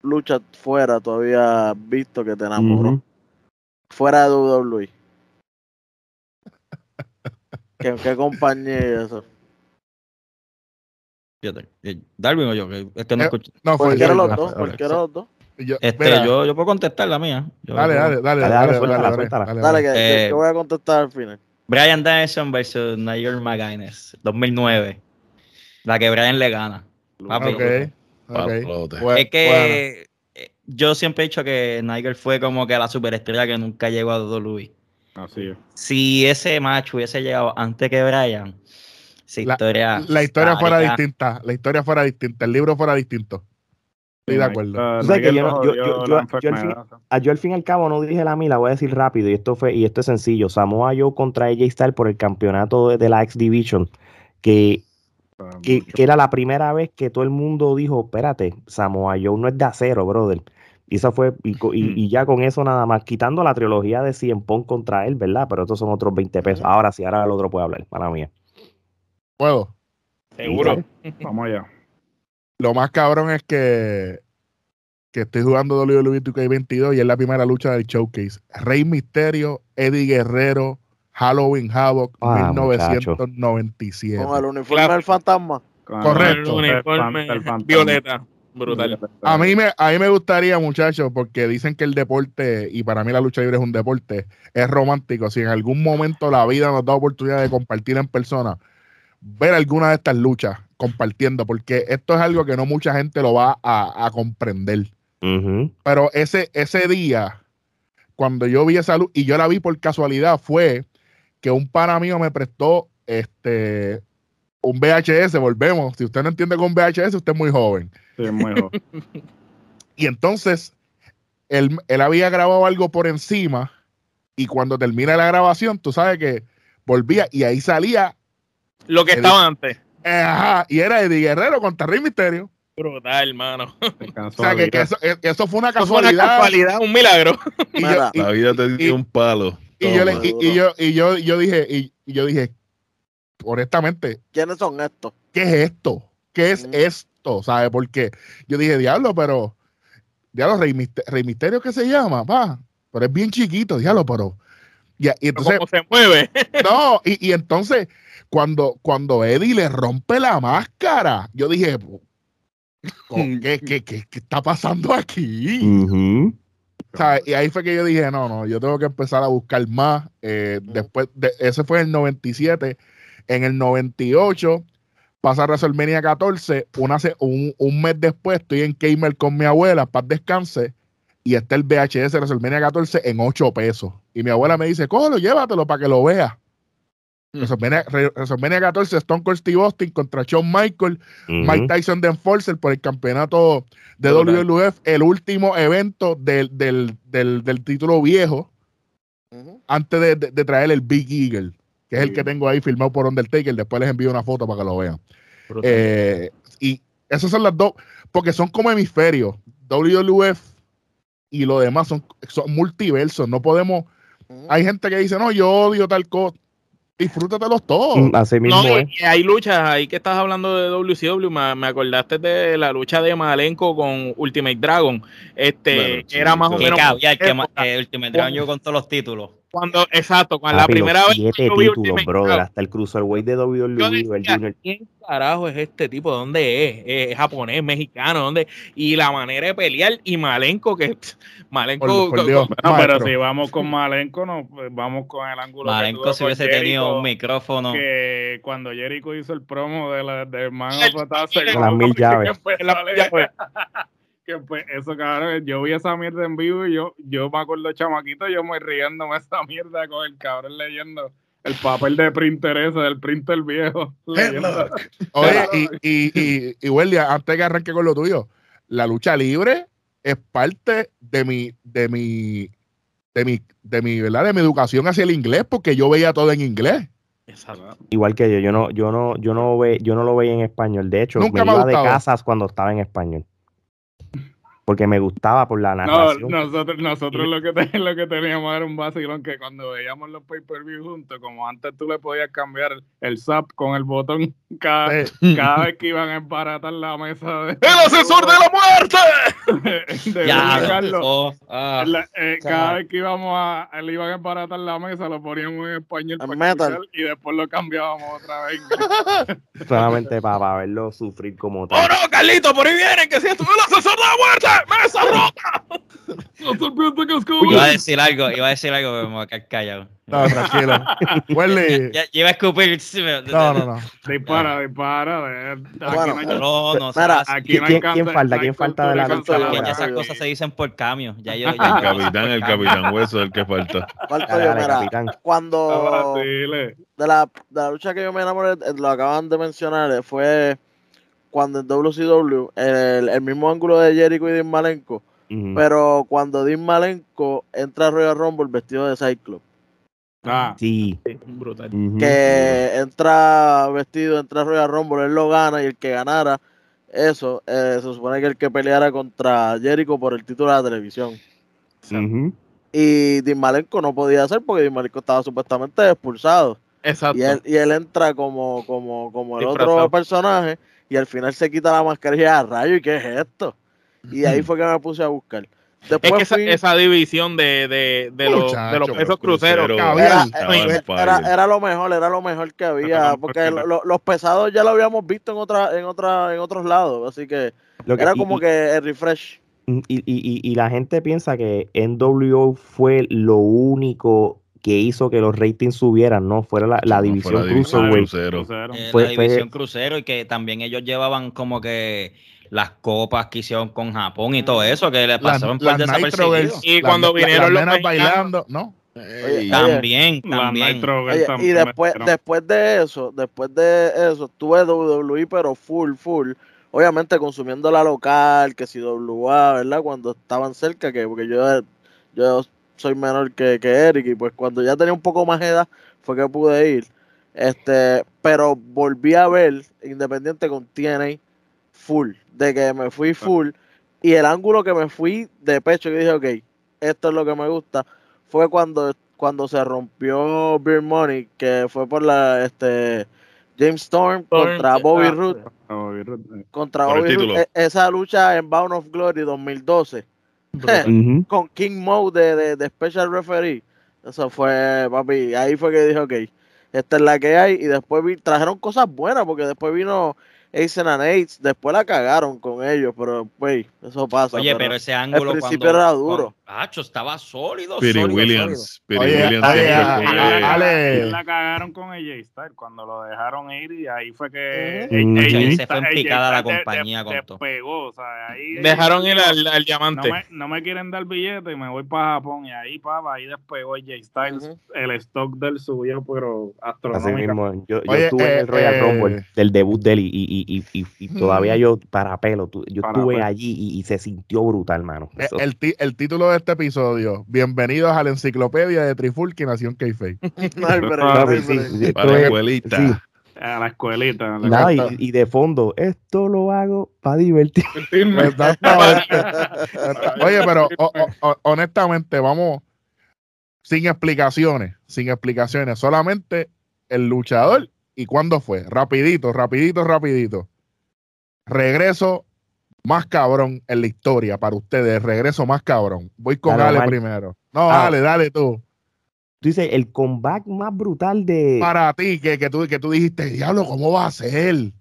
D: lucha fuera todavía visto que te enamoró.
A: Ujú.
D: Fuera de WWE. ¿Qué, qué compañía y eso?
B: Fíjate, eh, Darwin o yo, que es que no
C: Eh,
B: escucho.
C: No, fue
D: Cualquiera los dos, cualquiera de los dos.
C: Yo-
B: Este, yo, yo puedo contestar la mía. Yo-
C: Dale, dale, dale,
A: Dale,
C: dale,
A: dale,
C: dale,
A: suéltala,
C: dale,
A: suéltala.
C: dale,
D: Dale,
C: dale.
D: que, que-
B: Eh,
D: que voy a contestar al final.
B: Brian Danielson versus Nigel McGuinness, 2009. La que Brian le gana. Papi,
C: Ok, ok.
E: Palote.
C: Bu-
B: es que eh, yo siempre he dicho que Nigel fue como que la superestrella que nunca llegó a WWE.
F: Así es.
B: Si ese match hubiese llegado antes que Brian,
C: La-
B: historia.
C: La historia fuera distinta, la historia fuera distinta, el libro fuera distinto. Estoy de acuerdo.
A: Tú sabes que
F: Nigel
A: yo no-
F: lo
A: yo-
F: jodió
A: yo-
F: la
A: yo- yo al fin-
F: enfermedad.
A: Yo al fin y al cabo no dije la mía, la voy a decir rápido y esto fue y esto es sencillo. Samoa Joe contra AJ Styles por el campeonato de, de la X Division, que,
F: Ah,
A: que, era la primera vez que todo el mundo dijo, espérate, Samoa Joe no es de acero, brother. Y eso fue, y,
F: Hmm.
A: y ya con eso nada más, quitando la trilogía de Cien Pong contra él, ¿verdad? Pero estos son otros 20 pesos. Ahora sí, ahora el otro puede hablar, para mía.
C: Puedo.
G: Seguro.
F: Vamos allá.
C: Lo más cabrón es que, que estoy jugando WWE 2K22 y es la primera lucha del showcase. Rey Misterio, Eddie Guerrero, Halloween Havoc,
A: Ah,
C: 1997.
D: Con el uniforme del fantasma.
F: Con
C: Correcto.
F: el-
G: uniforme
F: el fantasma.
G: violeta. Brutal.
C: A mí, me, a mí me gustaría, muchachos, porque dicen que el deporte, y para mí la lucha libre es un deporte, es romántico. Si en algún momento la vida nos da oportunidad de compartir en persona, ver alguna de estas luchas compartiendo, porque esto es algo que no mucha gente lo va a, a comprender. Pero ese, ese día, cuando yo vi esa luz, y yo la vi por casualidad, fue que un pana mío me prestó este un VHS, volvemos. Si usted no entiende con VHS, usted es muy joven.
F: Sí, es muy joven.
C: Y entonces, él, él había grabado algo por encima, y cuando termina la grabación, tú sabes que volvía, y ahí salía,
G: Lo que
C: El-
G: estaba antes.
C: Ajá, y era Eddie Guerrero contra Rey Misterio.
G: Brutal, hermano.
C: O sea, que, que eso, eh, eso fue una
G: Eso fue una
C: casualidad.
G: casualidad, un milagro.
C: y yo- y-
E: La vida te
C: y-
E: dio un palo.
C: Y yo, le- y, y yo, y yo, yo dije, y, y yo dije, honestamente,
D: ¿Quiénes son estos?
C: ¿qué es esto? ¿Qué es
D: Mm.
C: esto? ¿Sabes? Porque yo dije, diablo, pero, diablo, Rey, Miste- Rey Misterio, ¿qué se llama? Va, pero es bien chiquito, diablo, pero. Y, y entonces,
G: ¿Cómo se mueve?
C: no, y, y entonces, cuando, cuando Eddie le rompe la máscara, yo dije, ¿qué, qué, qué, qué está pasando aquí? Y ahí fue que yo dije, no, no, yo tengo que empezar a buscar más. Eh, después, de, ese fue en el 97. En el 98 pasa WrestleMania 14. Una, un, un mes después estoy en Gamer con mi abuela, paz descanse. Y está el VHS de WrestleMania 14 en 8 pesos. Y mi abuela me dice, cógelo, llévatelo para que lo veas.
E: Mm.
C: WrestleMania, Re- WrestleMania 14, Stone Cold Steve Austin contra Shawn Michael, Mike. Tyson de Enforcer por el campeonato de. WWF, el último evento del, del, del, del título viejo, antes de, de- de traer el Big Eagle, que es el que tengo ahí filmado por Undertaker. Después les envío una foto para que lo vean. Eh, y esas son las dos, porque son como hemisferios. WWF y lo demás son, son multiversos. No podemos. Hay gente que dice, no, yo odio tal cosa. Disfrútatelos todos.
A: Mm, Así mismo
G: No,
A: es.
G: y hay luchas ahí que estás hablando de WCW. Me, me acordaste de la lucha de Malenko con Ultimate Dragon. Este,
E: Bueno,
G: que era más o
E: sí,
B: Que
G: menos.
B: que
G: época.
B: eh, Ultimate Dragon llegó con todos los títulos.
G: Cuando, exacto, cuando la primera vez
A: siete títulos, brother, hasta el Cruiserweight de WWE, el
G: decía,
A: Junior.
G: ¿quién carajo es este tipo? ¿Dónde es? ¿Es japonés, mexicano? ¿Dónde? Y la manera de pelear y Malenko, que Malenko
C: Por, por
G: co-
C: Dios,
G: co-
F: No, pero si vamos con Malenko, no, pues vamos con el ángulo.
B: Malenko si hubiese tenido un micrófono.
F: Que cuando Jericho hizo el promo de la, del Man of Attack,
A: las mil llaves.
F: Que pues, eso, cabrón, yo vi esa mierda en vivo y yo, yo me acuerdo, chamaquito, yo me riéndome esa mierda con el cabrón leyendo el papel de printer ese, del printer viejo. leyendo.
C: Oye, y, y, y, y Welly, antes que arranque con lo tuyo, la lucha libre es parte de mi, de mi, de mi, de mi, ¿verdad? De mi educación hacia el inglés, porque yo veía todo en inglés.
G: Exacto.
A: Igual que yo, yo no, yo no, yo no ve, yo no lo veía en español. De hecho,
C: Nunca
A: me
C: me
A: iba de casas cuando estaba en español. Porque me gustaba por la
F: No,
A: narración.
F: nosotros, nosotros lo que, te- lo que teníamos era un vacilón que cuando veíamos los pay-per-view juntos, como antes tú le podías cambiar el zap con el botón cada,
C: Eh,
F: cada vez que iban a embaratar la mesa de,
C: ¡El asesor de la muerte!
F: de
B: Ya,
F: Carlos.
B: oh, ah.
F: La- eh, cada vez que íbamos a, le iban a embaratar la mesa, lo poníamos en español para escuchar y después lo cambiábamos otra vez.
A: Solamente para, para verlo sufrir como
G: ¡Oh
A: tal.
G: no, Carlito! ¡Por ahí vienen! ¡Que si esto es el asesor de la muerte! ¡Mesa rota!
F: ¡La serpiente que
B: Iba a decir algo, iba a decir algo, pero me voy a quedar callado.
C: No, tranquilo. Welly.
B: Ya, ya iba a escupir.
C: No, no, no.
F: Dispara, dispara. Aquí
D: Bueno,
F: no
B: No,
F: aquí no
A: ¿Quién- quién falta? ¿Quién falta de la
B: ya
D: libre?
B: esas cosas se dicen por cambio. Ya yo, ya
E: El
B: yo-
E: capitán, el capitán hueso es el que falta.
D: Falta yo, mira, cuando
F: dile.
D: de la, de la lucha que yo me enamoré, eh, lo acaban de mencionar, eh, fue cuando en WCW, el, el mismo ángulo de Jericho y Dean Malenko, pero cuando Dean Malenko entra a Royal Rumble vestido de Cyclops,
F: Ah,
A: Sí.
G: Brutal.
D: que entra vestido, entra a Royal Rumble, él lo gana y el que ganara eso, eh, se supone que el que peleara contra Jericho por el título de la televisión. Y Dean Malenko no podía hacer porque Dean Malenko estaba supuestamente expulsado.
G: Exacto.
D: Y él, y él entra como, como, como el
G: Disfrazado.
D: otro personaje y al final se quita la mascarilla a rayo y qué es esto. Y ahí fue que me puse a buscar.
G: Es que esa,
D: fui-
G: esa división de, de, de, los,
C: Muchacho,
G: de los
C: pero
G: pesos cruceros.
E: crucero,
C: Cabía-
D: era, era- lo mejor, era lo mejor que había, porque lo- los pesados ya lo habíamos visto en otra, en otra, en otros lados, así que
A: Lo que-
D: era como
A: y-
D: que el refresh.
A: y, y- y- y la gente piensa que NWO fue lo único que hizo que los ratings subieran, ¿no? Fuera la, la
E: No, fue
A: división
E: la división crucero.
F: crucero.
B: eh,
A: Fue-
B: la
A: fue-
B: división crucero y que también ellos llevaban como que las copas que hicieron con Japón y todo eso, que le
C: Las,
B: pasaron por
C: las Nitro
B: desapercibido.
C: Girls,
G: Y
C: las-
G: cuando
C: las-
G: vinieron
C: las
G: los mexicanos.
C: bailando, ¿no?
B: También,
F: La
B: también.
D: Oye,
F: también
D: y después, después de eso, después de eso, tuve WWE, pero full, full. Obviamente consumiendo la local, que si WA, ¿verdad? Cuando estaban cerca, que porque yo, yo soy menor que, que Eric, y pues cuando ya tenía un poco más edad, fue que pude ir. Este, pero volví a ver Independiente con TNA full, de que me fui full, y el ángulo que me fui de pecho, que dije, ok, esto es lo que me gusta, fue cuando, cuando se rompió Beer Money, que fue por la este James Storm contra Bobby
G: Ah,
D: Roode,
F: Oh, y-
D: contra
E: Por
D: Bobby Roode, e- esa lucha en Bound of Glory 2012
A: Ujú.
D: con King Mo de, de, de Special Referee. Eso fue, papi, ahí fue que dije, ok, esta es la que hay. Y después vi, trajeron cosas buenas, porque después vino Ace and Aids, después la cagaron con ellos, pero, pues, eso pasa.
B: Oye, pero ese ángulo
D: principio
B: cuando,
D: era duro.
B: cuando- Acho, estaba sólido,
E: Piri
B: sólido,
E: Williams. Piri
C: Oye,
E: Williams
C: Ale.
F: Ellos la cagaron con AJ Styles cuando lo dejaron ir y ahí fue que
D: Ujú.
F: AJ
A: Mm.
B: Ahí se fue en
F: AJ
B: picada la
F: Styles de-
B: compañía
F: de-
B: con todo.
F: despegó, o sea, ahí
G: Dejaron ir al, al
F: no
G: diamante.
F: me, no me quieren dar billete y me voy para Japón y ahí papá, ahí despegó AJ Styles,
D: Ujú.
F: el stock del suyo, pero
A: Así
F: astronómico.
A: mismo, yo, yo
C: Oye,
A: estuve en
C: eh,
A: el Royal
C: eh,
A: Rumble del debut de él y, y, y, y, y- todavía yo para pelo, tu- yo
F: Para
A: estuve
F: pelo.
A: allí y, y se sintió brutal, mano.
C: Eh, El, el título de este episodio, bienvenidos a la enciclopedia de Trifulca y Nación
A: sí,
E: Para la escuelita.
A: sí.
F: A la escuelita. le
A: Nada, y, y de fondo, esto lo hago para divertir.
C: Exactamente. Oye, pero o- o- honestamente, vamos sin explicaciones, sin explicaciones, solamente el luchador y cuándo fue. Rapidito, rapidito, rapidito. Regreso más cabrón en la historia para ustedes, regreso más cabrón. Voy con
A: Dale,
C: Ale
A: Omar.
C: primero. No,
A: Ah.
C: dale, dale tú.
A: tú dices, el comeback más brutal de.
C: Para ti, que, que, tú, que tú dijiste, diablo, ¿cómo va a ser?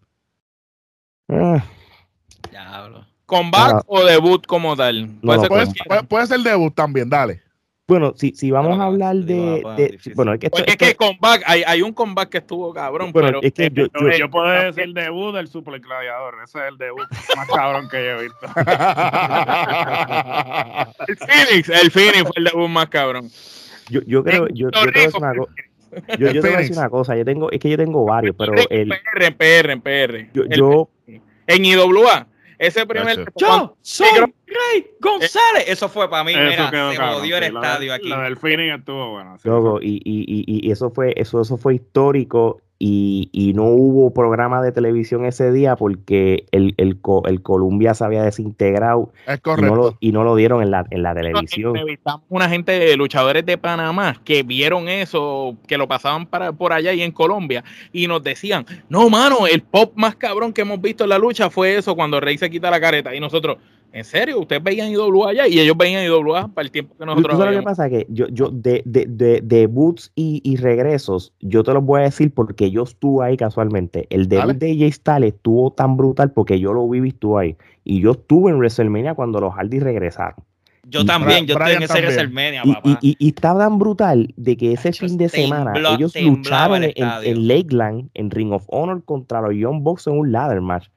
A: Ah,
B: Diablo.
G: ¿Comeback
A: Ah.
G: o debut como tal? Puede
A: no,
G: ser
C: puede- puede ser debut también, dale.
A: Bueno, si, si vamos a hablar de. de-
B: difícil.
A: bueno, es que esto-
G: Porque es
A: esto-
G: que comeback, hay, hay un comeback que estuvo cabrón,
A: bueno,
G: pero
A: es que yo, yo-
F: Yo puedo decir el debut del Super Gladiador. Ese es el debut más cabrón que yo he visto.
G: el Phoenix, el Phoenix fue el debut más cabrón.
A: yo, yo creo, yo, yo te voy a decir una co- yo- yo te voy a decir una cosa, yo tengo, es que yo tengo varios, pero el,
G: En PR, en PR, en PR.
A: yo,
G: El-
A: yo
G: en IWA, ese primer.
B: Yo soy Rey González. Eso fue para mí.
F: Eso
B: Mira,
F: quedó
B: se
F: cabrón.
B: jodió el estadio aquí.
F: Lo del Phoenix estuvo bueno. sí,
A: Loco, y, y, y, y eso fue, eso, eso fue histórico y, y no hubo programa de televisión ese día porque el, el, Co- el Columbia se había desintegrado
C: Es
A: y no, lo, y no lo dieron en la, en la televisión.
G: Entrevistamos una gente de luchadores de Panamá que vieron eso, que lo pasaban para, por allá y en Colombia, y nos decían, no, mano, el pop más cabrón que hemos visto en la lucha fue eso cuando Rey se quita la careta. Y nosotros, ¿en serio? ¿Ustedes veían IWA allá? Y ellos veían IWA para el tiempo que
A: ¿Tú-
G: nosotros
A: ¿Tú sabes lo que pasa? Que yo, yo de, de, de debuts y, y regresos, yo te los voy a decir porque yo estuve ahí casualmente. El debut de AJ Styles estuvo tan brutal porque yo lo vi y estuve ahí. Y yo estuve en WrestleMania cuando los Hardys regresaron.
B: Yo
A: Y
B: también, yo estoy en ese
C: también.
B: WrestleMania,
A: Y,
B: papá.
A: y, y, y estaba tan brutal de que ese fin de
B: tembló-
A: semana ellos lucharon
B: el
A: en, en Lakeland, en Ring of Honor contra los Young Bucks en un ladder match.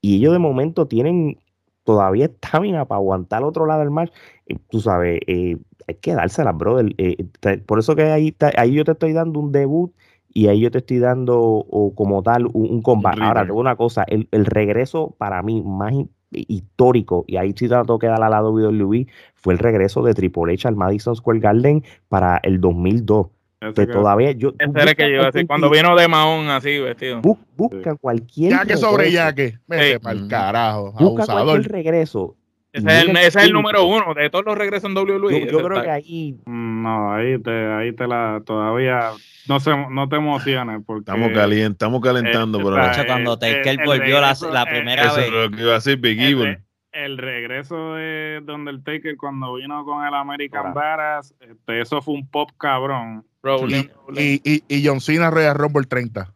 A: Y ellos de momento tienen todavía estamina para aguantar otro ladder match. Y tú sabes, eh, hay que dársela, brother. Eh, te- por eso que ahí, te- ahí yo te estoy dando un debut y ahí yo te estoy dando o como tal un, un combate. Ahora,
E: rematch.
A: te digo una cosa, el, el regreso para mí más hi- histórico, y ahí sí te tengo que dar a la WWE, fue el regreso de Triple H al Madison Square Garden para el 2002.
F: Ese
A: Que
F: que-
A: todavía yo...
G: Ese era el que yo cuando vino de Mahón así vestido.
A: bu- busca cualquier
C: Yaque sobre
A: regreso,
C: yaque. Vete
G: Sí.
C: pa'l
E: Mm.
C: carajo,
A: Busca
C: abusador.
A: cualquier regreso.
G: Ese es, el, ese es el número uno de todos los regresos en
A: Yo,
G: WWE.
A: yo
G: ese
A: creo que ahí
F: Mm, No, ahí te, ahí te la todavía no se, no te emociones porque
E: Estamos, caliente, estamos calentando,
F: Eh,
E: pero no.
B: Hacho, cuando
F: el-
B: Taker
F: el
B: volvió la,
F: regreso,
B: la
F: eh,
B: primera
E: Eso
B: vez.
E: es lo que iba a decir Big
F: el,
E: Evil.
F: el regreso de Don Taker cuando vino con el American. Badass, este, eso fue un pop cabrón.
G: Rolling.
C: Y, y, y John Cena Royal Rumble 30.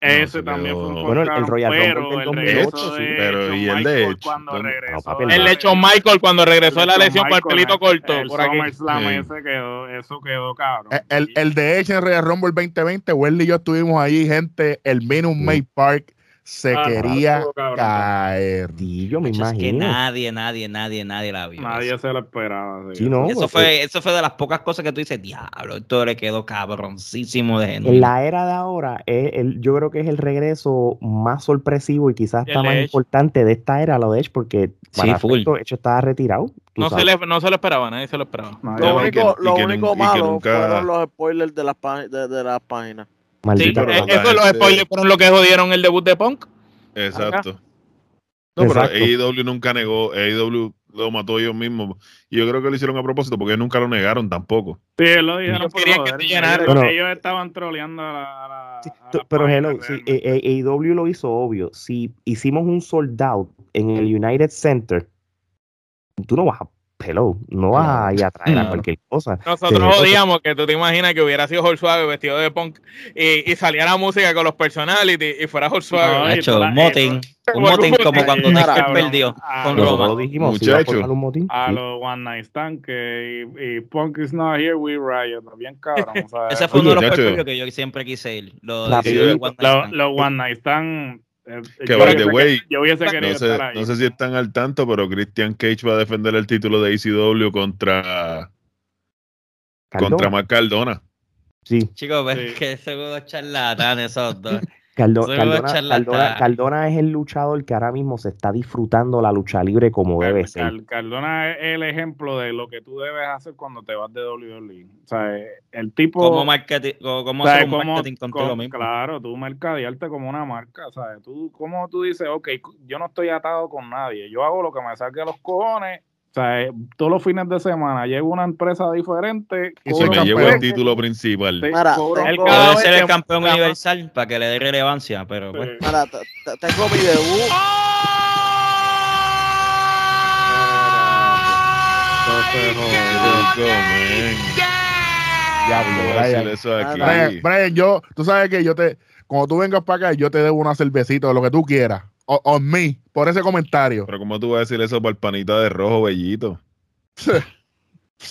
F: Ese
E: se
F: también fue un
A: Bueno, el- el Royal Rumble
F: pero
A: del
F: el
A: 2008,
F: regreso
A: sí.
E: Pero, ¿y el de
A: No,
F: de
G: El de Shawn Michael cuando regresó de la lesión con el pelito corto.
F: El
G: por aquí.
F: SummerSlam
E: Sí.
F: ese quedó, eso quedó cabrón.
C: Eh, El, el de Edge en Royal Rumble 2020, Welly y yo estuvimos allí, gente. El Minute
A: Sí.
C: Maid Park se
F: Ah,
C: quería
F: cabrón.
C: caer.
A: sí, yo me
B: Hacho, es que
A: imagino.
B: nadie, nadie, nadie, nadie la vio.
F: Nadie
B: eso.
F: se lo esperaba. sí.
A: Sí, no,
B: Eso
A: pues,
B: fue, eso fue de las pocas cosas que tú dices, diablo, esto le quedó cabroncísimo de gente.
A: En la era de ahora, es el- yo creo que es el regreso más sorpresivo y quizás está más
G: Edge.
A: importante de esta era, lo de Edge, porque
B: Sí,
A: para
B: full.
A: efecto, Edge estaba retirado.
G: No se, le, no se lo esperaba, nadie se lo esperaba.
F: Nadie
D: Lo
F: lo-
E: y que-
D: único,
E: y
D: lo único
E: y que
D: malo
E: nunca-
D: fueron los spoilers de las, de, de las páginas.
G: Sí,
A: Maldita
E: la
G: eso los
E: gente-
G: spoilers fueron lo que jodieron el debut de Punk.
E: Exacto. No, pero
A: Exacto.
E: AEW nunca negó, AEW lo mató ellos mismos. Y yo creo que lo hicieron a propósito porque ellos nunca lo negaron tampoco.
F: Sí, lo dijeron
G: Ellos
F: por
G: querían que
F: joder. Ellos, estaban troleando a la, a la-
A: Sí,
F: a
A: tú-
F: la
A: pero hello, sí,
F: realmente.
A: eh, eh, AEW lo hizo obvio. Si hicimos un sold out en el United Center, tú no vas a, hello, no vas a ir a traer a cualquier cosa.
G: Nosotros
A: Sí,
G: odiamos que tú te imaginas que hubiera sido Hulk Suave vestido de Punk y, y saliera música con los personality y fuera Hulk Suave.
F: No, y
B: Hacho,
F: toda-
B: un motín, un
G: Como
B: motín
G: un
B: como cuando Taker
F: cabrón,
B: perdió con
F: los-
B: Roma.
A: Nosotros dijimos, si iba a
E: Muchacho.
A: formar un motín,
F: a
A: sí.
F: los One Night Stand que y, y Punk is not here, we riot. Bien cabrón. o sea,
B: Ese fue uno de los perfiles que yo siempre quise ir.
F: Los los One Night Stand. Eh,
E: Que
F: yo
E: by the way,
F: yo hubiese querido
E: No sé,
F: estar ahí.
E: no sé si están al tanto, pero Christian Cage va a defender el título de ECW contra,
A: Cardona,
E: contra Mark Cardona.
A: sí,
B: Chicos, ves
F: Sí.
B: que segundo charlatán esos dos.
A: Caldo-. Cardona- Cardona es el luchador que ahora mismo se está disfrutando la lucha libre como debe ser.
F: Car- Cardona es el ejemplo de lo que tú debes hacer cuando te vas de WWE. O sea, el tipo.
B: Cómo, marketing, o cómo
F: o sea,
B: hacer un
F: cómo-
B: marketing contigo
F: con-
B: mismo.
F: Claro, tú mercadearte como una marca. ¿sabes? Tú, ¿Cómo tú dices, ok, yo no estoy atado con nadie? Yo hago lo que me saque los cojones. O sea, eh, todos los fines de semana llego a una empresa diferente.
C: Y
F: cobro
E: me llevo el título principal.
D: Mira,
F: cobro-
D: tengo-
B: Puede
F: cada
B: ser el campeón universal para que le dé relevancia, pero pues.
F: Sí.
D: Te- te- tengo mi debut.
C: Brian. yo, tú sabes que yo te, cuando tú vengas para acá, yo te debo una cervecita, lo que tú quieras. On me, por ese comentario.
E: Pero ¿cómo tú vas a decir eso por el panita de rojo bellito?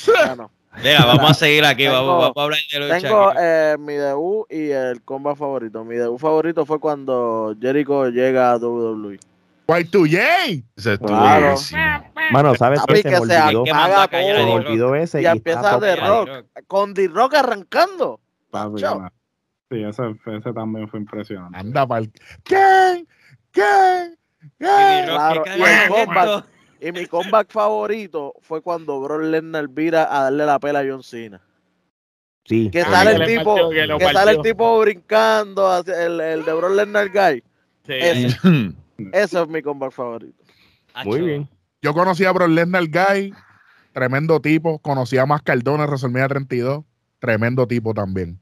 D: Bueno,
B: Mira, vamos a seguir aquí,
D: Tengo-
B: vamos, vamos a hablar de lucha.
D: tengo eh, mi debut y el combat favorito. Mi debut favorito fue cuando Jericho llega a WWE.
C: Y2J.
E: Ese estuvo
D: Claro.
A: Mano, ¿sabes qué? Se me
D: que se
A: olvidó. Se me olvidó ese.
D: Y empieza de
A: five.
D: rock. Con D-Rock arrancando.
F: Papi. Sí, ese, ese también fue impresionante.
C: Anda pa'l. ¿Quién?
B: Y
D: mi comeback favorito fue cuando Brock Lesnar vira a darle la pela a John Cena.
A: Sí.
D: Que
E: Ah,
D: sale el tipo,
G: partió, que
D: sale el tipo brincando, hacia el, el de Brock Lesnar Guy.
G: Sí.
D: Ese, ese es mi comeback favorito.
A: Muy bien.
C: Yo conocí a Brock Lesnar Guy, tremendo tipo. Conocí a Más Cardona en WrestleMania 32, tremendo tipo también.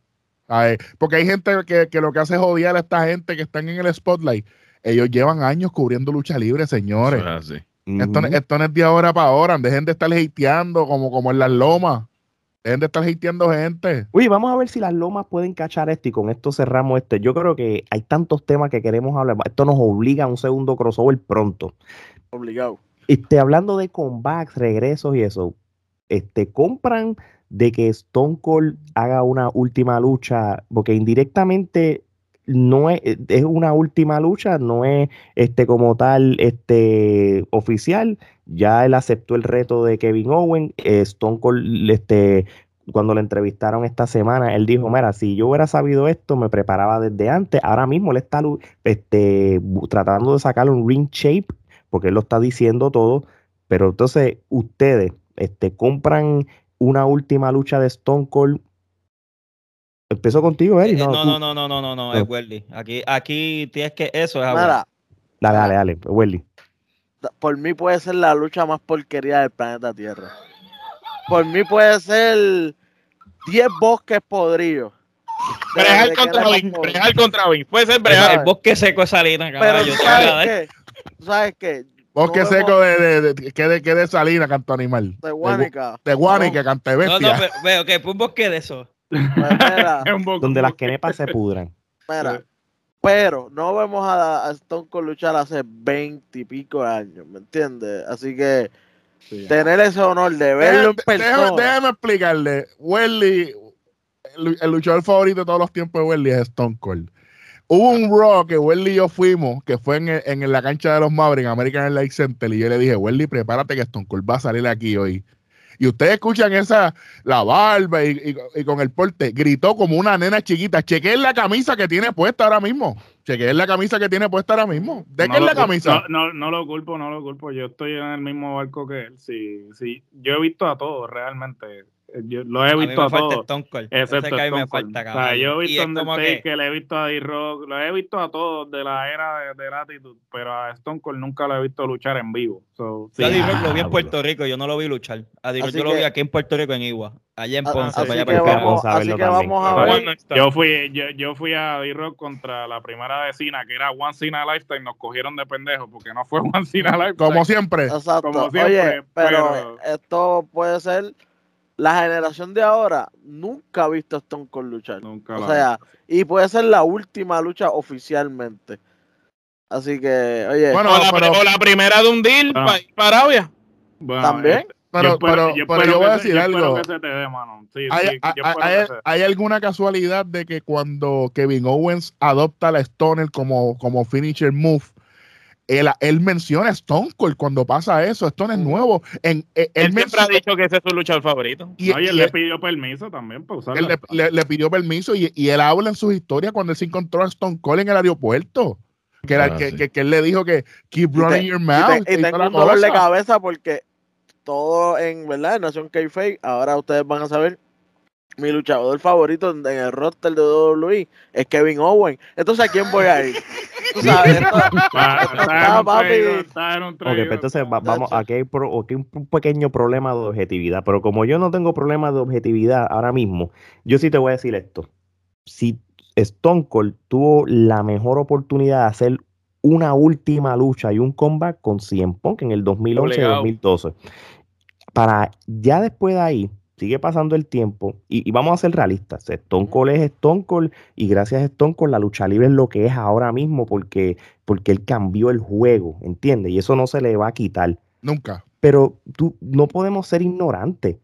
C: Ay, porque hay gente que, que lo que hace es odiar a esta gente que están en el spotlight. Ellos llevan años cubriendo lucha libre, señores.
E: Eso es así.
C: Esto, no-
A: Ujú.
C: esto no es de ahora para ahora. Dejen de estar hateando como, como en las lomas. Dejen de estar hateando gente.
A: Oye, vamos a ver si las lomas pueden cachar esto y con esto cerramos este. Yo creo que hay tantos temas que queremos hablar. Esto nos obliga a un segundo crossover pronto.
D: Obligado.
A: Este, hablando de comebacks, regresos y eso, este, compran de que Stone Cold haga una última lucha, porque indirectamente no es, es una última lucha, no es este como tal este oficial. Ya él aceptó el reto de Kevin Owen. eh, Stone Cold, este, cuando le entrevistaron esta semana, él dijo: Mira, si yo hubiera sabido esto, me preparaba desde antes. Ahora mismo él está este, tratando de sacar un ring shape porque él lo está diciendo todo, pero entonces ustedes este, compran una última lucha de Stone Cold. Empezó contigo,
B: Eh,
A: Eri.
B: No,
A: No,
B: no, no, no, no, no, no, no,
A: No.
B: es Welly. Aquí, aquí tienes que, eso es.
D: Mira,
A: Dale, dale, dale, Welly.
D: por mí puede ser la lucha más porquería del planeta Tierra. Por mí puede ser 10 bosques podridos.
G: Brejar contra
D: más
G: brejar contra Vince. Puede ser
B: Breja,
G: brejar.
B: el bosque seco de Salina, caballo.
D: sabes qué, tú sabes qué,
C: Bosque
D: No
C: seco de, de, de- que de, que de Salina, canto animal.
D: de Guánica.
C: De Guanica, cante
B: No,
C: bestia.
B: no, pero, veo que un bosque de eso.
D: Mira,
A: Donde las quenepas se pudran.
D: mira, pero no vemos a, a Stone Cold luchar hace 20 y pico de años, ¿me entiendes? Así que
F: Sí.
D: tener ese honor de verlo en
C: Déjame, déjame-
D: persona.
C: déjame explicarle. Welly, el, el luchador favorito de todos los tiempos de Welly es Stone Cold. Hubo un Raw que Welly y yo fuimos, que fue en, en la cancha de los Mavericks, American Airlines Center, y yo le dije, Welly, prepárate que Stone Cold va a salir aquí hoy. Y ustedes escuchan esa, la barba y, y- y con el porte, gritó como una nena chiquita. Chequeen la camisa que tiene puesta ahora mismo. Chequeen la camisa que tiene puesta ahora mismo. ¿De qué
F: No
C: es la camisa?
F: No, no, no lo culpo, no lo culpo. Yo estoy en el mismo barco que él. Sí, sí. Yo he visto a todos realmente. Yo lo he
B: A mí
F: visto
B: me
F: a,
B: falta
F: todos.
B: Stone Cold. Ese
F: Excepto
B: que a mí me
F: Stone Cold.
B: falta,
F: O sea, yo he visto a Undertaker,
B: que-
F: le he visto a D-Rock, lo he visto a todos de la era de, de la actitud, pero a Stone Cold nunca lo he visto luchar en vivo. So, sí.
B: A D-Rock lo vi en
A: Ah,
B: Puerto Rico, yo no lo vi luchar. A D-Rock yo lo vi aquí en Puerto Rico, en Igua. Allá en
D: Ah,
B: Ponce,
D: así
B: para allá
D: que
A: vamos-
D: así que vamos a ver.
F: Yo fui, yo, yo fui a D-Rock contra la primera vecina, que era One Cena Lifetime, nos cogieron de pendejos, porque no fue One Cena Lifetime.
C: Como siempre.
D: Exacto.
F: Como siempre,
D: Oye, pero,
F: pero-
D: esto puede ser la generación de ahora nunca ha visto a Stone Cold luchar.
F: Nunca
D: O sea, y puede ser la última lucha oficialmente. Así que, oye,
C: Bueno,
G: o, la,
C: pero-
G: o la primera de un deal
F: Ah.
G: pa- para Arabia.
F: Bueno,
D: también.
F: este,
C: Pero,
F: yo
C: pero,
F: yo
C: pero yo voy a decir
F: yo
C: algo.
F: que se te dé, mano. Sí,
C: ¿Hay,
F: sí,
C: alguna casualidad de que cuando Kevin Owens adopta la Stoner como, como finisher move, él, él menciona a Stone Cold cuando pasa eso? Stone es nuevo. En, eh, él,
G: Él siempre ha dicho que ese es su luchador favorito.
C: y-
F: No, y él
C: y
F: le
C: él-
F: pidió permiso también para usarla.
C: él le, le- le pidió permiso y, y él habla en sus historias cuando él se encontró a Stone Cold en el aeropuerto. Que, era,
E: Ah,
C: que,
E: sí.
C: que- que él le dijo que keep
D: Y te-
C: running your
D: y,
C: mouth.
D: te- y
C: y toda
D: tengo un dolor de cabeza porque todo en verdad en Nación K-Fake, ahora ustedes van a saber mi luchador favorito en, el roster de WWE es Kevin Owen. Entonces, ¿a quién voy a ir? Tú sabes, esto-
F: está
D: papi.
A: Ok, pues entonces va- vamos, aquí hay, pro- aquí hay un pequeño problema de objetividad, pero como yo no tengo problema de objetividad ahora mismo, yo sí te voy a decir esto. Si Stone Cold tuvo la mejor oportunidad de hacer una última lucha y un comeback con CM Punk en el
G: Obligado.
A: 2011-2012, para ya después de ahí, sigue pasando el tiempo y, y vamos a ser realistas. Stone Cold es Stone Cold y gracias a Stone Cold la lucha libre es lo que es ahora mismo porque, porque él cambió el juego, ¿entiendes? Y eso no se le va a quitar.
C: Nunca.
A: Pero tú, no podemos ser ignorantes.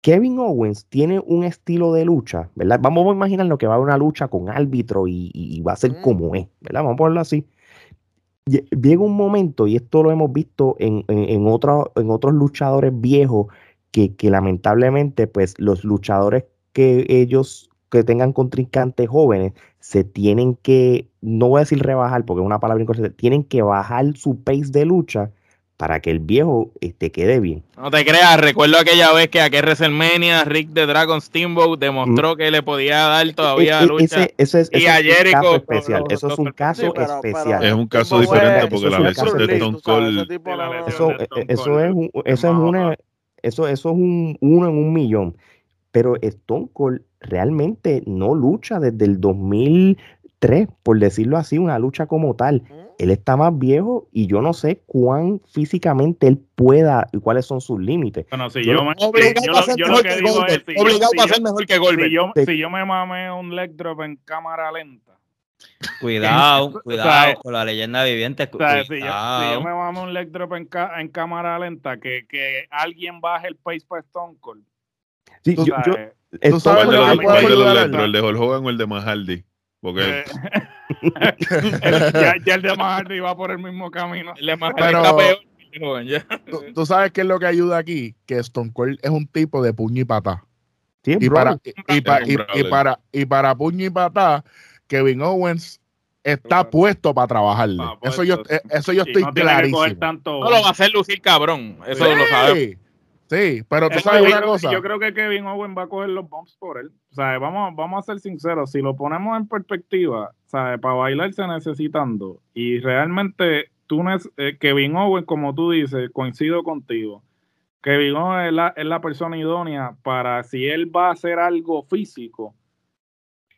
A: Kevin Owens tiene un estilo de lucha, ¿verdad? Vamos a imaginar lo que va a haber una lucha con árbitro y, va a ser
D: Mm.
A: como es, ¿verdad? Vamos a ponerlo así. Lle- Llega un momento, y esto lo hemos visto en, en, en otro- en otros luchadores viejos, que, que lamentablemente, pues los luchadores que ellos que tengan contrincantes jóvenes se tienen que, no voy a decir rebajar porque es una palabra incorrecta, tienen que bajar su pace de lucha para que el viejo este, quede bien.
G: No te creas, recuerdo aquella vez que aquel WrestleMania, Rick the Dragon Steamboat demostró que le podía dar todavía
A: E- e-
G: lucha.
A: ese, ese es,
G: Y
A: ese
G: a
A: es un
G: Jericho,
A: caso especial. Eso es un caso
D: Sí, pero- pero-
A: especial.
E: Es un caso diferente porque
A: eso
E: la
A: caso
E: de
A: de-
E: Stone Cold.
A: Eso,
F: de
A: eso es eso una. Eso, eso es un uno en un millón. Pero Stone Cold realmente no lucha desde el 2003, por decirlo así, una lucha como tal. Él está más viejo y yo no sé cuán físicamente él pueda y cuáles son sus límites.
F: Bueno, si
A: Yo
F: me,
G: Obligado ser mejor
F: que
G: Goldberg. Obligado ser mejor
F: si yo, si yo me mamé un leg drop en cámara lenta,
B: Cuidado,
F: sea,
B: cuidado con la leyenda viviente.
F: o sea, si yo, si
B: Cuidado.
F: yo me mamé un leg drop en, ca- en cámara lenta, que, que alguien baje el pace para Stone Cold.
A: Sí,
C: Tú
A: yo- yo- Stone
C: sabes
E: ¿Cuál de los, cuál de electros, el de Hulk Hogan o el de Mahaldi? Porque
F: eh, ya, ya el de Mahardy va por el mismo camino.
G: El de más
C: Pero-
G: está peor que el joven, ya.
C: ¿Tú, tú sabes qué es lo que ayuda aquí? Que Stone Cold es un tipo de puño y patá.
A: sí,
C: Y para, y, y pa- y- para, y para puño y patá, Kevin Owens está
F: Claro.
C: puesto para trabajarle. Eso yo, eso yo estoy
F: no
C: clarísimo.
F: tanto.
G: No lo va a hacer lucir cabrón. Eso
C: Sí,
G: lo sabemos.
C: Sí, pero tú
F: Es
C: sabes una cosa.
F: yo creo que Kevin Owen va a coger los bumps por él. O sea, vamos, vamos a ser sinceros, si lo ponemos en perspectiva, ¿sabes? para bailar se necesitan dos. Y realmente tú eh, Kevin Owen, como tú dices, coincido contigo. Kevin Owen es la, es la persona idónea para si él va a hacer algo físico,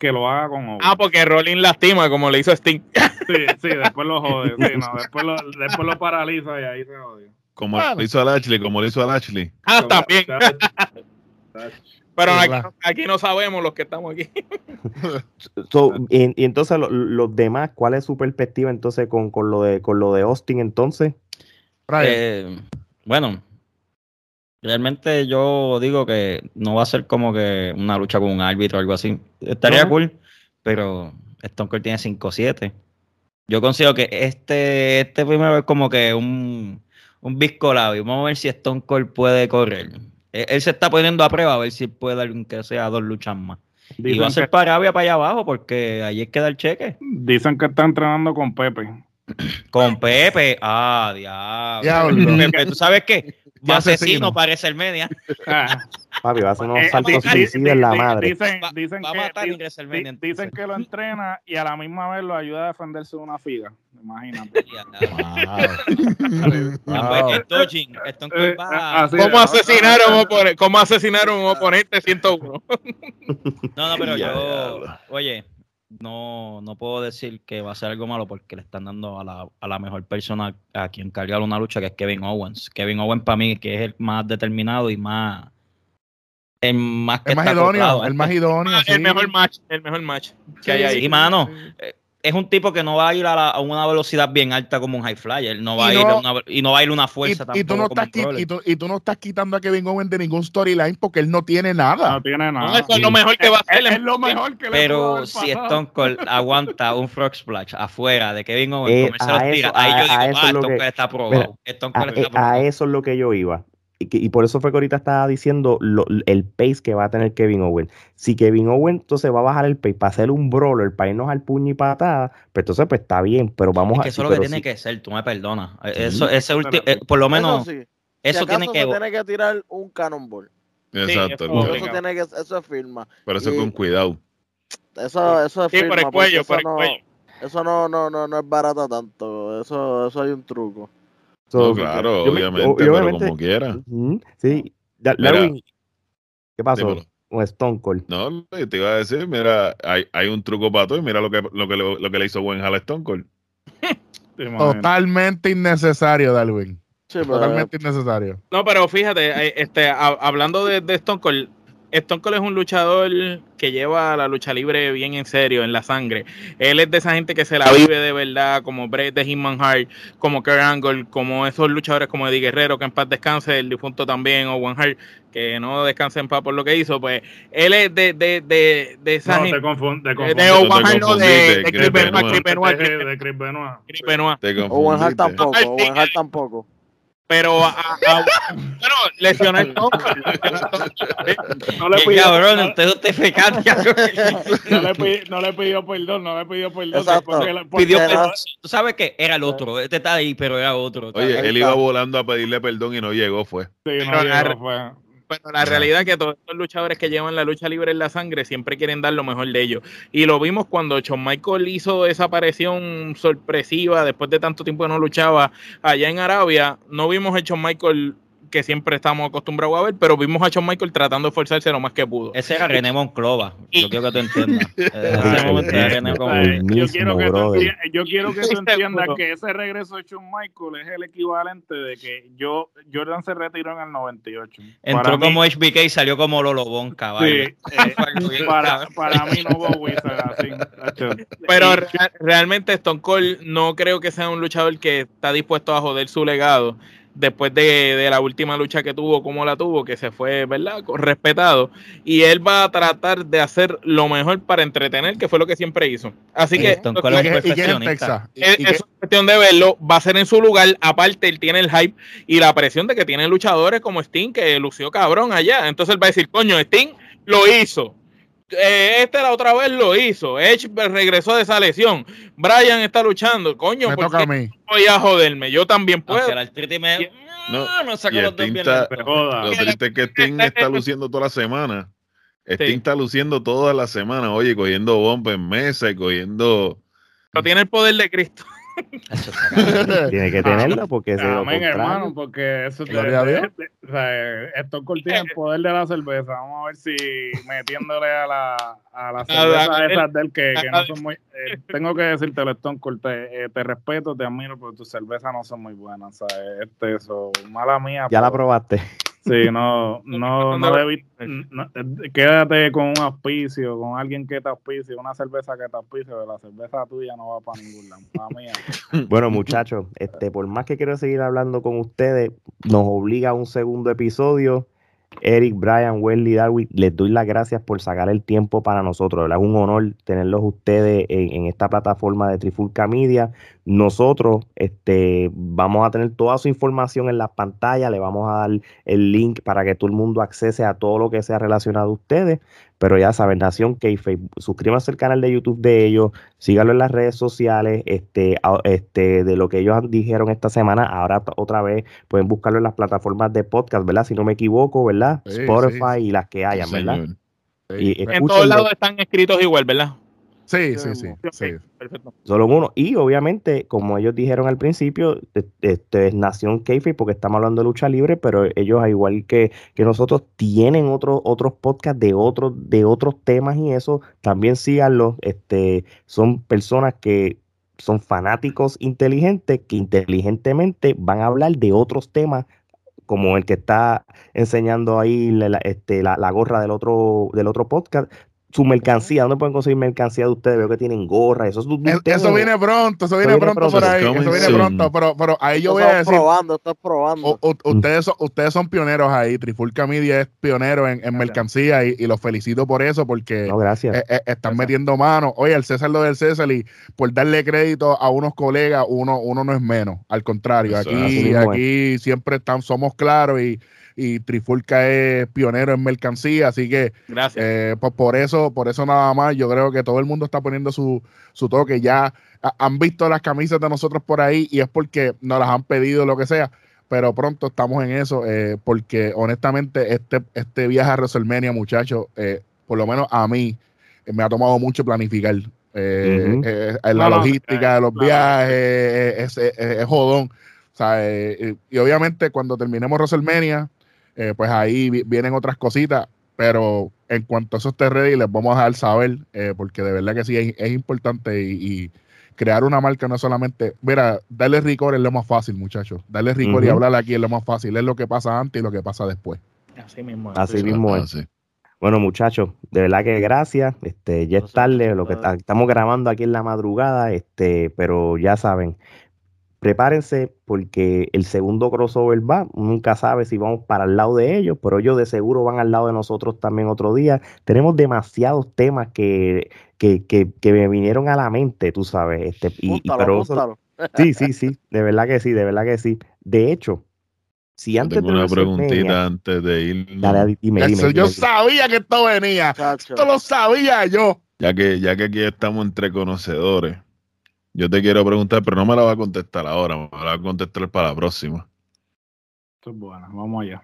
F: que lo haga con.
G: Ah, porque Rolling lastima como le hizo Sting.
F: Sí, sí, después lo jode. Sí, no, después, lo, después lo paraliza y ahí se jodió.
E: como
C: Bueno.
E: le hizo a Lashley, como le hizo a Lashley.
G: Ah, también. Pero aquí, no sabemos los que estamos aquí.
A: So, y, y entonces lo- los demás, ¿cuál es su perspectiva entonces con, con lo de con lo de Austin entonces?
B: Eh, bueno, realmente yo digo que no va a ser como que una lucha con un árbitro o algo así. Estaría
A: No.
B: cool, pero Stone Cold tiene 5-7. Yo considero que este, este primero es como que un, un disco labio. Vamos a ver si Stone Cold puede correr. Él, él se está poniendo a prueba a ver si puede dar aunque sea dos luchas más. y va a ser
F: que,
B: para Arabia para allá abajo porque allí es que da el cheque.
F: dicen que está entrenando con Pepe.
B: Con Pepe. Ah, diablo.
C: Diablo.
B: Pepe, ¿tú sabes qué? Va
C: asesino.
B: asesino para el media.
F: Ah,
A: Papi, va a hacer unos saltos suicidas en la madre.
F: Dicen,
B: Va-
F: dicen
B: va a
F: que,
B: matar
F: di-
B: en WrestleMania,
F: di-
B: entonces.
F: dicen que lo entrena y a la misma vez lo ayuda a defenderse de una figa. Imagínate.
B: Ah, va-
G: ¿Cómo
F: es.
G: asesinar a un oponente? ¿Cómo asesinar a un oponente 101?
B: No, no, pero
E: Ya,
B: yo, oye, no, no puedo decir que va a ser algo malo porque le están dando a la, a la mejor persona a quien cargar una lucha, que es Kevin Owens. Kevin Owens para mí, que es el más determinado y más... El más que
C: El más
B: está
C: idóneo, el
B: esto.
C: más idóneo.
G: Ah, el
C: sí.
G: mejor match, el mejor match que hay ahí.
B: Sí, mano. Es un tipo que no va a ir a, la- a una velocidad bien alta como un high flyer. No va
C: Y
B: a ir
C: no-
B: a una, y no va a ir a una
C: Y,
B: fuerza
C: y tú
B: tampoco
C: no
B: como
C: estás y, tú, y tú no estás quitando a Kevin Owens de ningún storyline porque él no tiene nada.
F: No tiene
G: No,
F: nada.
G: eso es lo mejor que va a hacer.
F: es, es lo mejor que
B: Pero si. Stone Cold aguanta un frog splash afuera de Kevin Owens,
A: Eh,
B: comerse
A: a
B: los
A: eso-
B: tiras, ahí yo digo, ah, Stone Cold está probado.
A: A, eh, eso es lo que yo iba. Y, que- y por eso fue que ahorita estaba diciendo lo- el pace que va a tener Kevin Owen. Si Kevin Owen entonces va a bajar el pace para hacer un brawler, para irnos al puño y patada, pues entonces pues está bien, pero vamos
B: Es
A: a
B: que eso es lo que tiene
A: sí.
B: que ser, tú me perdonas. Eh,
A: Sí.
B: Eso, ese
F: Pero-
B: eh, por lo menos,
D: eso sí.
B: eso
D: si
B: tiene que...
D: se tiene que tirar un cannonball.
E: Exacto.
G: eso
D: tiene que, eso es firma.
E: Pero eso
D: Y-
E: con cuidado.
D: Eso, eso es
G: Sí,
D: firma.
G: por el cuello,
D: eso
G: por el
D: no,
G: cuello.
D: Eso no, no, no, no es barata tanto. Eso, eso hay un truco.
A: So,
E: No, claro,
A: yo
E: obviamente, pero como quiera.
A: Sí. Da-
E: Mira,
A: Darwin, ¿qué pasó?
E: dímelo.
A: Con Stone Cold.
E: No, te iba a decir, mira, hay, hay un truco para todo y mira lo que, lo que, le- lo que le hizo buen Hal a Stone Cold.
C: Totalmente innecesario, Darwin.
D: Sí,
C: Totalmente innecesario.
G: No, pero fíjate, eh, este, a- hablando de, de Stone Cold, Stone Cold es un luchador que lleva la lucha libre bien en serio, en la sangre. Él es de esa gente que se la vive de verdad, como Bret de Hitman Hart, como Kurt Angle, como esos luchadores como Eddie Guerrero, que en paz descanse, el difunto también, o One Hart, que no descanse en paz por lo que hizo. Pues él es de, de, de, de esa
F: No, te
G: gente.
F: confundes.
G: De,
F: Te
G: de
F: confundiste.
G: Owen Hart, no, de,
E: confundiste,
G: de
E: Chris
G: Benoit,
F: De- de Chris Benoit.
D: Owen Hart
E: confundiste.
D: tampoco, Owen Hart tampoco.
G: Pero, a- a- bueno, lesionó el.
F: No le pidió,
B: cabrón,
F: no-
B: usted es justificante.
F: no le pidió- no le pidió perdón, no le pidió perdón. Porque porque
B: Pidió perdón. Tú sabes que era el otro. Este está ahí, pero era otro.
E: Oye, él iba volando a pedirle perdón y no llegó, fue.
F: Sí, no llegó, fue.
G: Bueno, la realidad es que todos estos luchadores que llevan la lucha libre en la sangre siempre quieren dar lo mejor de ellos. Y lo vimos cuando Shawn Michael hizo esa aparición sorpresiva después de tanto tiempo que no luchaba allá en Arabia. No vimos a Shawn Michael que siempre estamos acostumbrados a ver, pero vimos a Shawn Michael tratando de esforzarse lo más que pudo.
B: Ese era René Monclova. Yo quiero que tú entiendas. Ese momento era René
F: O
B: Monclova.
F: sea,
A: El
F: yo, quiero que tú
A: brother.
F: enti- yo quiero que tú
G: Sí,
F: entiendas que ese regreso de Shawn Michael es el equivalente de que yo Jordan se retiró en el 98.
B: Entró
F: Para mí-
B: como HBK y salió como Lolobón, caballo.
F: Sí, eh, para, para mí no hubo Wizard.
G: Pero
F: Y-
G: re- realmente Stone Cold no creo que sea un luchador que está dispuesto a joder su legado después de, de la última lucha que tuvo, como la tuvo, que se fue, ¿verdad? Respetado. Y él va a tratar de hacer lo mejor para entretener, que fue lo que siempre hizo. Así
B: Sí,
G: que
B: es
C: que es
G: cuestión de verlo, va a ser en su lugar. Aparte, él tiene el hype y la presión de que tiene luchadores como Sting, que lució cabrón allá. Entonces él va a decir, coño, Sting lo hizo. Eh, este la otra vez lo hizo. Edge regresó de esa lesión. Brian está luchando. Coño,
C: me
G: ¿por
C: toca
G: qué
C: a mí.
G: voy a joderme? Yo también puedo.
B: Me...
E: No,
B: No, no saco los dos bien.
E: Lo triste es que Sting está luciendo toda la semana. Sting
G: Sí.
E: está luciendo toda la semana, oye, cogiendo bomba en mesa y cogiendo.
G: Pero tiene el poder de Cristo.
A: Tiene que tenerla porque se lo
F: Amén, hermano, porque eso te, o sea, Stone Cold tiene el poder de la cerveza. Vamos a ver si metiéndole a la, a la cerveza
G: a-
F: esas del que, que no son muy. eh, tengo que decirte, Stone Cold, te, eh, te respeto, te admiro, pero tus cervezas no son muy buenas. ¿sabes? Este, eso, mala mía.
A: Ya la probaste.
F: Sí, no, no, no debí. no, eh, quédate con un auspicio, con alguien que te auspicie, una cerveza que te auspicie, pero la cerveza tuya no va para ningún lado. La mía.
A: Bueno, muchachos, este, por más que quiero seguir hablando con ustedes, nos obliga a un segundo episodio. Eric, Brian, Wesley, Darwin, les doy las gracias por sacar el tiempo para nosotros. Es un honor tenerlos ustedes en, en esta plataforma de Trifulca Media. Nosotros este, vamos a tener toda su información en las pantallas, le vamos a dar el link para que todo el mundo accese a todo lo que sea relacionado a ustedes. Pero ya saben, Nación Keife, suscríbanse al canal de YouTube de ellos, síganlo en las redes sociales, este, este, de lo que ellos dijeron esta semana, ahora otra vez pueden buscarlo en las plataformas de podcast, ¿verdad? Si no me equivoco, ¿verdad?
C: Sí,
A: Spotify
C: sí.
A: y las que hayan,
E: Sí,
A: ¿verdad? Y
G: En todos lados están escritos igual, ¿verdad?
C: Sí, sí, sí. Sí.
G: Perfecto.
A: Solo uno. Y obviamente, como ellos dijeron al principio, e- este es Nación Keife porque estamos hablando de lucha libre, pero ellos, al igual que, que nosotros, tienen otros otros podcasts de otros de otros temas y eso. También síganlos. Este, son personas que son fanáticos inteligentes que inteligentemente van a hablar de otros temas como el que está enseñando ahí la, la- este, la, la gorra del otro, del otro podcast. Su mercancía, ¿dónde pueden conseguir mercancía de ustedes? Veo que tienen gorras, eso es de
C: Es-
A: ustedes,
C: Eso viene pronto, eso viene
A: viene
C: pronto
A: pronto.
C: por ahí, eso viene
E: soon.
C: pronto, pero, pero ahí yo voy a
D: estás
C: decir,
D: probando, estás probando.
C: u- u- ustedes, son, ustedes son pioneros ahí, Trifulca Media es pionero en, en mercancía y, y los felicito por eso porque
A: No, gracias.
C: eh, eh, están metiendo mano. Oye, el César lo del César y por darle crédito a unos colegas, uno, uno no es menos. Al contrario,
E: Eso,
C: aquí, aquí siempre están, somos claros y, y Trifulca es pionero en mercancía, así que
G: Gracias.
C: eh, pues por eso, por eso nada más, yo creo que todo el mundo está poniendo su, su toque. Ya ha- han visto las camisas de nosotros por ahí y es porque nos las han pedido, lo que sea. Pero pronto estamos en eso, eh, porque honestamente este, este viaje a WrestleMania, muchachos, eh, por lo menos a mí, eh, me ha tomado mucho planificar. Eh, eh, la logística de los
F: claro.
C: viajes eh, es, jodón. O sea, eh, eh, y obviamente cuando terminemos WrestleMania, eh, pues ahí vi- vienen otras cositas, pero en cuanto a eso esté ready, les vamos a dejar saber, eh, porque de verdad que sí es, es importante y, y crear una marca no es solamente, mira, darle ricor es lo más fácil, muchachos. Darle ricor y
A: Ujú.
C: hablar aquí es lo más fácil. Es lo que pasa antes y lo que pasa después.
G: Así mismo.
A: Así
G: es.
A: mismo es.
E: Así.
A: Bueno, muchachos, de verdad que gracias. Este, ya es tarde, lo que estamos grabando aquí en la madrugada, este, pero ya saben, prepárense porque el segundo crossover va. Nunca sabe si vamos para el lado de ellos, pero ellos de seguro van al lado de nosotros también otro día. Tenemos demasiados temas que, que, que, que me vinieron a la mente, tú sabes. Este, y, y-
D: Apúntalo,
A: pero eso- sí, sí, sí, de verdad que sí, de verdad que sí. De hecho, si antes
E: tengo
A: de
E: una preguntita antes de ir.
A: Dale, dime, dime,
C: yo
A: dime.
C: sabía que esto venía.
D: Chacho.
C: Esto lo sabía yo.
E: Ya que, ya que aquí estamos entre conocedores, yo te quiero preguntar, pero no me la va a contestar ahora, me la va a contestar para la próxima.
F: Esto es bueno, vamos allá.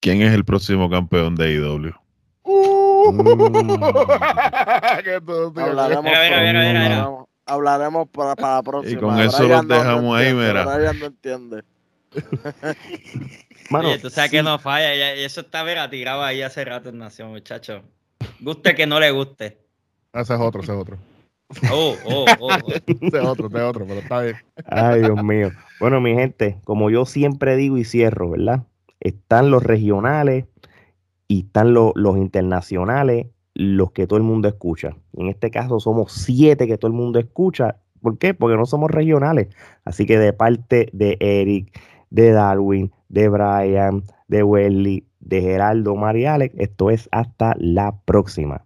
E: ¿Quién es el próximo campeón de IW?
C: Uh,
A: Mm.
C: que tú, tío,
D: Hablaremos, para, para la próxima.
E: con eso
D: Brian
E: los
D: no
E: dejamos ahí,
D: entiende,
E: mira.
D: Brian no entiende.
A: Mano,
B: Oye, tú sabes
A: sí.
B: que no falla. ya- eso está vera, tirado ahí hace rato en Nación, muchacho. Guste que no le guste.
C: Ese es otro, ese es otro.
B: Oh, oh, oh. oh.
C: Es otro, es otro, pero está bien.
A: Ay, Dios mío. Bueno, mi gente, como yo siempre digo y cierro, ¿verdad? Están los regionales y están lo- los internacionales, los que todo el mundo escucha. En este caso somos siete que todo el mundo escucha. ¿Por qué? Porque no somos regionales. Así que de parte de Eric, de Darwin, de Brian, de Welly, de Geraldo, María Alex, esto es hasta la próxima.